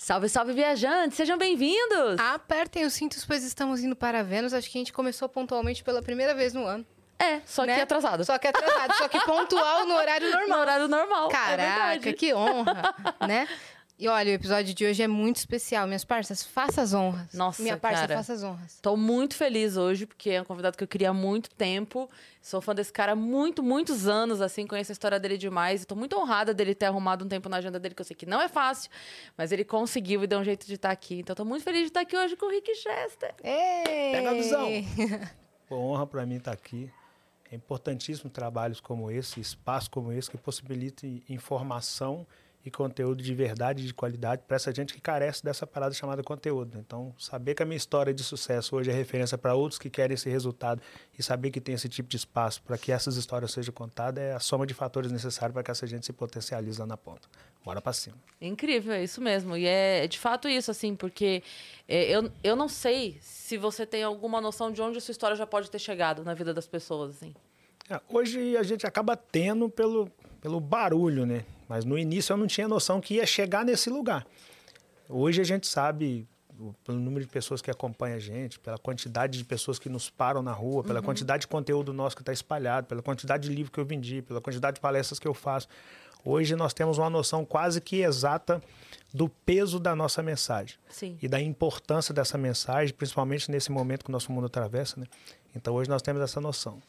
Salve, salve, viajantes! Sejam bem-vindos! Apertem os cintos, pois estamos indo para Vênus. Acho que a gente começou pontualmente pela primeira vez no ano. É, só né? que atrasado. Só que atrasado, só que pontual no horário normal. No horário normal. Caraca, é que honra, né? E olha, o episódio de hoje é muito especial. Minhas parças, faça as honras. Nossa, Minha parça, cara. faça as honras. Tô muito feliz hoje, porque é um convidado que eu queria há muito tempo. Sou fã desse cara há muito, muitos anos, assim, conheço a história dele demais. E tô muito honrada dele ter arrumado um tempo na agenda dele, que eu sei que não é fácil, mas ele conseguiu e deu um jeito de estar aqui. Então tô muito feliz de estar aqui hoje com o Rick Chester. Ei! Pega a visão. Boa honra para mim estar aqui. É importantíssimo trabalhos como esse, espaço como esse, que possibilitem informação e conteúdo de verdade, de qualidade, para essa gente que carece dessa parada chamada conteúdo. Então, saber que a minha história de sucesso hoje é referência para outros que querem esse resultado e saber que tem esse tipo de espaço para que essas histórias sejam contadas é a soma de fatores necessários para que essa gente se potencialize lá na ponta. Bora para cima. Incrível, é isso mesmo. E é de fato isso, assim, porque é, eu, eu não sei se você tem alguma noção de onde a sua história já pode ter chegado na vida das pessoas, assim. É, hoje a gente acaba tendo pelo, pelo barulho, né? Mas no início eu não tinha noção que ia chegar nesse lugar. Hoje a gente sabe, pelo número de pessoas que acompanham a gente, pela quantidade de pessoas que nos param na rua, pela quantidade de conteúdo nosso que está espalhado, pela quantidade de livro que eu vendi, pela quantidade de palestras que eu faço. Hoje nós temos uma noção quase que exata do peso da nossa mensagem Sim. e da importância dessa mensagem, principalmente nesse momento que o nosso mundo atravessa, né? Então hoje nós temos essa noção.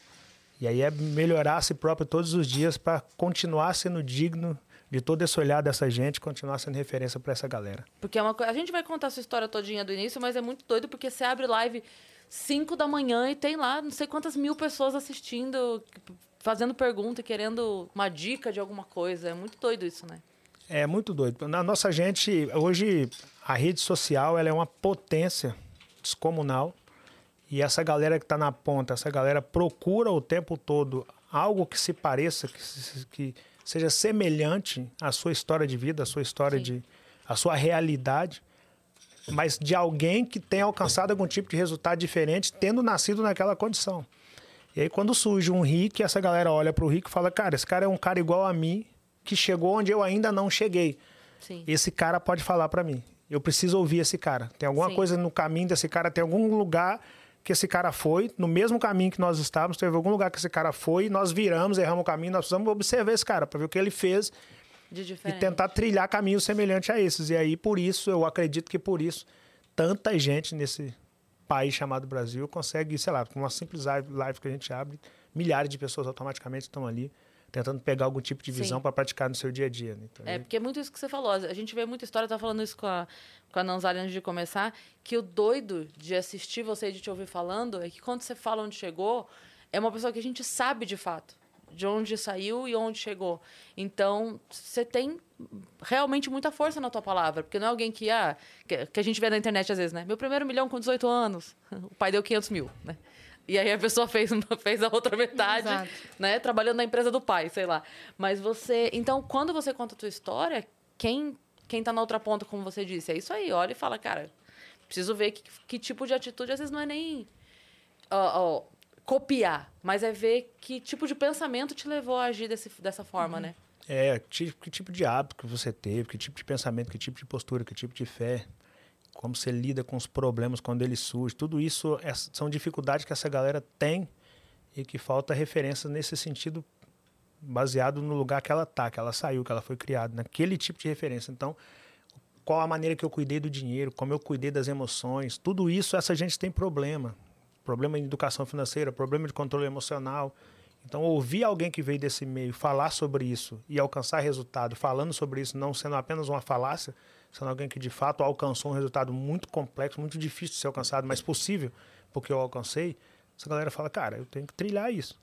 E aí é melhorar a si próprio todos os dias para continuar sendo digno de todo esse olhar dessa gente, continuar sendo referência para essa galera. Porque é uma coisa. A gente vai contar a sua história todinha do início, mas é muito doido porque você abre live 5 da manhã e tem lá não sei quantas mil pessoas assistindo, fazendo pergunta, querendo uma dica de alguma coisa. É muito doido isso, né? É muito doido. Na nossa gente, hoje a rede social ela é uma potência descomunal. E essa galera que está na ponta, essa galera procura o tempo todo algo que se pareça, que, se- que seja semelhante à sua história de vida, à sua história Sim. de. à sua realidade, mas de alguém que tenha alcançado algum tipo de resultado diferente, tendo nascido naquela condição. E aí, quando surge um Rick, essa galera olha para o Rick e fala: Cara, esse cara é um cara igual a mim, que chegou onde eu ainda não cheguei Sim. esse cara pode falar para mim. Eu preciso ouvir esse cara. Tem alguma Sim. coisa no caminho desse cara, tem algum lugar que esse cara foi, no mesmo caminho que nós estávamos, teve algum lugar que esse cara foi, nós viramos, erramos o caminho, nós precisamos observar esse cara para ver o que ele fez e tentar trilhar caminhos semelhantes a esses. E aí, por isso, eu acredito que por isso, tanta gente nesse país chamado Brasil consegue, sei lá, com uma simples live que a gente abre, milhares de pessoas automaticamente estão ali tentando pegar algum tipo de visão para praticar no seu dia a dia. né? Então, É, porque é muito isso que você falou. A gente vê muita história, eu tava falando isso com a, com a Nanzari antes de começar, que o doido de assistir você e de te ouvir falando é que quando você fala onde chegou, é uma pessoa que a gente sabe de fato de onde saiu e onde chegou. Então, você tem realmente muita força na tua palavra, porque não é alguém que, ah, que, que a gente vê na internet às vezes, né? Meu primeiro milhão com 18 anos, o pai deu 500 mil, né? E aí a pessoa fez, fez a outra metade, Exato. né? Trabalhando na empresa do pai, sei lá. Mas você. Então, quando você conta a tua história, quem, quem tá na outra ponta, como você disse, é isso aí, olha e fala, cara, preciso ver que, que tipo de atitude, às vezes não é nem ó, ó, copiar, mas é ver que tipo de pensamento te levou a agir desse, dessa forma, né? É, que tipo de hábito que você teve, que tipo de pensamento, que tipo de postura, que tipo de fé, como você lida com os problemas quando eles surgem. Tudo isso é- são dificuldades que essa galera tem e que falta referência nesse sentido baseado no lugar que ela tá, que ela saiu, que ela foi criada, naquele tipo de referência. Então, qual a maneira que eu cuidei do dinheiro, como eu cuidei das emoções, tudo isso essa gente tem problema. Problema em educação financeira, problema de controle emocional. Então, ouvir alguém que veio desse meio falar sobre isso e alcançar resultado falando sobre isso, não sendo apenas uma falácia, sendo alguém que de fato alcançou um resultado muito complexo, muito difícil de ser alcançado, mas possível, porque eu alcancei, essa galera fala, cara, eu tenho que trilhar isso.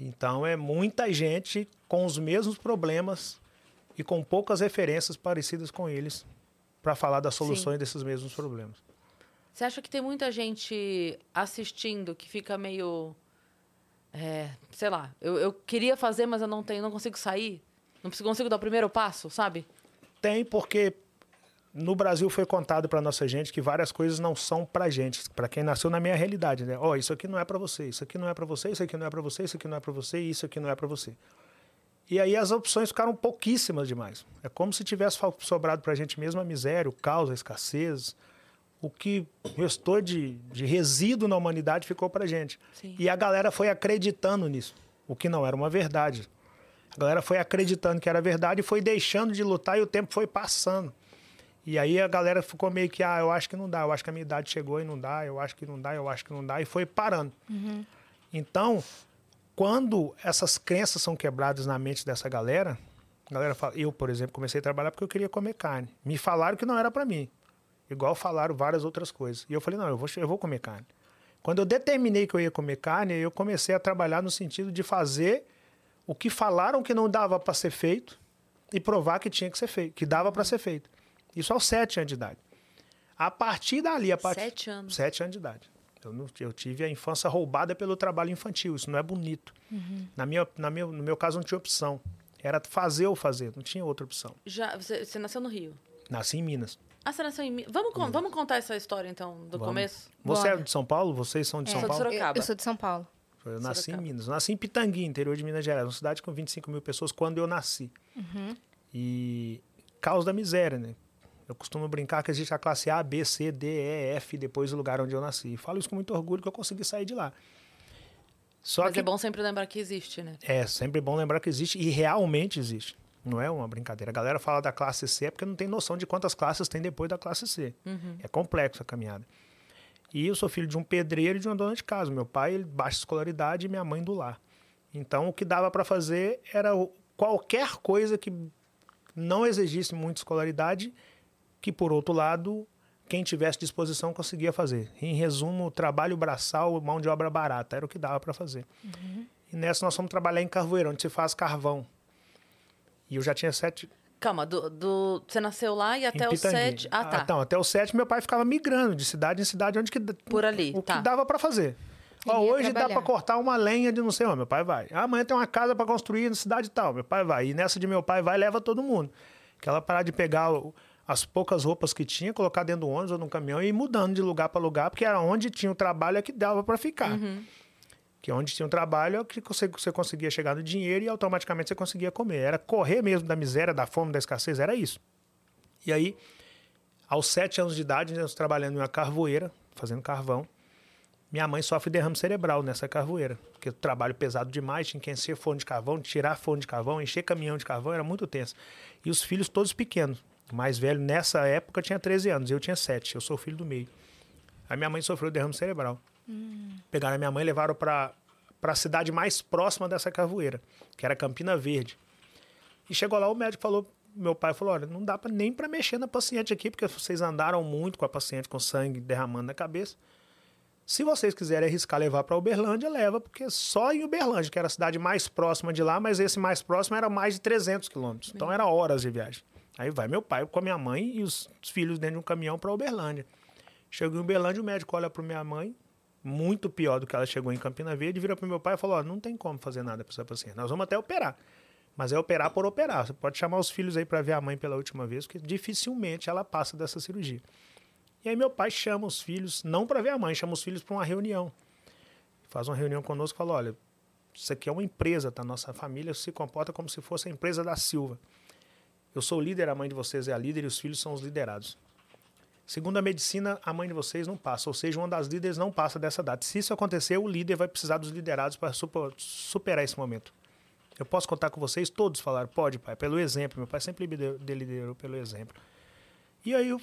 Então, é muita gente com os mesmos problemas e com poucas referências parecidas com eles para falar das soluções desses mesmos problemas. Você acha que tem muita gente assistindo que fica meio. é, sei lá, eu, eu queria fazer, mas eu não tenho, não consigo sair? Não consigo dar o primeiro passo, sabe? Tem, porque no Brasil foi contado para nossa gente que várias coisas não são para gente, para quem nasceu na minha realidade, né? Ó, isso aqui não é para você, isso aqui não é para você, isso aqui não é para você, isso aqui não é para você, isso aqui não é para você. E aí as opções ficaram pouquíssimas demais. É como se tivesse sobrado para a gente mesmo a miséria, o caos, a escassez. O que restou de, de resíduo na humanidade ficou para gente. Sim. E a galera foi acreditando nisso, o que não era uma verdade. A galera foi acreditando que era verdade e foi deixando de lutar e o tempo foi passando. E aí a galera ficou meio que, ah, eu acho que não dá, eu acho que a minha idade chegou e não dá, eu acho que não dá, eu acho que não dá, e foi parando. Então, quando essas crenças são quebradas na mente dessa galera, a galera fala, eu, por exemplo, comecei a trabalhar porque eu queria comer carne. Me falaram que não era para mim. Igual falaram várias outras coisas. E eu falei, não, eu vou, eu vou comer carne. Quando eu determinei que eu ia comer carne, eu comecei a trabalhar no sentido de fazer o que falaram que não dava para ser feito e provar que tinha que ser feito, que dava para ser feito. Isso aos sete anos de idade. A partir dali, a partir Sete anos. sete anos de idade. Eu, não- eu tive a infância roubada pelo trabalho infantil. Isso não é bonito. Na minha, na meu, no meu caso, não tinha opção. Era fazer ou fazer, não tinha outra opção. Já, você, você nasceu no Rio. Nasci em Minas. Ah, você nasceu em Minas. Vamos, con- vamos contar essa história, então, do Vamos. começo? Você Bora. é de São Paulo? Vocês são de É, São Sou de Paulo? Eu, Sorocaba. eu sou de São Paulo. Eu nasci em Sorocaba. Minas. Eu nasci em Pitangui, interior de Minas Gerais. Uma cidade com 25 mil pessoas quando eu nasci. Uhum. E causa da miséria, né? Eu costumo brincar que existe a classe A, B, C, D, E, F, depois o lugar onde eu nasci. E falo isso com muito orgulho que eu consegui sair de lá. Só Mas que é bom sempre lembrar que existe, né? é sempre bom lembrar que existe e realmente existe. Não é uma brincadeira. A galera fala da classe C é porque não tem noção de quantas classes tem depois da classe C. É complexo a caminhada. E eu sou filho de um pedreiro e de uma dona de casa. Meu pai, ele, baixa escolaridade, e minha mãe do lar. Então, o que dava para fazer era qualquer coisa que não exigisse muita escolaridade, que, por outro lado, quem tivesse disposição conseguia fazer. Em resumo, trabalho braçal, mão de obra barata, era o que dava para fazer. E nessa nós fomos trabalhar em Carvoeiro, onde se faz carvão. E eu já tinha sete, Calma, do, do- você nasceu lá e até os Pitangui. sete. Ah, tá. Então, até os sete, meu pai ficava migrando de cidade em cidade, onde que Por ali, o tá. que dava para fazer. Ó, hoje dá trabalhar. para cortar uma lenha de não sei onde, meu pai vai. Ah, Amanhã tem uma casa para construir na cidade tal, meu pai vai. E nessa de meu pai vai, leva todo mundo. Aquela parada de pegar o- as poucas roupas que tinha, colocar dentro do ônibus ou num caminhão e ir mudando de lugar para lugar, porque era onde tinha o trabalho é que dava para ficar. Uhum. Que onde tinha um trabalho é que você, você conseguia chegar no dinheiro e automaticamente você conseguia comer. Era correr mesmo da miséria, da fome, da escassez, era isso. E aí, aos sete anos de idade, nós trabalhando em uma carvoeira, fazendo carvão. Minha mãe sofre derrame cerebral nessa carvoeira, porque o trabalho pesado demais, tinha que encher forno de carvão, tirar forno de carvão, encher caminhão de carvão, era muito tenso. E os filhos todos pequenos. O mais velho, nessa época, tinha 13 anos, eu tinha 7, eu sou filho do meio. A minha mãe sofreu derrame cerebral. Pegaram a minha mãe e levaram para a cidade mais próxima dessa carvoeira, que era Campina Verde. E chegou lá, o médico falou, meu pai falou, olha, não dá pra, nem para mexer na paciente aqui, porque vocês andaram muito com a paciente com sangue derramando na cabeça. Se vocês quiserem arriscar levar para Uberlândia, leva, porque só em Uberlândia, que era a cidade mais próxima de lá, mas esse mais próximo era mais de 300 quilômetros. Então era horas de viagem. Aí vai meu pai com a minha mãe e os filhos dentro de um caminhão para Uberlândia. Chegou em Uberlândia, o médico olha para minha mãe, muito pior do que ela chegou em Campina Verde, vira para meu pai e falou: ó, não tem como fazer nada para essa paciente. Nós vamos até operar. Mas é operar por operar. Você pode chamar os filhos aí para ver a mãe pela última vez, porque dificilmente ela passa dessa cirurgia. E aí meu pai chama os filhos, não para ver a mãe, chama os filhos para uma reunião. Faz uma reunião conosco e fala: olha, isso aqui é uma empresa, tá? Nossa família se comporta como se fosse a empresa da Silva. Eu sou o líder, a mãe de vocês é a líder e os filhos são os liderados. Segundo a medicina, a mãe de vocês não passa, ou seja, uma das líderes não passa dessa data. Se isso acontecer, o líder vai precisar dos liderados para superar esse momento. Eu posso contar com vocês? Todos falaram, pode, pai, pelo exemplo. Meu pai sempre liderou, liderou pelo exemplo. E aí, o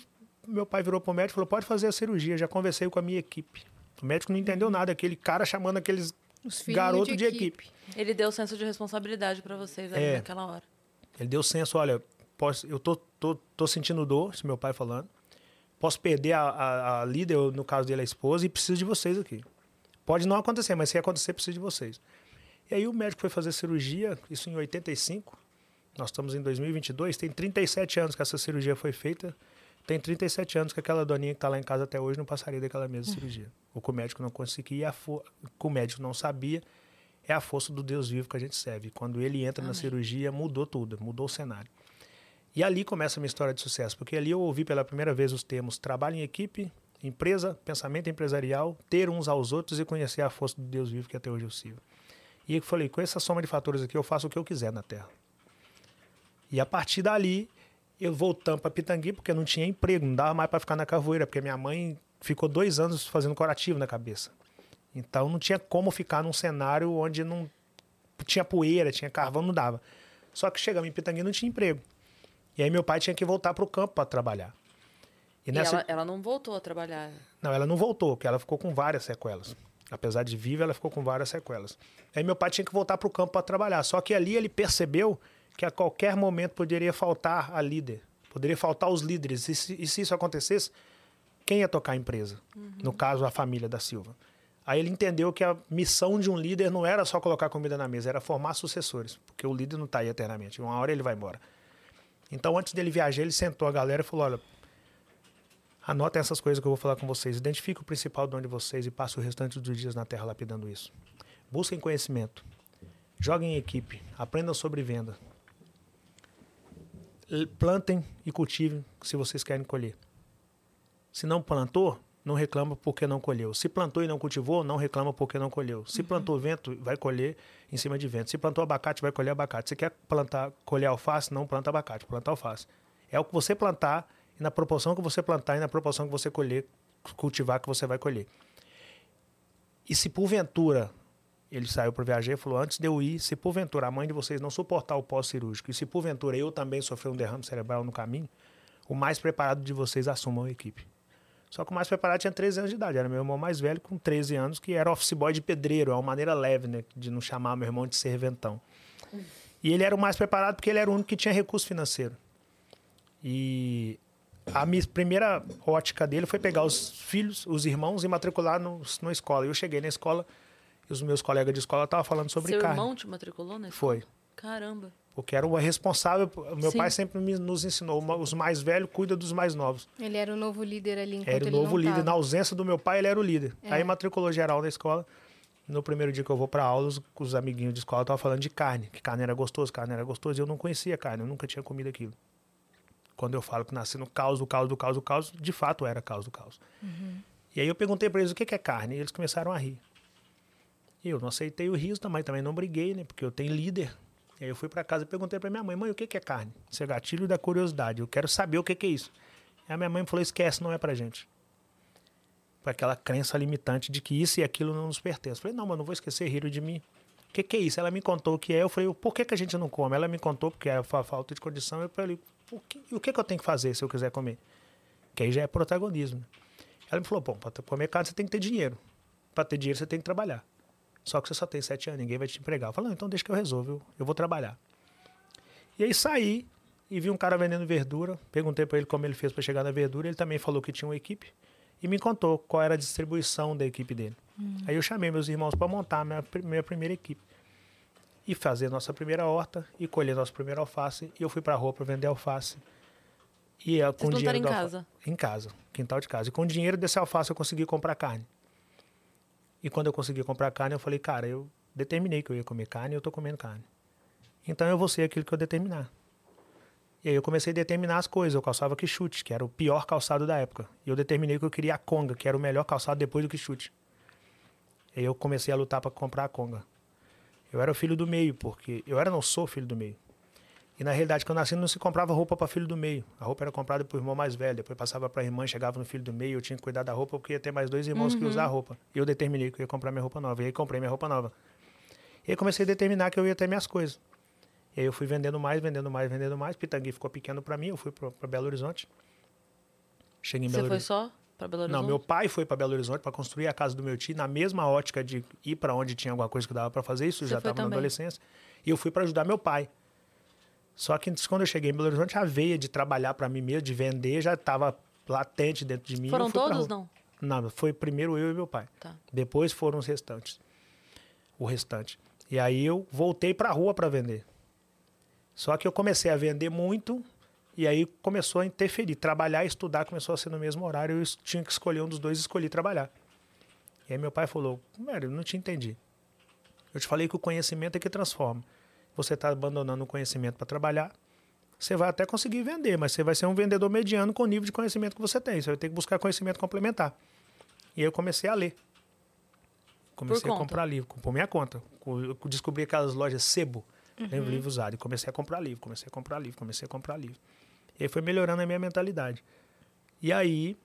meu pai virou para o médico e falou: pode fazer a cirurgia. Já conversei com a minha equipe. O médico não entendeu nada, aquele cara chamando aqueles garotos de, equipe. Ele deu senso de responsabilidade pra vocês ali É. naquela hora. Ele deu senso, olha, posso, eu tô, tô, tô sentindo dor, esse meu pai falando. Posso perder a, a, a líder, no caso dele a esposa, e preciso de vocês aqui. Pode não acontecer, mas se acontecer, preciso de vocês. E aí o médico foi fazer cirurgia, isso em 85. Nós estamos em 2022, tem 37 anos que essa cirurgia foi feita. Tem 37 anos que aquela doninha que está lá em casa até hoje não passaria daquela mesma cirurgia. O que o médico não conseguia, o que o médico não sabia, é a força do Deus vivo que a gente serve. Quando ele entra na Amém. cirurgia, mudou tudo, mudou o cenário. E ali começa a minha história de sucesso, porque ali eu ouvi pela primeira vez os termos trabalho em equipe, empresa, pensamento empresarial, ter uns aos outros e conhecer a força do Deus vivo que até hoje eu sirvo. E eu falei, com essa soma de fatores aqui, eu faço o que eu quiser na Terra. E a partir dali, eu voltando para Pitangui, porque não tinha emprego, não dava mais para ficar na carvoeira, porque minha mãe ficou dois anos fazendo curativo na cabeça. Então não tinha como ficar num cenário onde não tinha poeira, tinha carvão, não dava. Só que chegamos em Pitangui não tinha emprego. E aí meu pai tinha que voltar para o campo para trabalhar. E, nessa... ela, ela, não voltou a trabalhar? Não, ela não voltou, porque ela ficou com várias sequelas. Apesar de viva, ela ficou com várias sequelas. Aí meu pai tinha que voltar para o campo para trabalhar. Só que ali ele percebeu que a qualquer momento poderia faltar a líder, poderia faltar os líderes. E se, e se isso acontecesse, quem ia tocar a empresa? Uhum. No caso, a família da Silva. Aí ele entendeu que a missão de um líder não era só colocar comida na mesa, era formar sucessores, porque o líder não está aí eternamente. Uma hora ele vai embora. Então, antes dele viajar, ele sentou a galera e falou: Olha, anotem essas coisas que eu vou falar com vocês. Identifique o principal dom de vocês e passe o restante dos dias na terra lapidando isso. Busquem conhecimento. Joguem em equipe. Aprendam sobre venda. Plantem e cultivem se vocês querem colher. Se não plantou, não reclama porque não colheu. Se plantou e não cultivou, não reclama porque não colheu. Se uhum. plantou vento, vai colher em cima de vento. Se plantou abacate, vai colher abacate. Se quer plantar, colher alface, não planta abacate, planta alface. É o que você plantar e na proporção que você plantar e na proporção que você colher, cultivar que você vai colher. E se porventura ele saiu para viajar e falou: antes de eu ir, se porventura a mãe de vocês não suportar o pós-cirúrgico e se porventura eu também sofrer um derrame cerebral no caminho, o mais preparado de vocês assumam a equipe. Só que o mais preparado tinha 13 anos de idade. Era meu irmão mais velho com 13 anos, que era office boy de pedreiro. É uma maneira leve, né? De não chamar meu irmão de serventão. E ele era o mais preparado porque ele era o único que tinha recurso financeiro. E a minha primeira ótica dele foi pegar os filhos, os irmãos e matricular no, na escola. Eu cheguei na escola e os meus colegas de escola estavam falando sobre Seu carne. Seu irmão te matriculou na escola? Foi. Caramba. Porque era o responsável. Meu Sim. pai sempre nos ensinou: os mais velhos cuidam dos mais novos. Ele era o novo líder ali enquanto Era o novo líder. Tava. Na ausência do meu pai, ele era o líder. É. Aí matriculou geral na escola. No primeiro dia que eu vou para aula, os, os amiguinhos de escola estavam falando de carne, que carne era gostoso, carne era gostoso. E eu não conhecia carne, eu nunca tinha comido aquilo. Quando eu falo que nasci no caos, do caos, do caos, do caos, de fato era caos do caos. Uhum. E aí eu perguntei para eles o que é carne, e eles começaram a rir. E eu não aceitei o riso também, também não briguei, né? Porque eu tenho líder, e aí eu fui para casa e perguntei para minha mãe, mãe, o que, que é carne? Isso é gatilho da curiosidade, eu quero saber o que, que é isso. E a minha mãe falou, esquece, não é pra gente. Foi aquela crença limitante de que isso e aquilo não nos pertence. Eu falei, não, mas não vou esquecer, riram de mim. O que, que é isso? Ela me contou o que é. Eu falei, por que, que a gente não come? Ela me contou porque é falta de condição. Eu falei, o que, o que, que eu tenho que fazer se eu quiser comer? Que aí já é protagonismo. Ela me falou, bom, para comer carne você tem que ter dinheiro. Para ter dinheiro você tem que trabalhar. Só que você só tem sete anos, ninguém vai te empregar. Eu falei, então deixa que eu resolvo, eu, vou trabalhar. E aí saí e vi um cara vendendo verdura. Perguntei para ele como ele fez para chegar na verdura. Ele também falou que tinha uma equipe e me contou qual era a distribuição da equipe dele. Hum. Aí eu chamei meus irmãos para montar a minha, minha primeira equipe e fazer nossa primeira horta e colher nossa primeira alface. E eu fui para a rua para vender alface. E uh, com dinheiro em casa? Em casa, quintal de casa. E com o dinheiro desse alface eu consegui comprar carne. E quando eu consegui comprar carne, eu falei, cara, eu determinei que eu ia comer carne e eu tô comendo carne. Então eu vou ser aquilo que eu determinar. E aí eu comecei a determinar as coisas. Eu calçava chute, que era o pior calçado da época. E eu determinei que eu queria a conga, que era o melhor calçado depois do chute. E aí eu comecei a lutar para comprar a conga. Eu era o filho do meio, porque eu era não sou filho do meio. E na realidade, quando eu nasci, não se comprava roupa para filho do meio. A roupa era comprada para o irmão mais velho, depois passava para a irmã, chegava no filho do meio, eu tinha que cuidar da roupa porque ia ter mais dois irmãos uhum. que usar a roupa. E eu determinei que eu ia comprar minha roupa nova. E aí comprei minha roupa nova. E aí comecei a determinar que eu ia ter minhas coisas. E aí eu fui vendendo mais, vendendo mais, vendendo mais. Pitangui ficou pequeno para mim, eu fui para Belo Horizonte. Cheguei em Belo Você foi só para Belo Horizonte? Não, meu pai foi para Belo Horizonte para construir a casa do meu tio, na mesma ótica de ir para onde tinha alguma coisa que dava para fazer isso, Você já estava na adolescência. E eu fui para ajudar meu pai. Só que quando eu cheguei em Belo Horizonte, a veia de trabalhar para mim mesmo, de vender, já estava latente dentro de mim. Foram todos, não? Não, foi primeiro eu e meu pai. Tá. Depois foram os restantes. O restante. E aí eu voltei para a rua para vender. Só que eu comecei a vender muito e aí começou a interferir. Trabalhar e estudar começou a ser no mesmo horário. Eu tinha que escolher um dos dois e escolhi trabalhar. E aí meu pai falou: Velho, não te entendi. Eu te falei que o conhecimento é que transforma você está abandonando o conhecimento para trabalhar. Você vai até conseguir vender, mas você vai ser um vendedor mediano com o nível de conhecimento que você tem. Você vai ter que buscar conhecimento complementar. E aí eu comecei a ler. Comecei a comprar livro, por minha conta. Eu descobri aquelas lojas sebo, Lembro livro usado. E comecei a comprar livro, comecei a comprar livro, comecei a comprar livro. E aí foi melhorando a minha mentalidade. E aí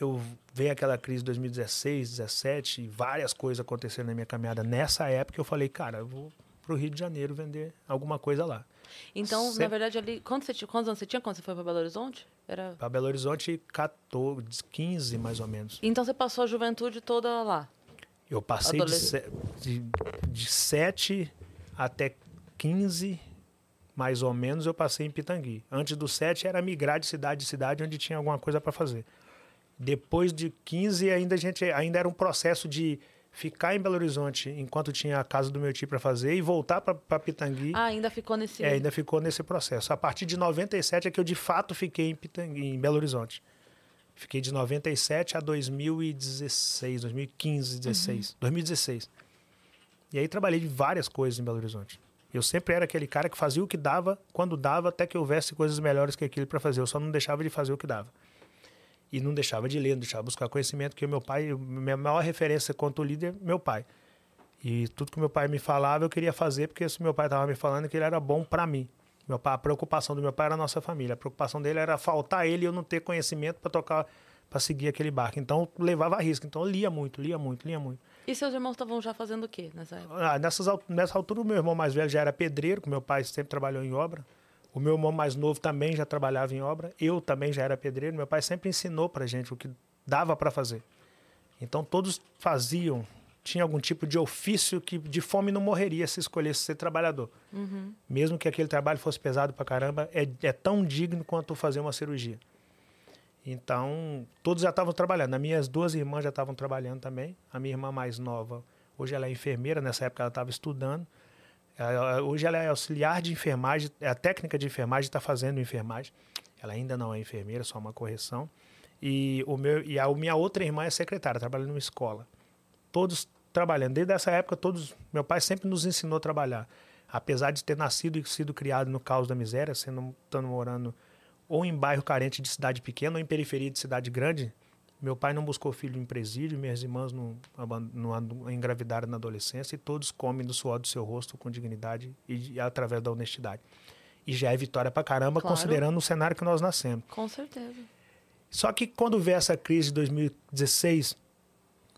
eu veio aquela crise de 2016, 2017, e várias coisas aconteceram na minha caminhada. Nessa época eu falei, cara, eu vou pro Rio de Janeiro vender alguma coisa lá. Então, Cê- na verdade, ali. Quantos, você tinha, quantos anos você tinha quando você foi para Belo Horizonte? Era... Para Belo Horizonte, 14, 15 mais ou menos. Então você passou a juventude toda lá. Eu passei de, se- de, de 7 até 15, mais ou menos, eu passei em Pitangui. Antes do 7 era migrar de cidade em cidade onde tinha alguma coisa para fazer. Depois de 15, ainda, a gente, ainda era um processo de ficar em Belo Horizonte enquanto tinha a casa do meu tio para fazer e voltar para Pitangui. Ah, ainda ficou nesse. É, ainda ficou nesse processo. A partir de 97 é que eu de fato fiquei em, Pitangui, em Belo Horizonte. Fiquei de 97 a 2016, 2015, 16, 2016. E aí trabalhei de várias coisas em Belo Horizonte. Eu sempre era aquele cara que fazia o que dava, quando dava, até que houvesse coisas melhores que aquilo para fazer. Eu só não deixava de fazer o que dava. E não deixava de ler, não deixava de buscar conhecimento, porque o meu pai, minha maior referência quanto líder, meu pai. E tudo que meu pai me falava, eu queria fazer, porque se meu pai estava me falando que ele era bom para mim. Meu pai, a preocupação do meu pai era a nossa família. A preocupação dele era faltar ele e eu não ter conhecimento para tocar, para seguir aquele barco. Então, levava a risco. Então, eu lia muito, lia muito, lia muito. E seus irmãos estavam já fazendo o quê nessa época? Ah, nessas, nessa altura, o meu irmão mais velho já era pedreiro, que meu pai sempre trabalhou em obra. O meu irmão mais novo também já trabalhava em obra. Eu também já era pedreiro. Meu pai sempre ensinou pra gente o que dava para fazer. Então, todos faziam. Tinha algum tipo de ofício que de fome não morreria se escolhesse ser trabalhador. Mesmo que aquele trabalho fosse pesado pra caramba, é, é tão digno quanto fazer uma cirurgia. Então, todos já estavam trabalhando. As minhas duas irmãs já estavam trabalhando também. A minha irmã mais nova, hoje ela é enfermeira, nessa época ela estava estudando. Ela- hoje ela é auxiliar de enfermagem, é a técnica de enfermagem, está fazendo enfermagem. Ela ainda não é enfermeira, só uma correção. E, o meu, e a minha outra irmã é secretária, trabalha numa escola. Todos trabalhando. Desde essa época, todos. Meu pai sempre nos ensinou a trabalhar. Apesar de ter nascido e sido criado no caos da miséria, sendo estando morando ou em bairro carente de cidade pequena ou em periferia de cidade grande, meu pai não buscou filho em presídio, minhas irmãs não, não engravidaram na adolescência e todos comem do suor do seu rosto com dignidade e, e através da honestidade. E já é vitória pra caramba, Claro. considerando o cenário que nós nascemos. Com certeza. Só que quando veio essa crise de 2016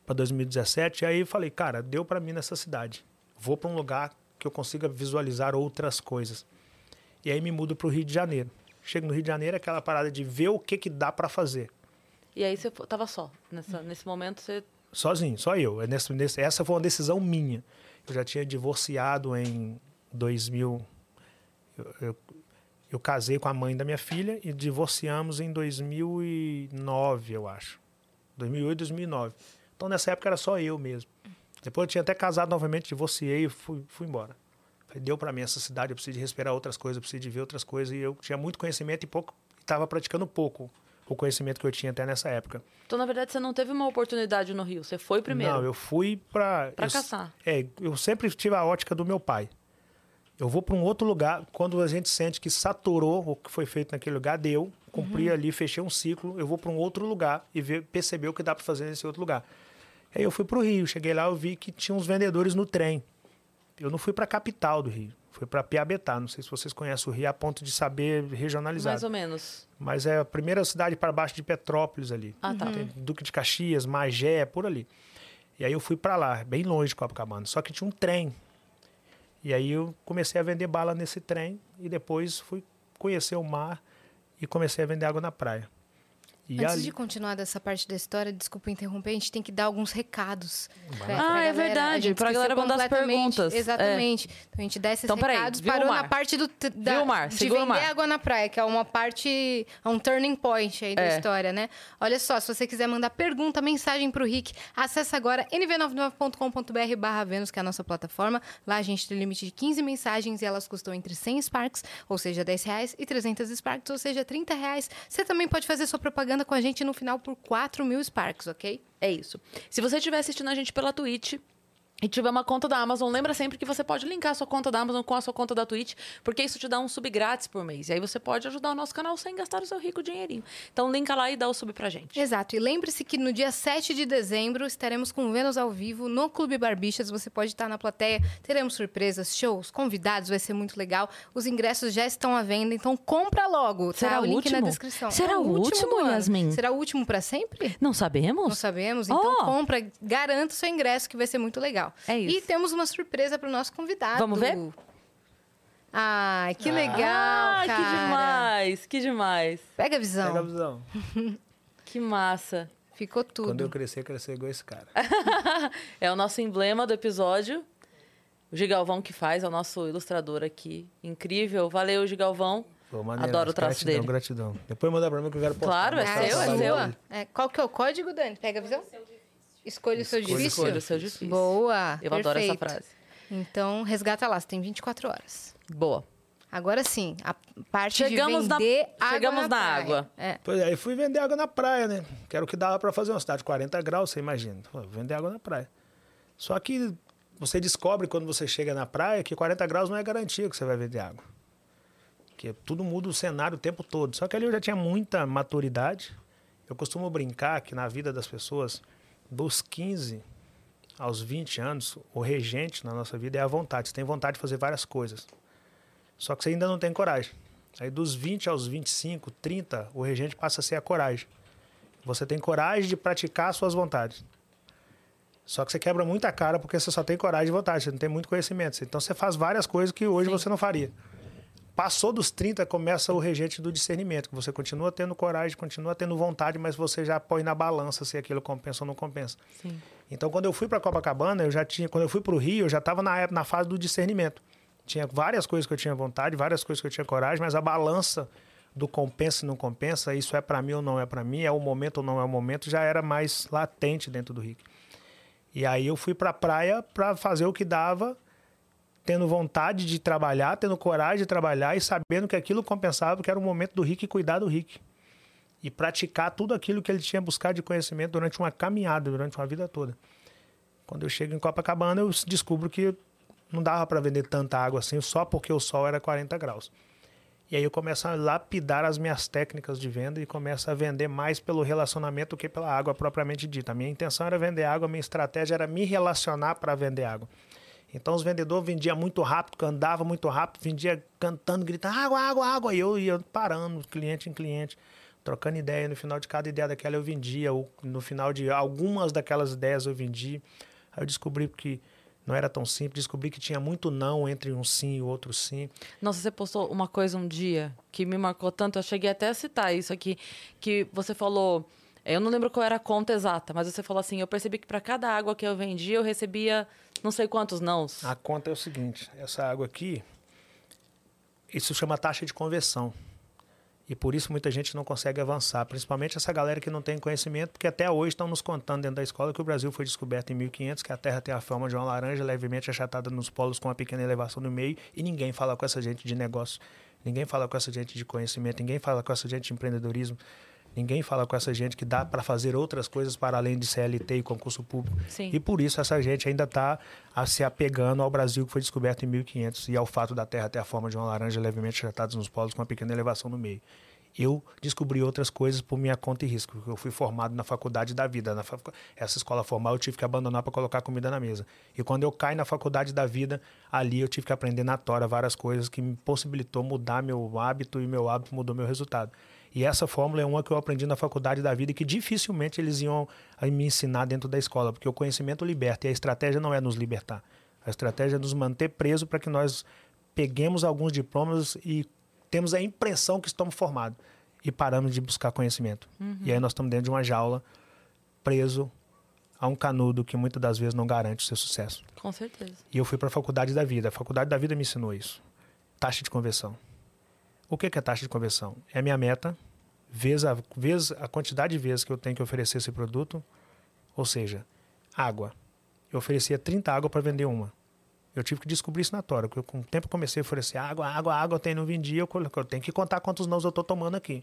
para 2017, aí eu falei, cara, deu para mim nessa cidade. Vou para um lugar que eu consiga visualizar outras coisas. E aí me mudo para o Rio de Janeiro. Chego no Rio de Janeiro, é aquela parada de ver o que que dá para fazer. E aí você tava só. Nessa, nesse momento você. Sozinho, só eu. É nesse- nesse- essa foi uma decisão minha. Eu já tinha divorciado em 2000. Eu, eu, eu casei com a mãe da minha filha e divorciamos em 2009, eu acho. 2008, 2009. Então nessa época era só eu mesmo. Depois eu tinha até casado novamente, divorciei e fui, fui embora. Deu para mim essa cidade, eu preciso de respirar outras coisas, eu preciso de ver outras coisas. E eu tinha muito conhecimento e pouco estava praticando pouco o conhecimento que eu tinha até nessa época. Então, na verdade, você não teve uma oportunidade no Rio. Você foi primeiro. Não, eu fui para Pra caçar. É, eu sempre tive a ótica do meu pai. Eu vou para um outro lugar, quando a gente sente que saturou o que foi feito naquele lugar, deu, cumpri Uhum. ali, fechei um ciclo, eu vou para um outro lugar e ver, perceber o que dá para fazer nesse outro lugar. Aí eu fui para o Rio, cheguei lá, eu vi que tinha uns vendedores no trem. Eu não fui para a capital do Rio, fui para Piabetá. Não sei se vocês conhecem o Rio a ponto de saber regionalizar. Mais ou menos. Mas é a primeira cidade para baixo de Petrópolis ali. Ah, tá. Tem Duque de Caxias, Magé, por ali. E aí eu fui para lá, bem longe de Copacabana. Só que tinha um trem. E aí eu comecei a vender bala nesse trem e depois fui conhecer o mar e comecei a vender água na praia. E Antes ali... de continuar dessa parte da história, desculpa interromper, a gente tem que dar alguns recados. pra- Ah, pra é galera. verdade, A gente pra esqueceu galera mandar as perguntas. É. Exatamente. Então a gente dá esses Então, peraí, recados. viu, Parou na parte do, da, Viu, Mar? de o vender Mar. água na praia, que é uma parte, é um turning point aí da É. história, né? Olha só, se você quiser mandar pergunta, mensagem pro Rick, acessa agora nv99.com.br barra Vênus, que é a nossa plataforma. Lá a gente tem limite de 15 mensagens e elas custam entre 100 Sparks, ou seja, 10 reais, e 300 Sparks, ou seja, 30 reais. Você também pode fazer sua propaganda com a gente no final por 4 mil Sparks, ok? É isso. Se você estiver assistindo a gente pela Twitch, e tiver uma conta da Amazon, lembra sempre que você pode linkar a sua conta da Amazon com a sua conta da Twitch, porque isso te dá um sub grátis por mês. E aí você pode ajudar o nosso canal sem gastar o seu rico dinheirinho. Então linka lá e dá o sub pra gente. Exato. E lembre-se que no dia 7 de dezembro estaremos com Vênus ao vivo no Clube Barbichas. Você pode estar na plateia, teremos surpresas, shows, convidados, vai ser muito legal. Os ingressos já estão à venda, então compra logo. Tá? Será o o link último? na descrição. Será É o último, ano. Yasmin? Será o último pra sempre? Não sabemos? Não sabemos. Então Oh! compra, garanta o seu ingresso que vai ser muito legal. É isso. E temos uma surpresa para o nosso convidado. Vamos ver? Ai, que legal, ah, cara. que demais, que demais. Pega a visão. Pega a visão. Que massa. Ficou tudo. Quando eu crescer, crescer igual esse cara. É o nosso emblema do episódio. O Gigalvão que faz, é o nosso ilustrador aqui. Incrível. Valeu, Gigalvão. Pô, maneiro. Adoro o traço gratidão, dele. Gratidão, Gratidão. Depois manda pra mim que eu quero postar. Claro, é o seu, é seu. É, qual que é o código, Dani? Pega a visão. Escolha o seu Escolha difícil. Escolha o seu difícil. Boa. Eu adoro essa perfeito. frase. Então, resgata lá, você tem 24 horas. Boa. Agora sim, a parte Chegamos de na- vender água chegamos na praia. água. É. Pois é, aí fui vender água na praia, né? Que era o que dava pra fazer uma cidade de 40 graus, você imagina. Pô, vender água na praia. Só que você descobre quando você chega na praia que 40 graus não é garantia que você vai vender água. Porque tudo muda o cenário o tempo todo. Só que ali eu já tinha muita maturidade. Eu costumo brincar que na vida das pessoas, dos 15 aos 20 anos, o regente na nossa vida é a vontade. Você tem vontade de fazer várias coisas. Só que você ainda não tem coragem. Aí dos 20 aos 25, 30, o regente passa a ser a coragem. Você tem coragem de praticar suas vontades. Só que você quebra muita cara porque você só tem coragem e vontade, você não tem muito conhecimento. Então você faz várias coisas que hoje você não faria. Passou dos 30, começa o regente do discernimento, que você continua tendo coragem, continua tendo vontade, mas você já põe na balança se aquilo compensa ou não compensa. Sim. Então, quando eu fui para Copacabana, eu já tinha, quando eu fui para o Rio, eu já estava na, na fase do discernimento. Tinha várias coisas que eu tinha vontade, várias coisas que eu tinha coragem, mas a balança do compensa e não compensa, isso é para mim ou não é para mim, é o momento ou não é o momento, já era mais latente dentro do Rick. E aí eu fui para a praia para fazer o que dava, tendo vontade de trabalhar, tendo coragem de trabalhar e sabendo que aquilo compensava, porque era o momento do Rick cuidar do Rick. E praticar tudo aquilo que ele tinha buscado de conhecimento durante uma caminhada, durante uma vida toda. Quando eu chego em Copacabana, eu descubro que não dava para vender tanta água assim, só porque o sol era 40 graus. E aí eu começo a lapidar as minhas técnicas de venda e começo a vender mais pelo relacionamento do que pela água propriamente dita. A minha intenção era vender água, a minha estratégia era me relacionar para vender água. Então os vendedores vendiam muito rápido, andava muito rápido, vendia cantando, gritando água, água, água. E eu ia parando, cliente em cliente, trocando ideia. No final de cada ideia daquela eu vendia, ou no final de algumas daquelas ideias eu vendi. Aí eu descobri que não era tão simples, descobri que tinha muito não entre um sim e outro sim. Nossa, você postou uma coisa um dia que me marcou tanto, eu cheguei até a citar isso aqui, que você falou, eu não lembro qual era a conta exata, mas você falou assim, eu percebi que para cada água que eu vendia, eu recebia não sei quantos nãos. A conta é o seguinte: essa água aqui, isso chama taxa de conversão. E por isso muita gente não consegue avançar, principalmente essa galera que não tem conhecimento, porque até hoje estão nos contando dentro da escola que o Brasil foi descoberto em 1500, que a Terra tem a forma de uma laranja levemente achatada nos polos com uma pequena elevação no meio, e ninguém fala com essa gente de negócio, ninguém fala com essa gente de conhecimento, ninguém fala com essa gente de empreendedorismo, ninguém fala com essa gente que dá para fazer outras coisas para além de CLT e concurso público. Sim. E por isso essa gente ainda está se apegando ao Brasil que foi descoberto em 1500 e ao fato da Terra ter a forma de uma laranja levemente achatada nos polos com uma pequena elevação no meio. Eu descobri outras coisas por minha conta e risco. porque Eu fui formado na faculdade da vida. Na facu... Essa escola formal eu tive que abandonar para colocar comida na mesa. E quando eu caí na faculdade da vida, ali eu tive que aprender na tora várias coisas que me possibilitou mudar meu hábito e meu hábito mudou meu resultado. E essa fórmula é uma que eu aprendi na faculdade da vida e que dificilmente eles iam a me ensinar dentro da escola, porque o conhecimento liberta e a estratégia não é nos libertar. A estratégia é nos manter preso para que nós peguemos alguns diplomas e temos a impressão que estamos formados e paramos de buscar conhecimento. E aí nós estamos dentro de uma jaula, preso a um canudo que muitas das vezes não garante o seu sucesso. Com certeza. E eu fui para a faculdade da vida. A faculdade da vida me ensinou isso. Taxa de conversão. O que é taxa de conversão? É a minha meta, vezes a, vezes a quantidade de vezes que eu tenho que oferecer esse produto. Ou seja, água. Eu oferecia 30 água para vender uma. Eu tive que descobrir isso na tora, porque eu, com o tempo comecei a oferecer água, água, água, eu tenho, não vendia, eu, eu tenho que contar quantos nãos eu estou tomando aqui.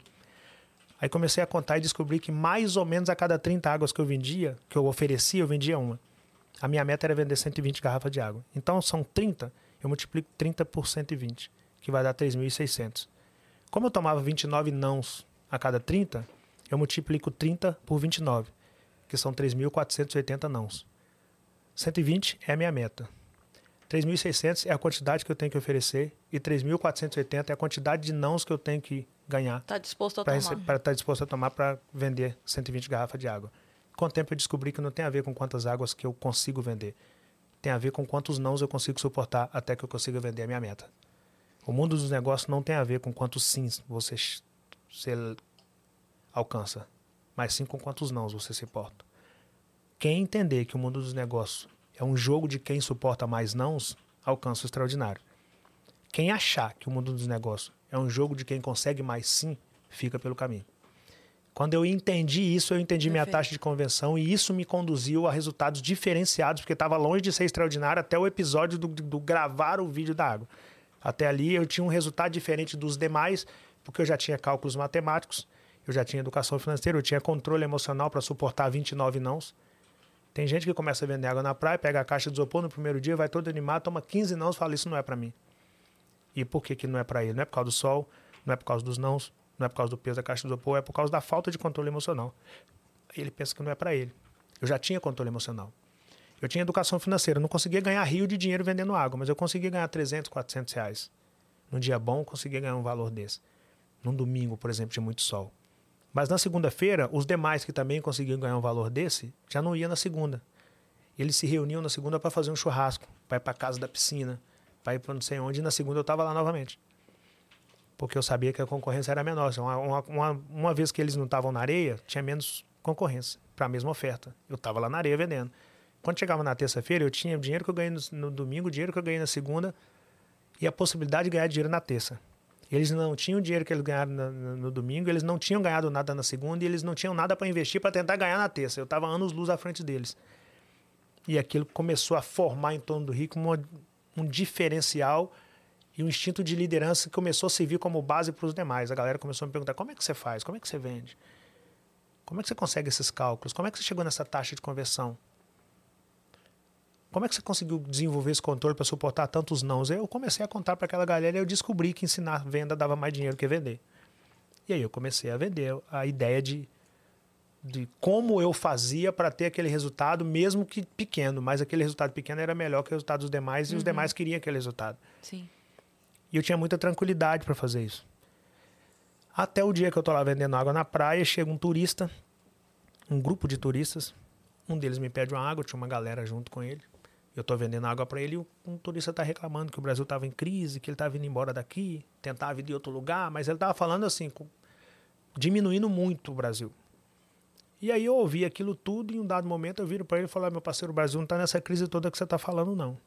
Aí comecei a contar e descobri que mais ou menos a cada 30 águas que eu vendia, que eu oferecia, eu vendia uma. A minha meta era vender 120 garrafas de água. Então são 30, eu multiplico 30 por 120, que vai dar 3.600. Como eu tomava 29 nãos a cada 30, eu multiplico 30 por 29, que são 3.480 nãos. 120 é a minha meta. 3.600 é a quantidade que eu tenho que oferecer e 3.480 é a quantidade de nãos que eu tenho que ganhar. Está disposto a Para tomar. estar tá disposto a tomar para vender 120 garrafas de água. Com o tempo eu descobri que não tem a ver com quantas águas que eu consigo vender. Tem a ver com quantos nãos eu consigo suportar até que eu consiga vender a minha meta. O mundo dos negócios não tem a ver com quantos sims você, você alcança, mas sim com quantos nãos você se porta. Quem entender que o mundo dos negócios é um jogo de quem suporta mais nãos, alcança o extraordinário. Quem achar que o mundo dos negócios é um jogo de quem consegue mais sim, fica pelo caminho. Quando eu entendi isso, eu entendi minha Perfeito. taxa de conversão e isso me conduziu a resultados diferenciados, porque estava longe de ser extraordinário até o episódio do, do gravar o vídeo da água. Até ali eu tinha um resultado diferente dos demais, porque eu já tinha cálculos matemáticos, eu já tinha educação financeira, eu tinha controle emocional para suportar 29 nãos. Tem gente que começa a vender água na praia, pega a caixa de isopor no primeiro dia, vai todo animado, toma 15 nãos e fala: Isso não é para mim. E por que, que não é para ele? Não é por causa do sol, não é por causa dos nãos, não é por causa do peso da caixa de isopor, é por causa da falta de controle emocional. Ele pensa que não é para ele. Eu já tinha controle emocional. Eu tinha educação financeira, não conseguia ganhar rio de dinheiro vendendo água, mas eu conseguia ganhar 300, 400 reais. Num dia bom, eu conseguia ganhar um valor desse. Num domingo, por exemplo, de muito sol. Mas na segunda-feira, os demais que também conseguiam ganhar um valor desse, já não ia na segunda. Eles se reuniam na segunda para fazer um churrasco, para ir para casa da piscina, para ir para não sei onde, e na segunda eu estava lá novamente. Porque eu sabia que a concorrência era menor. Uma, uma, uma vez que eles não estavam na areia, tinha menos concorrência para a mesma oferta. Eu estava lá na areia vendendo. Quando chegava na terça-feira, eu tinha o dinheiro que eu ganhei no, no domingo, dinheiro que eu ganhei na segunda e a possibilidade de ganhar dinheiro na terça. Eles não tinham dinheiro que eles ganharam no, no, no, domingo, eles não tinham ganhado nada na segunda e eles não tinham nada para investir para tentar ganhar na terça. Eu estava anos luz à frente deles. E aquilo começou a formar em torno do Rico uma, um diferencial e um instinto de liderança que começou a servir como base para os demais. A galera começou a me perguntar: como é que você faz? Como é que você vende? Como é que você consegue esses cálculos? Como é que você chegou nessa taxa de conversão? Como é que você conseguiu desenvolver esse controle para suportar tantos nãos? Eu comecei a contar para aquela galera e eu descobri que ensinar venda dava mais dinheiro que vender. E aí eu comecei a vender a ideia de, de como eu fazia para ter aquele resultado, mesmo que pequeno, mas aquele resultado pequeno era melhor que o resultado dos demais e Uhum. os demais queriam aquele resultado. Sim. E eu tinha muita tranquilidade para fazer isso. Até o dia que eu tô lá vendendo água na praia, chega um turista, um grupo de turistas. Um deles me pede uma água, tinha uma galera junto com ele. Eu tô vendendo água para ele e um turista tá reclamando que o Brasil tava em crise, que ele tava indo embora daqui, tentava ir de outro lugar, mas ele tava falando assim, com- diminuindo muito o Brasil. E aí eu ouvi aquilo tudo e em um dado momento eu viro para ele e falo: "Ah, meu parceiro, o Brasil não tá nessa crise toda que você tá falando não.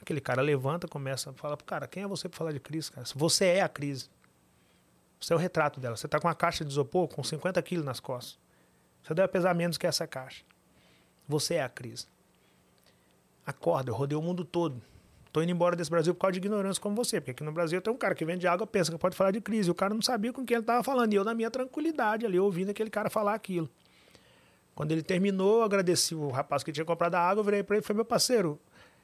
Aquele cara levanta, começa a falar cara, quem é você para falar de crise, cara? Você é a crise. Você é o retrato dela. Você está com uma caixa de isopor com 50 quilos nas costas. Você deve pesar menos que essa caixa. Você é a crise. Acorda, eu rodei o mundo todo. Estou indo embora desse Brasil por causa de ignorância como você. Porque aqui no Brasil tem um cara que vende água, pensa que pode falar de crise. O cara não sabia com quem ele estava falando. E eu, na minha tranquilidade, ali, ouvindo aquele cara falar aquilo. Quando ele terminou, eu agradeci o rapaz que tinha comprado a água, eu virei para ele e falei, meu parceiro,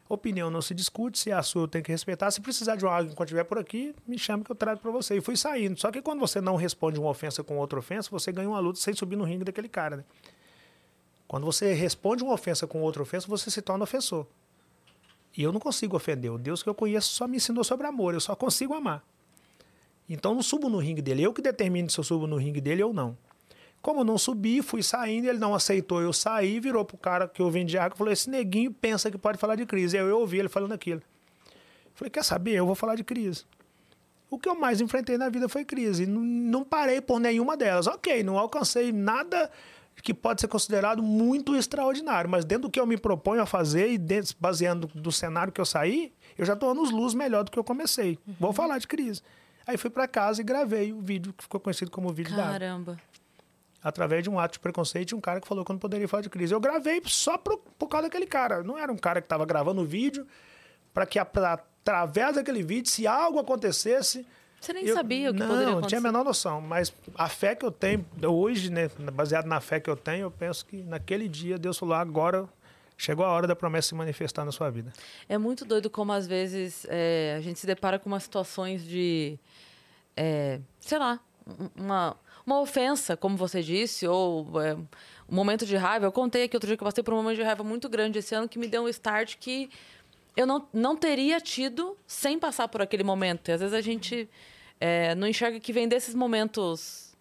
opinião não se discute, se é a sua eu tenho que respeitar. Se precisar de uma água enquanto estiver por aqui, me chama que eu trago para você. E fui saindo. Só que quando você não responde uma ofensa com outra ofensa, você ganha uma luta sem subir no ringue daquele cara, né? Quando você responde uma ofensa com outra ofensa, você se torna ofensor. E eu não consigo ofender. O Deus que eu conheço só me ensinou sobre amor. Eu só consigo amar. Então não subo no ringue dele. Eu que determino se eu subo no ringue dele ou não. Como eu não subi, fui saindo, ele não aceitou eu sair, virou pro cara que eu vendi água e falou: Esse neguinho pensa que pode falar de crise. Aí eu ouvi ele falando aquilo. Falei: Quer saber? Eu vou falar de crise. O que eu mais enfrentei na vida foi crise. Não parei por nenhuma delas. Ok, não alcancei nada que pode ser considerado muito extraordinário, mas dentro do que eu me proponho a fazer e dentro, baseando do cenário que eu saí, eu já estou anos luz melhor do que eu comecei. Vou falar de crise. Aí fui para casa e gravei o vídeo que ficou conhecido como vídeo da água Caramba. através de um ato de preconceito de um cara que falou que eu não poderia falar de crise. Eu gravei só por, por causa daquele cara. Não era um cara que estava gravando o vídeo para que, a- pra- através daquele vídeo, se algo acontecesse. Você nem eu- sabia o que não, poderia Não, acontecer. tinha a menor noção. Mas a fé que eu tenho, hoje, né, baseado na fé que eu tenho, eu penso que naquele dia Deus falou: agora chegou a hora da promessa se manifestar na sua vida. É muito doido como às vezes é, a gente se depara com umas situações de, é, sei lá, uma, uma ofensa, como você disse, ou é, um momento de raiva. Eu contei aqui outro dia que eu passei por um momento de raiva muito grande esse ano que me deu um start que eu não, não teria tido sem passar por aquele momento. E às vezes a gente é, não enxerga que vem desses momentos,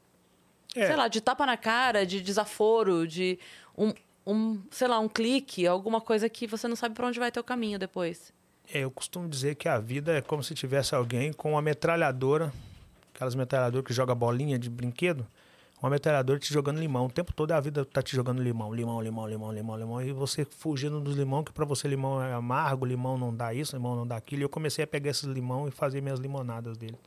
É. sei lá, de tapa na cara, de desaforo, de um, um, sei lá, um clique, alguma coisa que você não sabe para onde vai ter o caminho depois. É, eu costumo dizer que a vida é como se tivesse alguém com uma metralhadora, aquelas metralhadoras que joga bolinha de brinquedo, uma metralhadora te jogando limão. O tempo todo a vida tá te jogando limão, limão, limão, limão, limão, limão. E você fugindo dos limão, que para você limão é amargo, limão não dá isso, limão não dá aquilo. E eu comecei a pegar esses limão e fazer minhas limonadas dele.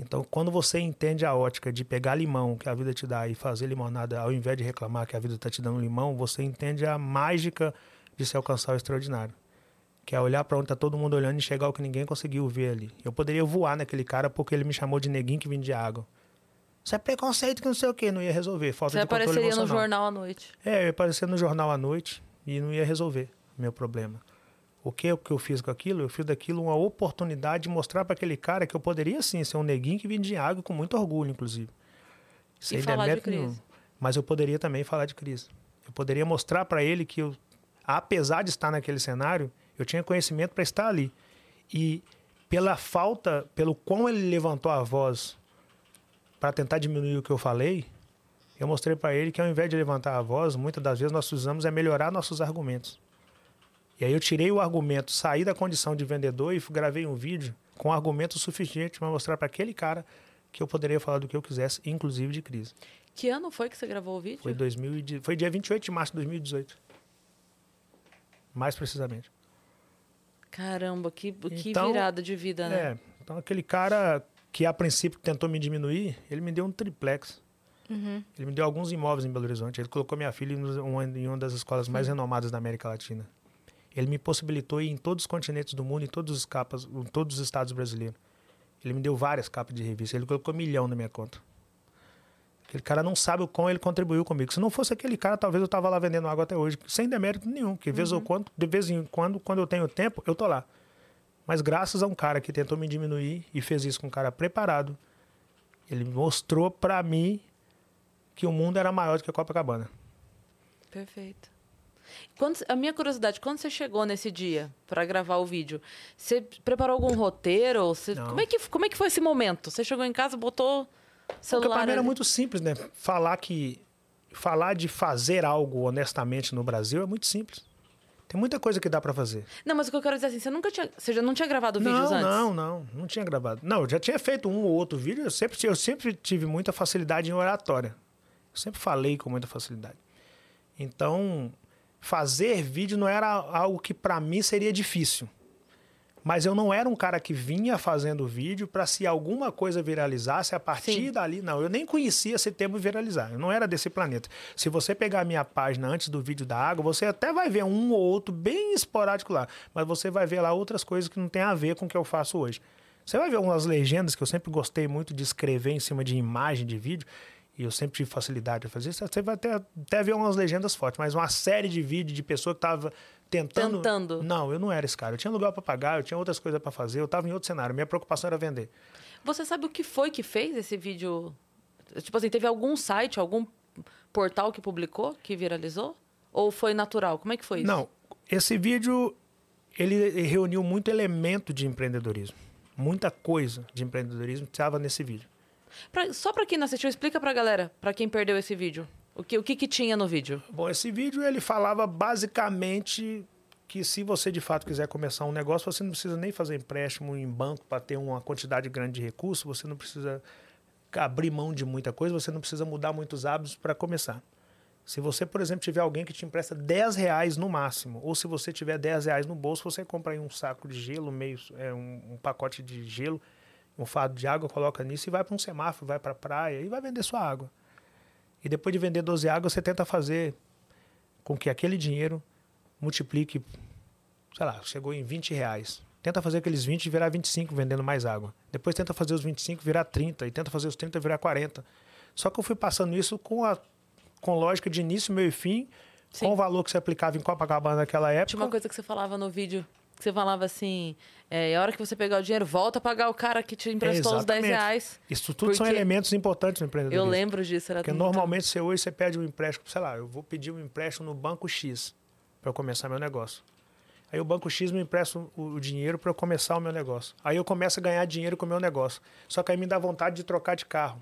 Então, quando você entende a ótica de pegar limão que a vida te dá e fazer limonada, ao invés de reclamar que a vida está te dando limão, você entende a mágica de se alcançar o extraordinário. Que é olhar para onde está todo mundo olhando e chegar ao que ninguém conseguiu ver ali. Eu poderia voar naquele cara porque ele me chamou de neguinho que vem de água. Isso é preconceito que não sei o que, não ia resolver. Falta Você de apareceria no jornal à noite. É, eu ia aparecer no jornal à noite e não ia resolver o meu problema. O que, o que eu fiz com aquilo? Eu fiz daquilo uma oportunidade de mostrar para aquele cara que eu poderia sim ser um neguinho que vinha de água com muito orgulho, inclusive. E Sem falar de crise. nenhum. Mas eu poderia também falar de crise. Eu poderia mostrar para ele que, eu, apesar de estar naquele cenário, eu tinha conhecimento para estar ali. E pela falta, pelo quão ele levantou a voz para tentar diminuir o que eu falei, eu mostrei para ele que ao invés de levantar a voz, muitas das vezes nós usamos é melhorar nossos argumentos. E aí eu tirei o argumento, saí da condição de vendedor e gravei um vídeo com argumento suficiente para mostrar para aquele cara que eu poderia falar do que eu quisesse, inclusive de crise. Que ano foi que você gravou o vídeo? Foi, 2000 e de- foi dia 28 de março de 2018. Mais precisamente. Caramba, que, que Então, virada de vida, né? É, então aquele cara que a princípio tentou me diminuir, ele me deu um triplex. Ele me deu alguns imóveis em Belo Horizonte. Ele colocou minha filha em uma, em uma das escolas mais renomadas da América Latina. Ele me possibilitou ir em todos os continentes do mundo, em todos os capas, em todos os estados brasileiros. Ele me deu várias capas de revista. Ele colocou milhão na minha conta. Aquele cara não sabe o quão ele contribuiu comigo. Se não fosse aquele cara, talvez eu tava lá vendendo água até hoje, sem demérito nenhum. Que de vez, ou quando, de vez em quando, quando eu tenho tempo, eu tô lá. Mas graças a um cara que tentou me diminuir e fez isso com um cara preparado, ele mostrou pra mim que o mundo era maior do que a Copacabana. Perfeito. Quando, a minha curiosidade, quando você chegou nesse dia para gravar o vídeo, você preparou algum roteiro? Você- como, é que, como é que foi esse momento? Você chegou em casa, botou o Porque celular pra mim era muito simples, né? Falar que falar de fazer algo honestamente no Brasil é muito simples. Tem muita coisa que dá pra fazer. Não, mas o que eu quero dizer é assim, você nunca tinha... Você já não tinha gravado vídeos não, antes? não, não, não tinha gravado. Não, eu já tinha feito um ou outro vídeo. Eu sempre, eu sempre tive muita facilidade em oratória. Eu sempre falei com muita facilidade. Então, fazer vídeo não era algo que pra mim seria difícil. Mas eu não era um cara que vinha fazendo vídeo para se alguma coisa viralizasse a partir Sim. dali. Não, eu nem conhecia esse termo viralizar. Eu não era desse planeta. Se você pegar a minha página antes do vídeo da água, você até vai ver um ou outro bem esporádico lá. Mas você vai ver lá outras coisas que não tem a ver com o que eu faço hoje. Você vai ver umas legendas que eu sempre gostei muito de escrever em cima de imagem de vídeo. E eu sempre tive facilidade de fazer isso. Você vai até, até ver umas legendas fortes. Mas uma série de vídeos de pessoa que tava tentando... Tentando. Não, eu não era esse cara. Eu tinha lugar para pagar, eu tinha outras coisas para fazer. Eu tava em outro cenário. Minha preocupação era vender. Você sabe o que foi que fez esse vídeo? Tipo assim, teve algum site, algum portal que publicou, que viralizou? Ou foi natural? Como é que foi isso? Não, esse vídeo ele reuniu muito elemento de empreendedorismo. Muita coisa de empreendedorismo estava nesse vídeo. Pra- só pra quem não assistiu, explica pra galera, pra quem perdeu esse vídeo. O que, o que, que tinha no vídeo? Bom, esse vídeo ele falava basicamente que se você de fato quiser começar um negócio, você não precisa nem fazer empréstimo em banco para ter uma quantidade grande de recursos, você não precisa abrir mão de muita coisa, você não precisa mudar muitos hábitos para começar. Se você, por exemplo, tiver alguém que te empresta 10 reais no máximo, ou se você tiver 10 reais no bolso, você compra aí um saco de gelo, meio, é, um, um pacote de gelo, um fardo de água, coloca nisso e vai para um semáforo, vai para a praia e vai vender sua água. E depois de vender 12 águas, você tenta fazer com que aquele dinheiro multiplique, sei lá, chegou em 20 reais. Tenta fazer aqueles 20 virar 25 vendendo mais água. Depois tenta fazer os 25 virar 30 e tenta fazer os 30 virar 40. Só que eu fui passando isso com a com lógica de início, meio e fim, Sim. com o valor que você aplicava em Copacabana naquela época. Tinha uma coisa que você falava no vídeo, que você falava assim, é, a hora que você pegar o dinheiro, volta a pagar o cara que te emprestou os 10 Exatamente. reais. Isso tudo são elementos importantes no Eu empreendedorismo. lembro disso, era Porque muito- normalmente você hoje você pede um empréstimo, sei lá, eu vou pedir um empréstimo no banco X para eu começar meu negócio. Aí o banco X me empresta o, dinheiro para eu começar o meu negócio. Aí eu começo a ganhar dinheiro com o meu negócio. Só que aí me dá vontade de trocar de carro.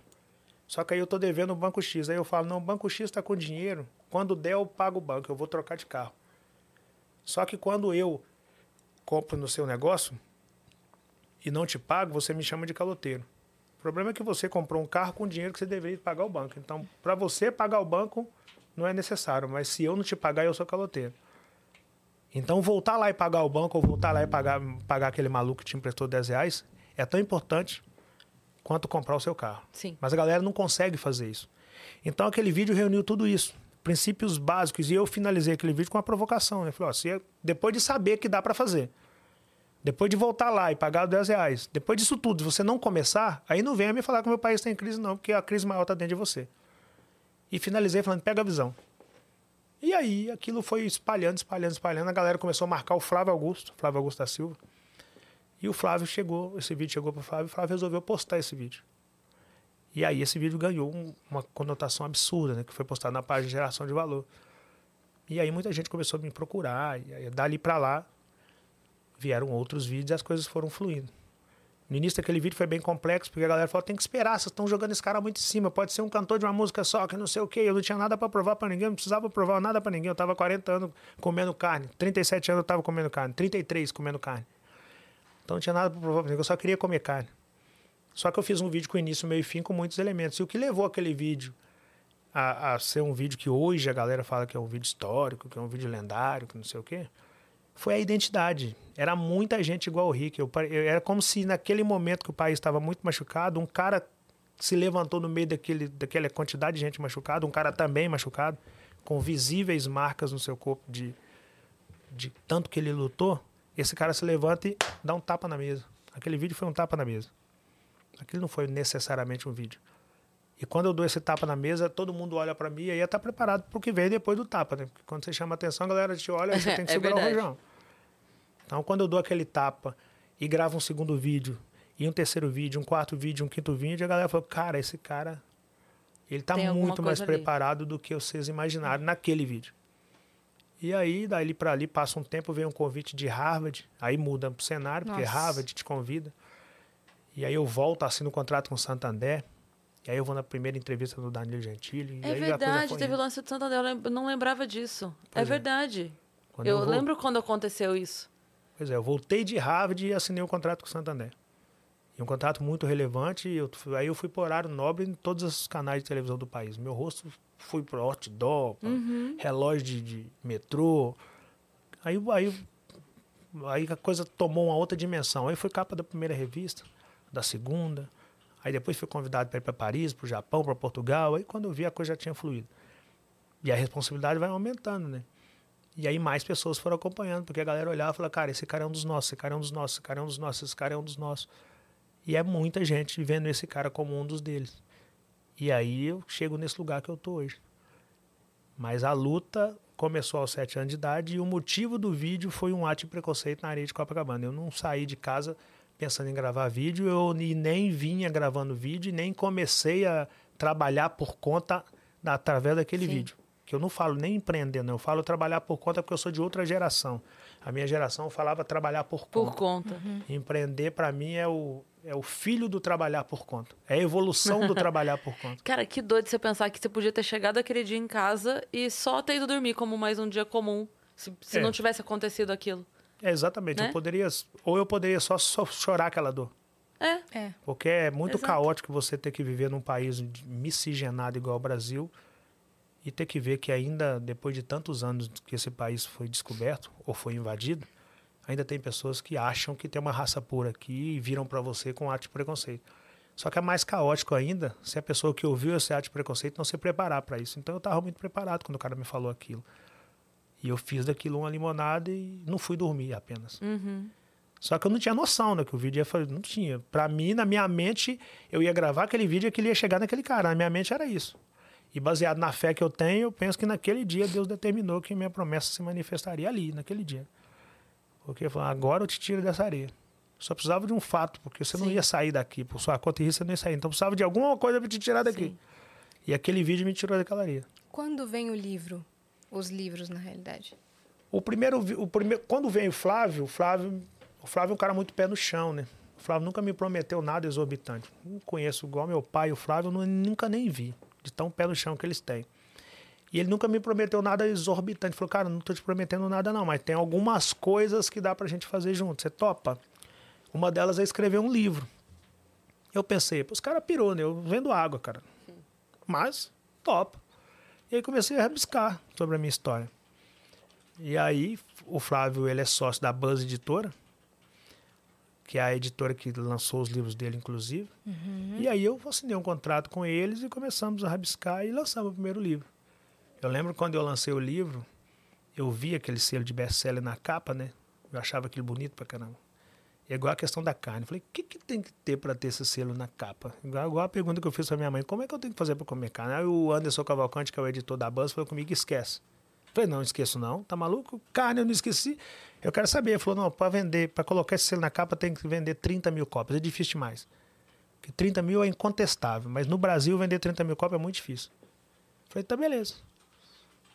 Só que aí eu tô devendo o banco X. Aí eu falo, não, o banco X está com dinheiro. Quando der, eu pago o banco, eu vou trocar de carro. Só que quando eu compro no seu negócio e não te pago, você me chama de caloteiro. O problema é que você comprou um carro com dinheiro que você deveria pagar o banco. Então, para você pagar o banco, não é necessário. Mas se eu não te pagar, eu sou caloteiro. Então, voltar lá e pagar o banco, ou voltar lá e pagar, pagar aquele maluco que te emprestou 10 reais, é tão importante quanto comprar o seu carro. Sim. Mas a galera não consegue fazer isso. Então, aquele vídeo reuniu tudo isso. Princípios básicos. E eu finalizei aquele vídeo com uma provocação. Né? Falei, ó, você, depois de saber que dá para fazer, depois de voltar lá e pagar os 10 reais, depois disso tudo, se você não começar, aí não venha me falar que o meu país está em crise, não, porque a crise maior está dentro de você. E finalizei falando, pega a visão. E aí aquilo foi espalhando, espalhando, espalhando. A galera começou a marcar o Flávio Augusto, Flávio Augusto da Silva. E o Flávio chegou, esse vídeo chegou para o Flávio, o Flávio resolveu postar esse vídeo. E aí esse vídeo ganhou um- uma conotação absurda, né? Que foi postado na página Geração de Valor. E aí muita gente começou a me procurar. E aí, dali para lá, vieram outros vídeos e as coisas foram fluindo. No início daquele vídeo foi bem complexo, porque a galera falou: tem que esperar, vocês estão jogando esse cara muito em cima. Pode ser um cantor de uma música só, que não sei o quê. Eu não tinha nada para provar para ninguém, não precisava provar nada para ninguém. Eu tava 40 anos comendo carne, 37 anos eu tava comendo carne, 33 comendo carne. Então não tinha nada para provar para ninguém, eu só queria comer carne. Só que eu fiz um vídeo com início, meio e fim, com muitos elementos. E o que levou aquele vídeo a, a ser um vídeo que hoje a galera fala que é um vídeo histórico, que é um vídeo lendário, que não sei o quê, foi a identidade. Era muita gente igual o Rick. Eu, eu- era como se naquele momento que o país estava muito machucado, um cara se levantou no meio daquele, daquela quantidade de gente machucada, um cara também machucado, com visíveis marcas no seu corpo de, de tanto que ele lutou. Esse cara se levanta e dá um tapa na mesa. Aquele vídeo foi um tapa na mesa. Aquilo não foi necessariamente um vídeo. E quando eu dou esse tapa na mesa, todo mundo olha pra mim e aí tá preparado pro que vem depois do tapa, né? Porque quando você chama atenção, a galera te olha e você tem que É segurar verdade. o rojão. Então, quando eu dou aquele tapa e gravo um segundo vídeo, e um terceiro vídeo, um quarto vídeo, um quinto vídeo, a galera fala, cara, esse cara, ele tá Tem muito mais ali. preparado do que vocês imaginaram naquele vídeo. E aí, dali para ali, passa um tempo, vem um convite de Harvard, aí muda o cenário, porque Nossa. Harvard te convida. E aí eu volto, assino um contrato com o Santander, e aí eu vou na primeira entrevista do Danilo Gentili. e É verdade, teve o lance do Santander, eu eu não lembrava disso. Pois é é. verdade. Quando eu vou- lembro quando aconteceu isso. Pois é, eu voltei de Harvard e assinei um contrato com o Santander. E um contrato muito relevante. Eu, aí eu fui por horário nobre em todos os canais de televisão do país. Meu rosto fui pro outdoor, pra relógio de, de metrô. Aí, aí, aí a coisa tomou uma outra dimensão. Aí foi capa da primeira revista, da segunda. Aí depois fui convidado para ir para Paris, para o Japão, para Portugal. Aí quando eu vi a coisa já tinha fluído. E a responsabilidade vai aumentando, né? E aí mais pessoas foram acompanhando, porque a galera olhava e falava, cara, esse cara é um dos nossos, esse cara é um dos nossos, esse cara é um dos nossos, esse cara é um dos nossos. E é muita gente vendo esse cara como um dos deles. E aí eu chego nesse lugar que eu tô hoje. Mas a luta começou aos sete anos de idade e o motivo do vídeo foi um ato de preconceito na areia de Copacabana. Eu não saí de casa pensando em gravar vídeo, eu nem vinha gravando vídeo e nem comecei a trabalhar por conta da- através daquele Sim. vídeo. Que eu não falo nem empreender, não. Eu falo trabalhar por conta porque eu sou de outra geração. A minha geração falava trabalhar por conta. Por conta. Uhum. Empreender, para mim, é o, é o filho do trabalhar por conta. É a evolução do trabalhar por conta. Cara, que doido você pensar que você podia ter chegado aquele dia em casa e só ter ido dormir como mais um dia comum. Se, se É. não tivesse acontecido aquilo. É, exatamente. Né? Eu poderia, ou eu poderia só, só chorar aquela dor. É. É. Porque é muito Exato. caótico você ter que viver num país miscigenado igual o Brasil e ter que ver que ainda, depois de tantos anos que esse país foi descoberto ou foi invadido, ainda tem pessoas que acham que tem uma raça pura aqui e viram para você com ato de preconceito. Só que é mais caótico ainda se a pessoa que ouviu esse ato de preconceito não se preparar para isso. Então eu estava muito preparado quando o cara me falou aquilo. E eu fiz daquilo uma limonada e não fui dormir apenas. Uhum. Só que eu não tinha noção, né? Que o vídeo ia fazer. Não tinha. Pra mim, na minha mente, eu ia gravar aquele vídeo e aquele ia chegar naquele cara. Na minha mente era isso. E baseado na fé que eu tenho, eu penso que naquele dia Deus determinou que minha promessa se manifestaria ali, naquele dia. Porque ele falou, agora eu te tiro dessa areia. Só precisava de um fato, porque você Sim. não ia sair daqui. Por sua conta e risco, você não ia sair. Então precisava de alguma coisa para te tirar daqui. Sim. E aquele vídeo me tirou daquela areia. Quando vem o livro? Os livros, na realidade? O primeiro, o primeiro quando vem o Flávio, o Flávio, o Flávio é um cara muito pé no chão, né? O Flávio nunca me prometeu nada exorbitante. Não conheço igual meu pai o Flávio, eu nunca nem vi, de tão pé no chão que eles têm. E ele nunca me prometeu nada exorbitante. Falou, cara, não tô te prometendo nada não, mas tem algumas coisas que dá pra gente fazer junto. Você topa? Uma delas é escrever um livro. Eu pensei, os caras pirou, né? Eu vendo água, cara. Mas, topa. E aí comecei a rabiscar sobre a minha história. E aí, o Flávio, ele é sócio da Buzz Editora, que é a editora que lançou os livros dele, inclusive. Uhum. E aí eu assinei um contrato com eles e começamos a rabiscar e lançamos o primeiro livro. Eu lembro quando eu lancei o livro, eu vi aquele selo de best-seller na capa, né? Eu achava aquilo bonito pra caramba. É igual a questão da carne. Falei, o que, que tem que ter para ter esse selo na capa? Igual, igual, a pergunta que eu fiz para minha mãe, como é que eu tenho que fazer para comer carne? Aí o Anderson Cavalcante, que é o editor da Buzz, falou comigo, esquece. Falei, não, esqueço não, tá maluco? Carne eu não esqueci. Eu quero saber. Ele falou, não, para vender, para colocar esse selo na capa tem que vender 30 mil cópias. É difícil demais. Porque 30 mil é incontestável, mas no Brasil vender 30 mil cópias é muito difícil. Falei, tá beleza.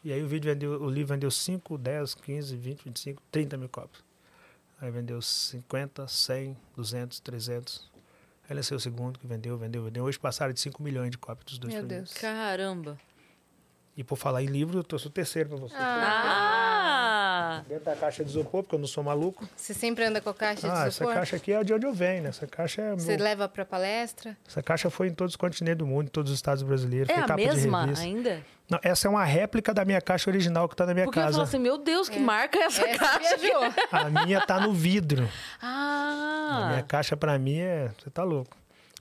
E aí o vídeo vendeu, o livro vendeu 5, 10, 15, 20, 25, 30 mil cópias. Aí vendeu 50, 100, 200, 300. Aí nasceu o segundo que vendeu, vendeu, vendeu. Hoje passaram de 5 milhões de cópias dos dois Meu Deus. Caramba. E por falar em livro, eu trouxe o terceiro para você. Ah! Dentro da caixa de isopor, porque eu não sou maluco. Você sempre anda com a caixa ah, de isopor? essa caixa aqui é de onde eu venho, né? Essa caixa é... Você meu... leva para palestra? Essa caixa foi em todos os continentes do mundo, em todos os estados brasileiros. É foi a capa mesma de ainda? Não, essa é uma réplica da minha caixa original que está na minha Porque casa. Porque eu falo assim, meu Deus, que é. marca é essa, essa caixa? Viajou. A minha tá no vidro. Ah! A minha caixa para mim é... Você tá louco.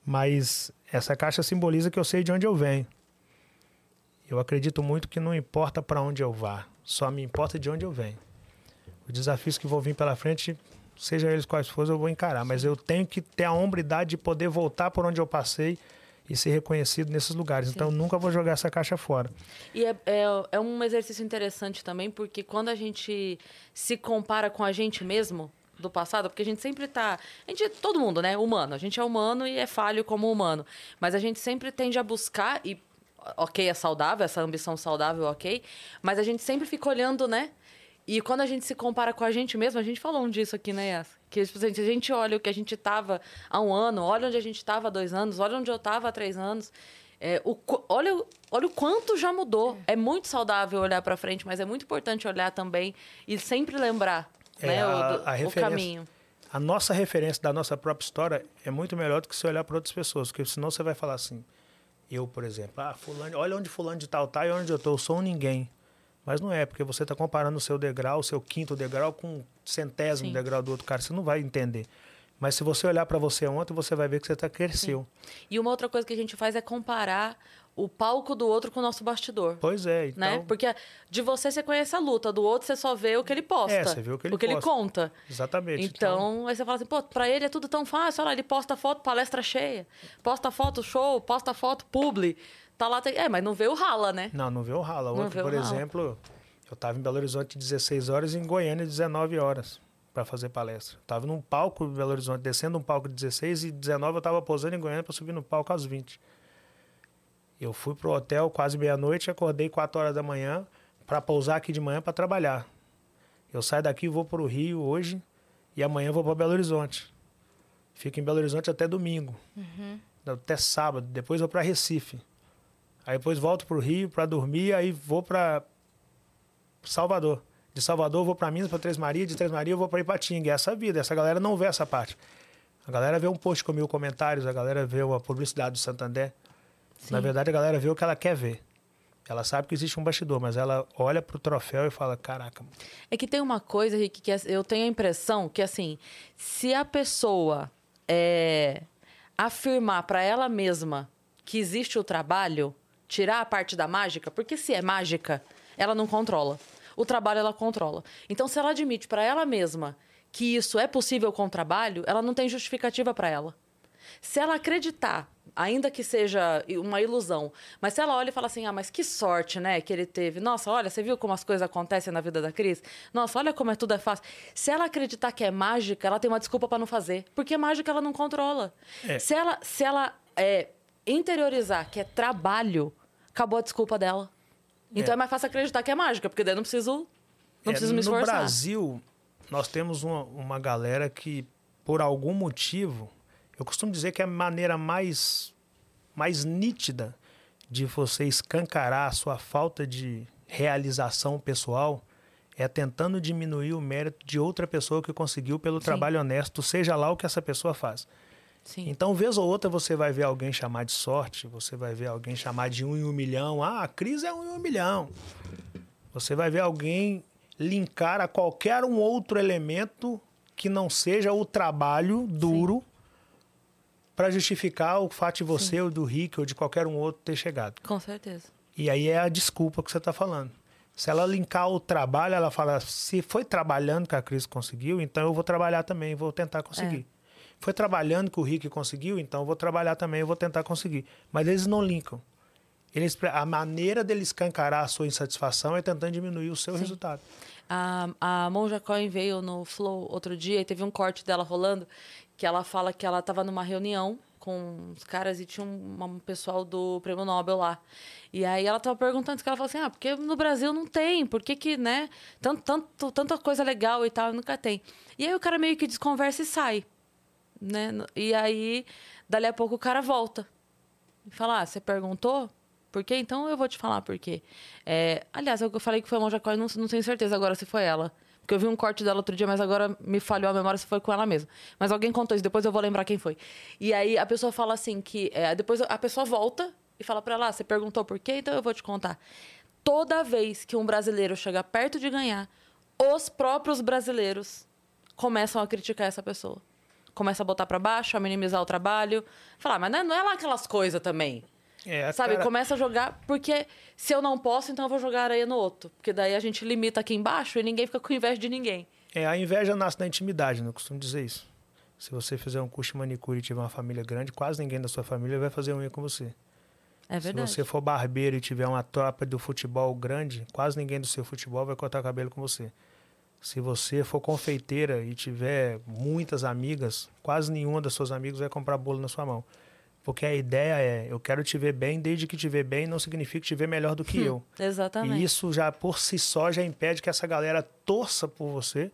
Mas essa caixa simboliza que eu sei de onde eu venho. Eu acredito muito que não importa para onde eu vá, só me importa de onde eu venho. Os desafios que vão vir pela frente, seja eles quais forem, eu vou encarar. Mas eu tenho que ter a hombridade de poder voltar por onde eu passei e ser reconhecido nesses lugares. Sim. Então, nunca vou jogar essa caixa fora. E é, é, é, um exercício interessante também, porque quando a gente se compara com a gente mesmo do passado, porque a gente sempre tá. A gente, todo mundo, né? Humano. A gente é humano e é falho como humano. Mas a gente sempre tende a buscar, e ok, é saudável, essa ambição saudável, ok. Mas a gente sempre fica olhando, né? E quando a gente se compara com a gente mesmo, a gente falou um disso aqui, né, Yas? Que tipo, assim, se a gente olha o que a gente estava há um ano, olha onde a gente estava há dois anos, olha onde eu estava há três anos. É, o, olha, olha o quanto já mudou. É, é muito saudável olhar para frente, mas é muito importante olhar também e sempre lembrar é, né, a, o, a o caminho. A nossa referência da nossa própria história é muito melhor do que se olhar para outras pessoas, porque senão você vai falar assim, eu, por exemplo, ah, fulano, olha onde fulano de tal tá e onde eu tô, eu sou um ninguém. Mas não é, porque você está comparando o seu degrau, o seu quinto degrau, com o centésimo Sim. degrau do outro cara. Você não vai entender. Mas se você olhar para você ontem, você vai ver que você tá, cresceu. Sim. E uma outra coisa que a gente faz é comparar o palco do outro com o nosso bastidor. Pois é, então... Né? Porque de você você conhece a luta, do outro você só vê o que ele posta. É, você vê o que ele o que ele conta. Exatamente. Então, então, aí você fala assim, pô, pra ele é tudo tão fácil. Olha lá, ele posta foto, palestra cheia. Posta foto, show. Posta foto, publi. Tá lá... É, mas não vê o rala, né? Não, não vê o rala. Outro, por exemplo... Eu estava em Belo Horizonte 16 horas e em Goiânia 19 horas para fazer palestra. Estava num palco em Belo Horizonte, descendo um palco de 16 e 19 eu estava pousando em Goiânia para subir no palco às 20. Eu fui pro hotel quase meia-noite, acordei 4 horas da manhã para pousar aqui de manhã para trabalhar. Eu saio daqui e vou para o Rio hoje e amanhã vou para Belo Horizonte. Fico em Belo Horizonte até domingo, uhum. até sábado. Depois vou para Recife. Aí depois volto para o Rio para dormir, aí vou para Salvador. De Salvador vou para Minas, para Três Marias, de Três Marias eu vou para Ipatinga. É essa vida, essa galera não vê essa parte. A galera vê um post com mil comentários, a galera vê a publicidade do Santander. Sim. Na verdade, a galera vê o que ela quer ver. Ela sabe que existe um bastidor, mas ela olha pro troféu e fala: caraca. É que tem uma coisa, Rick, que eu tenho a impressão que, assim, se a pessoa é, afirmar para ela mesma que existe o trabalho, tirar a parte da mágica, porque se é mágica, ela não controla o trabalho ela controla. Então, se ela admite para ela mesma que isso é possível com o trabalho, ela não tem justificativa para ela. Se ela acreditar ainda que seja uma ilusão. Mas se ela olha e fala assim, ah, mas que sorte, né, que ele teve. Nossa, olha, você viu como as coisas acontecem na vida da Cris? Nossa, olha como é tudo é fácil. Se ela acreditar que é mágica, ela tem uma desculpa para não fazer, porque mágica ela não controla. É. Se ela, se ela é, interiorizar que é trabalho, acabou a desculpa dela. Então é. é mais fácil acreditar que é mágica, porque daí eu não preciso, não é, preciso me esforçar. No Brasil, nós temos uma, uma galera que, por algum motivo, eu costumo dizer que é a maneira mais, mais nítida de você escancarar a sua falta de realização pessoal é tentando diminuir o mérito de outra pessoa que conseguiu pelo Sim. trabalho honesto, seja lá o que essa pessoa faz. Sim. Então, vez ou outra, você vai ver alguém chamar de sorte, você vai ver alguém chamar de um em um milhão. Ah, a crise é um em um milhão. Você vai ver alguém linkar a qualquer um outro elemento que não seja o trabalho duro para justificar o fato de você Sim. ou do Rick ou de qualquer um outro ter chegado. Com certeza. E aí é a desculpa que você está falando. Se ela linkar o trabalho, ela fala: se foi trabalhando que a Cris conseguiu, então eu vou trabalhar também, vou tentar conseguir. É. Foi trabalhando que o Rick conseguiu, então eu vou trabalhar também, eu vou tentar conseguir. Mas eles não linkam. Eles, a maneira deles escancarar a sua insatisfação é tentando diminuir o seu Sim. resultado. A, a Monja Coin veio no Flow outro dia e teve um corte dela rolando que ela fala que ela estava numa reunião com os caras e tinha um, um, pessoal do Prêmio Nobel lá. E aí ela estava perguntando, que ela falou assim, ah, porque no Brasil não tem, por que que, né, tanto, tanto, tanta coisa legal e tal, nunca tem. E aí o cara meio que desconversa e sai, né, e aí, dali a pouco o cara volta. E fala, ah, você perguntou? Por quê? Então eu vou te falar por quê. É, aliás, eu falei que foi a Monja Coy, não, não tenho certeza agora se foi ela. Porque eu vi um corte dela outro dia, mas agora me falhou a memória se foi com ela mesma. Mas alguém contou isso, depois eu vou lembrar quem foi. E aí a pessoa fala assim que. É, depois a pessoa volta e fala para ela: ah, você perguntou por quê? Então eu vou te contar. Toda vez que um brasileiro chega perto de ganhar, os próprios brasileiros começam a criticar essa pessoa. Começa a botar para baixo, a minimizar o trabalho. Falar, mas não é, não é lá aquelas coisas também. É, Sabe, cara... começa a jogar, porque se eu não posso, então eu vou jogar areia no outro. Porque daí a gente limita aqui embaixo e ninguém fica com inveja de ninguém. É, a inveja nasce da intimidade, não né? costumo dizer isso. Se você fizer um curso de manicure e tiver uma família grande, quase ninguém da sua família vai fazer unha com você. É verdade. Se você for barbeiro e tiver uma tropa do futebol grande, quase ninguém do seu futebol vai cortar cabelo com você. Se você for confeiteira e tiver muitas amigas, quase nenhuma das suas amigas vai comprar bolo na sua mão. Porque a ideia é, eu quero te ver bem, desde que te ver bem não significa te ver melhor do que hum, eu. Exatamente. E isso já por si só já impede que essa galera torça por você,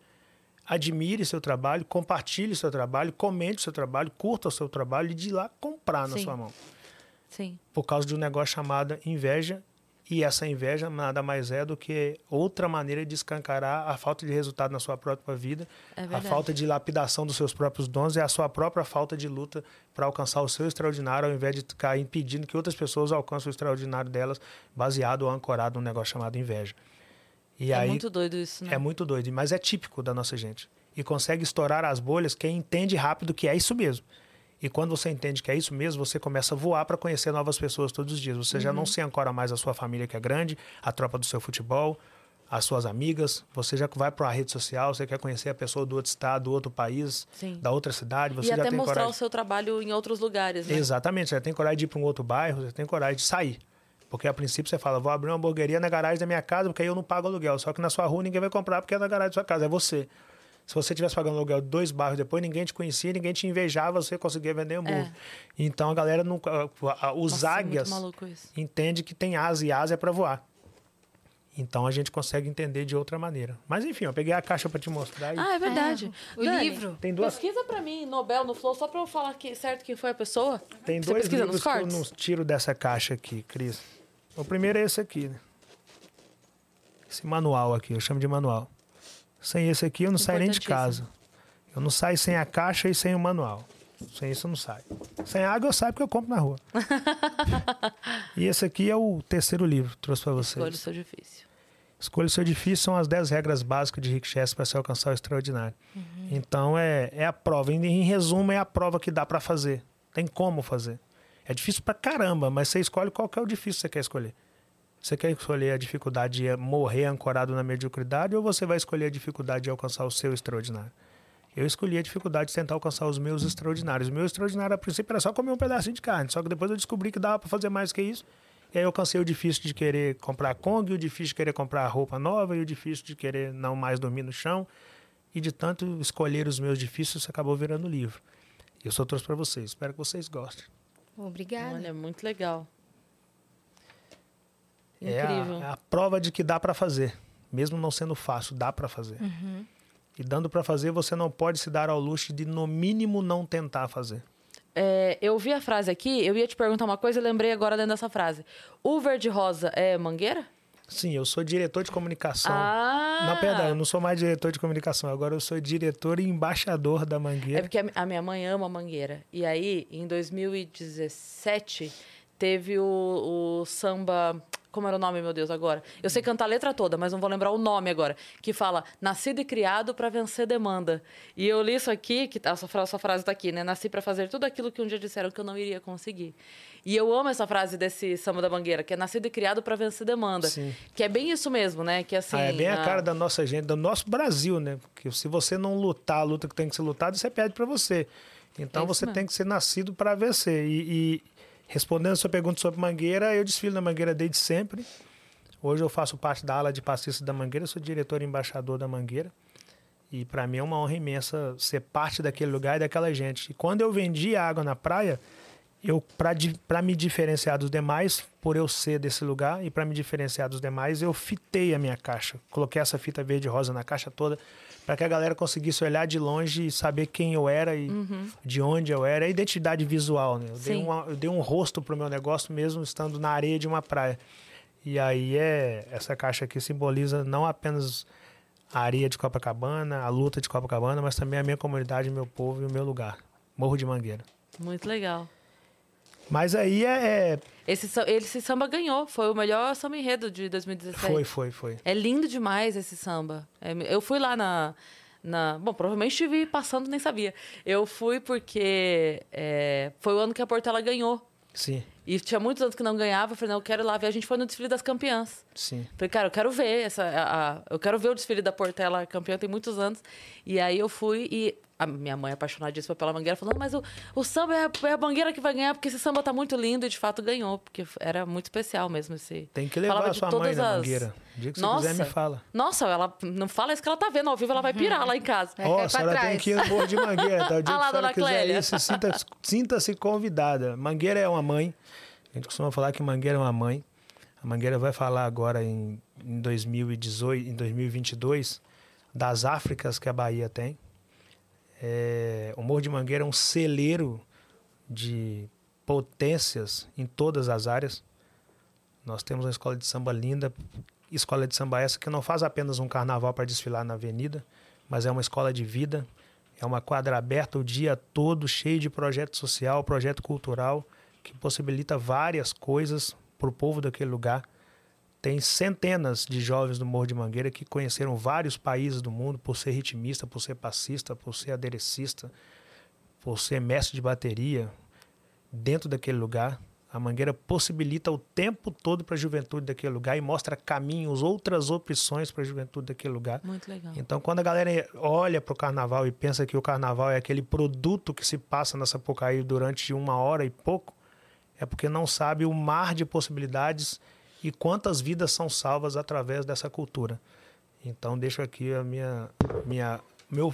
admire seu trabalho, compartilhe seu trabalho, comente seu trabalho, curta o seu trabalho e de lá comprar Sim. na sua mão. Sim. Por causa de um negócio chamado inveja e essa inveja nada mais é do que outra maneira de escancarar a falta de resultado na sua própria vida, é a falta de lapidação dos seus próprios dons e a sua própria falta de luta para alcançar o seu extraordinário, ao invés de ficar impedindo que outras pessoas alcancem o extraordinário delas, baseado ou ancorado num negócio chamado inveja. E é aí, muito doido isso, né? É muito doido, mas é típico da nossa gente. E consegue estourar as bolhas quem entende rápido que é isso mesmo. E quando você entende que é isso mesmo, você começa a voar para conhecer novas pessoas todos os dias. Você uhum. já não uhum. se ancora mais à sua família, que é grande, a tropa do seu futebol, as suas amigas. Você já vai para a rede social, você quer conhecer a pessoa do outro estado, do outro país, Sim. da outra cidade. Você e já até tem mostrar coragem... o seu trabalho em outros lugares, né? Exatamente. Você já tem coragem de ir para um outro bairro, você tem coragem de sair. Porque a princípio você fala, vou abrir uma hamburgueria na garagem da minha casa, porque aí eu não pago aluguel. Só que na sua rua ninguém vai comprar porque é na garagem da sua casa, é você. Se você tivesse pagando aluguel dois bairros depois, ninguém te conhecia, ninguém te invejava, você conseguia vender o É. Então a galera nunca. Os Nossa, águias é entende que tem asa e asa é para voar. Então a gente consegue entender de outra maneira. Mas enfim, eu peguei a caixa para te mostrar. E... Ah, é verdade. É, o Dani, livro. Tem duas... Pesquisa para mim, Nobel no Flow, só para eu falar que, certo quem foi a pessoa. Tem Você dois livros que eu não tiro dessa caixa aqui, Cris. O primeiro é esse aqui. Né? Esse manual aqui, eu chamo de manual. Sem esse aqui eu não saio nem de casa. Eu não saio sem a caixa e sem o manual. Sem isso eu não saio. Sem água eu saio porque eu compro na rua. e esse aqui é o terceiro livro que trouxe para vocês. Escolha o seu difícil. Escolha o seu difícil são as 10 regras básicas de Rick Chess para se alcançar o extraordinário. Uhum. Então é, é a prova. Em, resumo, é a prova que dá para fazer. Tem como fazer. É difícil pra caramba, mas você escolhe qual que é o difícil que você quer escolher. Você quer escolher a dificuldade de morrer ancorado na mediocridade ou você vai escolher a dificuldade de alcançar o seu extraordinário? eu escolhi a dificuldade de tentar alcançar os meus extraordinários. O meu extraordinário, a princípio, era só comer um pedacinho de carne. Só que depois eu descobri que dava para fazer mais que isso. E aí eu alcancei o difícil de querer comprar Kong, o difícil de querer comprar roupa nova, e o difícil de querer não mais dormir no chão. E de tanto escolher os meus difíceis, acabou virando livro. E eu só trouxe para vocês. Espero que vocês gostem. Obrigada. Olha, muito legal. É a, a prova de que dá para fazer. Mesmo não sendo fácil, dá para fazer. E dando para fazer, você não pode se dar ao luxo de, no mínimo, não tentar fazer. É, eu vi a frase aqui, eu ia te perguntar uma coisa e lembrei agora dentro dessa frase. O verde rosa é mangueira? Sim, eu sou diretor de comunicação. Ah! Não, perdão, eu não sou mais diretor de comunicação. Agora eu sou diretor e embaixador da É Mangueira. porque a mi- a minha mãe ama mangueira. E aí, em 2017, teve o, o samba. Como era o nome, meu Deus, agora? Eu sei cantar a letra toda, mas não vou lembrar o nome agora. Que fala: Nascido e criado para vencer demanda. E eu li isso aqui, que tá- essa, fra- essa frase tá aqui, né? Nasci para fazer tudo aquilo que um dia disseram que eu não iria conseguir. E eu amo essa frase desse samba da mangueira, que é nascido e criado para vencer demanda. Sim. Que é bem isso mesmo, né? Que assim. Ah, é bem a a- cara da nossa gente, do nosso Brasil, né? Porque se você não lutar a luta que tem que ser lutada, você perde para você. Então É você mesmo. tem que ser nascido para vencer. E, e respondendo a sua pergunta sobre Mangueira, eu desfilo na Mangueira desde sempre. Hoje eu faço parte da ala de passistas da Mangueira, sou diretor e embaixador da Mangueira. E para mim é uma honra imensa ser parte daquele lugar e daquela gente. E quando eu vendi água na praia, eu para me diferenciar dos demais, por eu ser desse lugar e para me diferenciar dos demais, eu fitei a minha caixa. Coloquei essa fita verde rosa na caixa toda para que a galera conseguisse olhar de longe e saber quem eu era e de onde eu era. É identidade visual, né? Eu dei, uma- eu dei um rosto pro meu negócio mesmo estando na areia de uma praia. E aí é essa caixa aqui simboliza não apenas a areia de Copacabana, a luta de Copacabana, mas também a minha comunidade, meu povo e o meu lugar. Morro de Mangueira. Muito legal. Mas aí é, é- Esse, esse samba ganhou, foi o melhor samba enredo de 2017. foi, foi, foi. É lindo demais esse samba. É, eu fui lá na, na. Bom, provavelmente estive passando, nem sabia. Eu fui porque é, foi o ano que a Portela ganhou. Sim, E tinha muitos anos que não ganhava. Eu falei, não, eu quero ir lá ver. A gente foi no desfile das campeãs. sim. Falei, cara, eu quero ver essa. a- a- eu quero ver o desfile da Portela campeã, tem muitos anos. E aí eu fui e. A minha mãe, apaixonadíssima pela mangueira, falando, mas o, o samba é a, é a mangueira que vai ganhar, porque esse samba tá muito lindo, e de fato ganhou, porque era muito especial mesmo esse. Tem que levar Falava a sua mãe todas na as- mangueira. O dia que você Nossa. quiser, me fala. Nossa, ela não fala isso que ela tá vendo ao vivo, ela vai pirar lá em casa. Vai Ó, cair a tem que ir no Morro de Mangueira, tá? O dia Ah que a senhora dona quiser Clélia. ir, se sinta- sinta-se convidada. Mangueira é uma mãe. A gente costuma falar que Mangueira é uma mãe. A Mangueira vai falar agora em, em 2018, em 2022, das Áfricas que a Bahia tem. É, o Morro de Mangueira é um celeiro de potências em todas as áreas. Nós temos uma escola de samba linda, escola de samba essa que não faz apenas um carnaval para desfilar na avenida, mas é uma escola de vida, é uma quadra aberta o dia todo, cheio de projeto social, projeto cultural, que possibilita várias coisas para o povo daquele lugar. Tem centenas de jovens do Morro de Mangueira que conheceram vários países do mundo por ser ritmista, por ser passista, por ser aderecista, por ser mestre de bateria. Dentro daquele lugar, a Mangueira possibilita o tempo todo para a juventude daquele lugar e mostra caminhos, outras opções para a juventude daquele lugar. Muito legal. Então, quando a galera olha para o carnaval e pensa que o carnaval é aquele produto que se passa na Sapucaí durante uma hora e pouco, é porque não sabe o mar de possibilidades e quantas vidas são salvas através dessa cultura. Então, deixo aqui a minha, minha, meu,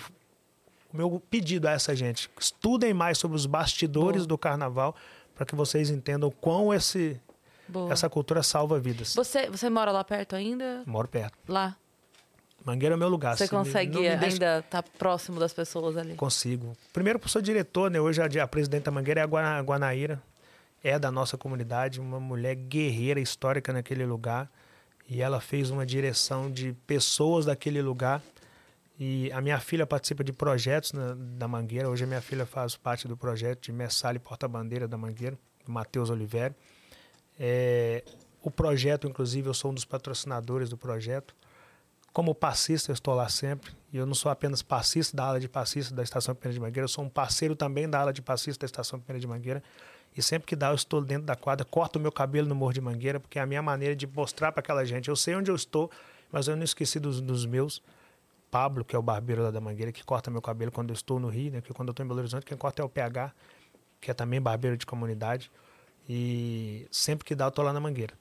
o meu pedido a essa gente: estudem mais sobre os bastidores Boa. do carnaval para que vocês entendam quão esse, Boa. essa cultura salva vidas. Você, você mora lá perto ainda? Moro perto. Lá. Mangueira é meu lugar. Você Se me- consegue não me deixa- ainda estar próximo das pessoas ali? Consigo. Primeiro, porque sou diretor, né? Hoje a, a presidente da Mangueira é a Guana- Guanaíra, é da nossa comunidade, uma mulher guerreira histórica naquele lugar. E ela fez uma direção de pessoas daquele lugar. E a minha filha participa de projetos na- da Mangueira. Hoje a minha filha faz parte do projeto de Messale Porta-Bandeira da Mangueira, do Matheus Oliveira. É, o projeto, inclusive, eu sou um dos patrocinadores do projeto. Como passista, eu estou lá sempre. E eu não sou apenas passista da ala de passista da Estação Pena de Mangueira, eu sou um parceiro também da ala de passista da Estação Pena de Mangueira. E sempre que dá, eu estou dentro da quadra, corto o meu cabelo no Morro de Mangueira, porque é a minha maneira de mostrar para aquela gente. Eu sei onde eu estou, mas eu não esqueci dos, dos meus. Pablo, que é o barbeiro lá da Mangueira, que corta meu cabelo quando eu estou no Rio, né? Porque quando eu estou em Belo Horizonte, quem corta é o PH, que é também barbeiro de comunidade. E sempre que dá, eu tô lá na Mangueira.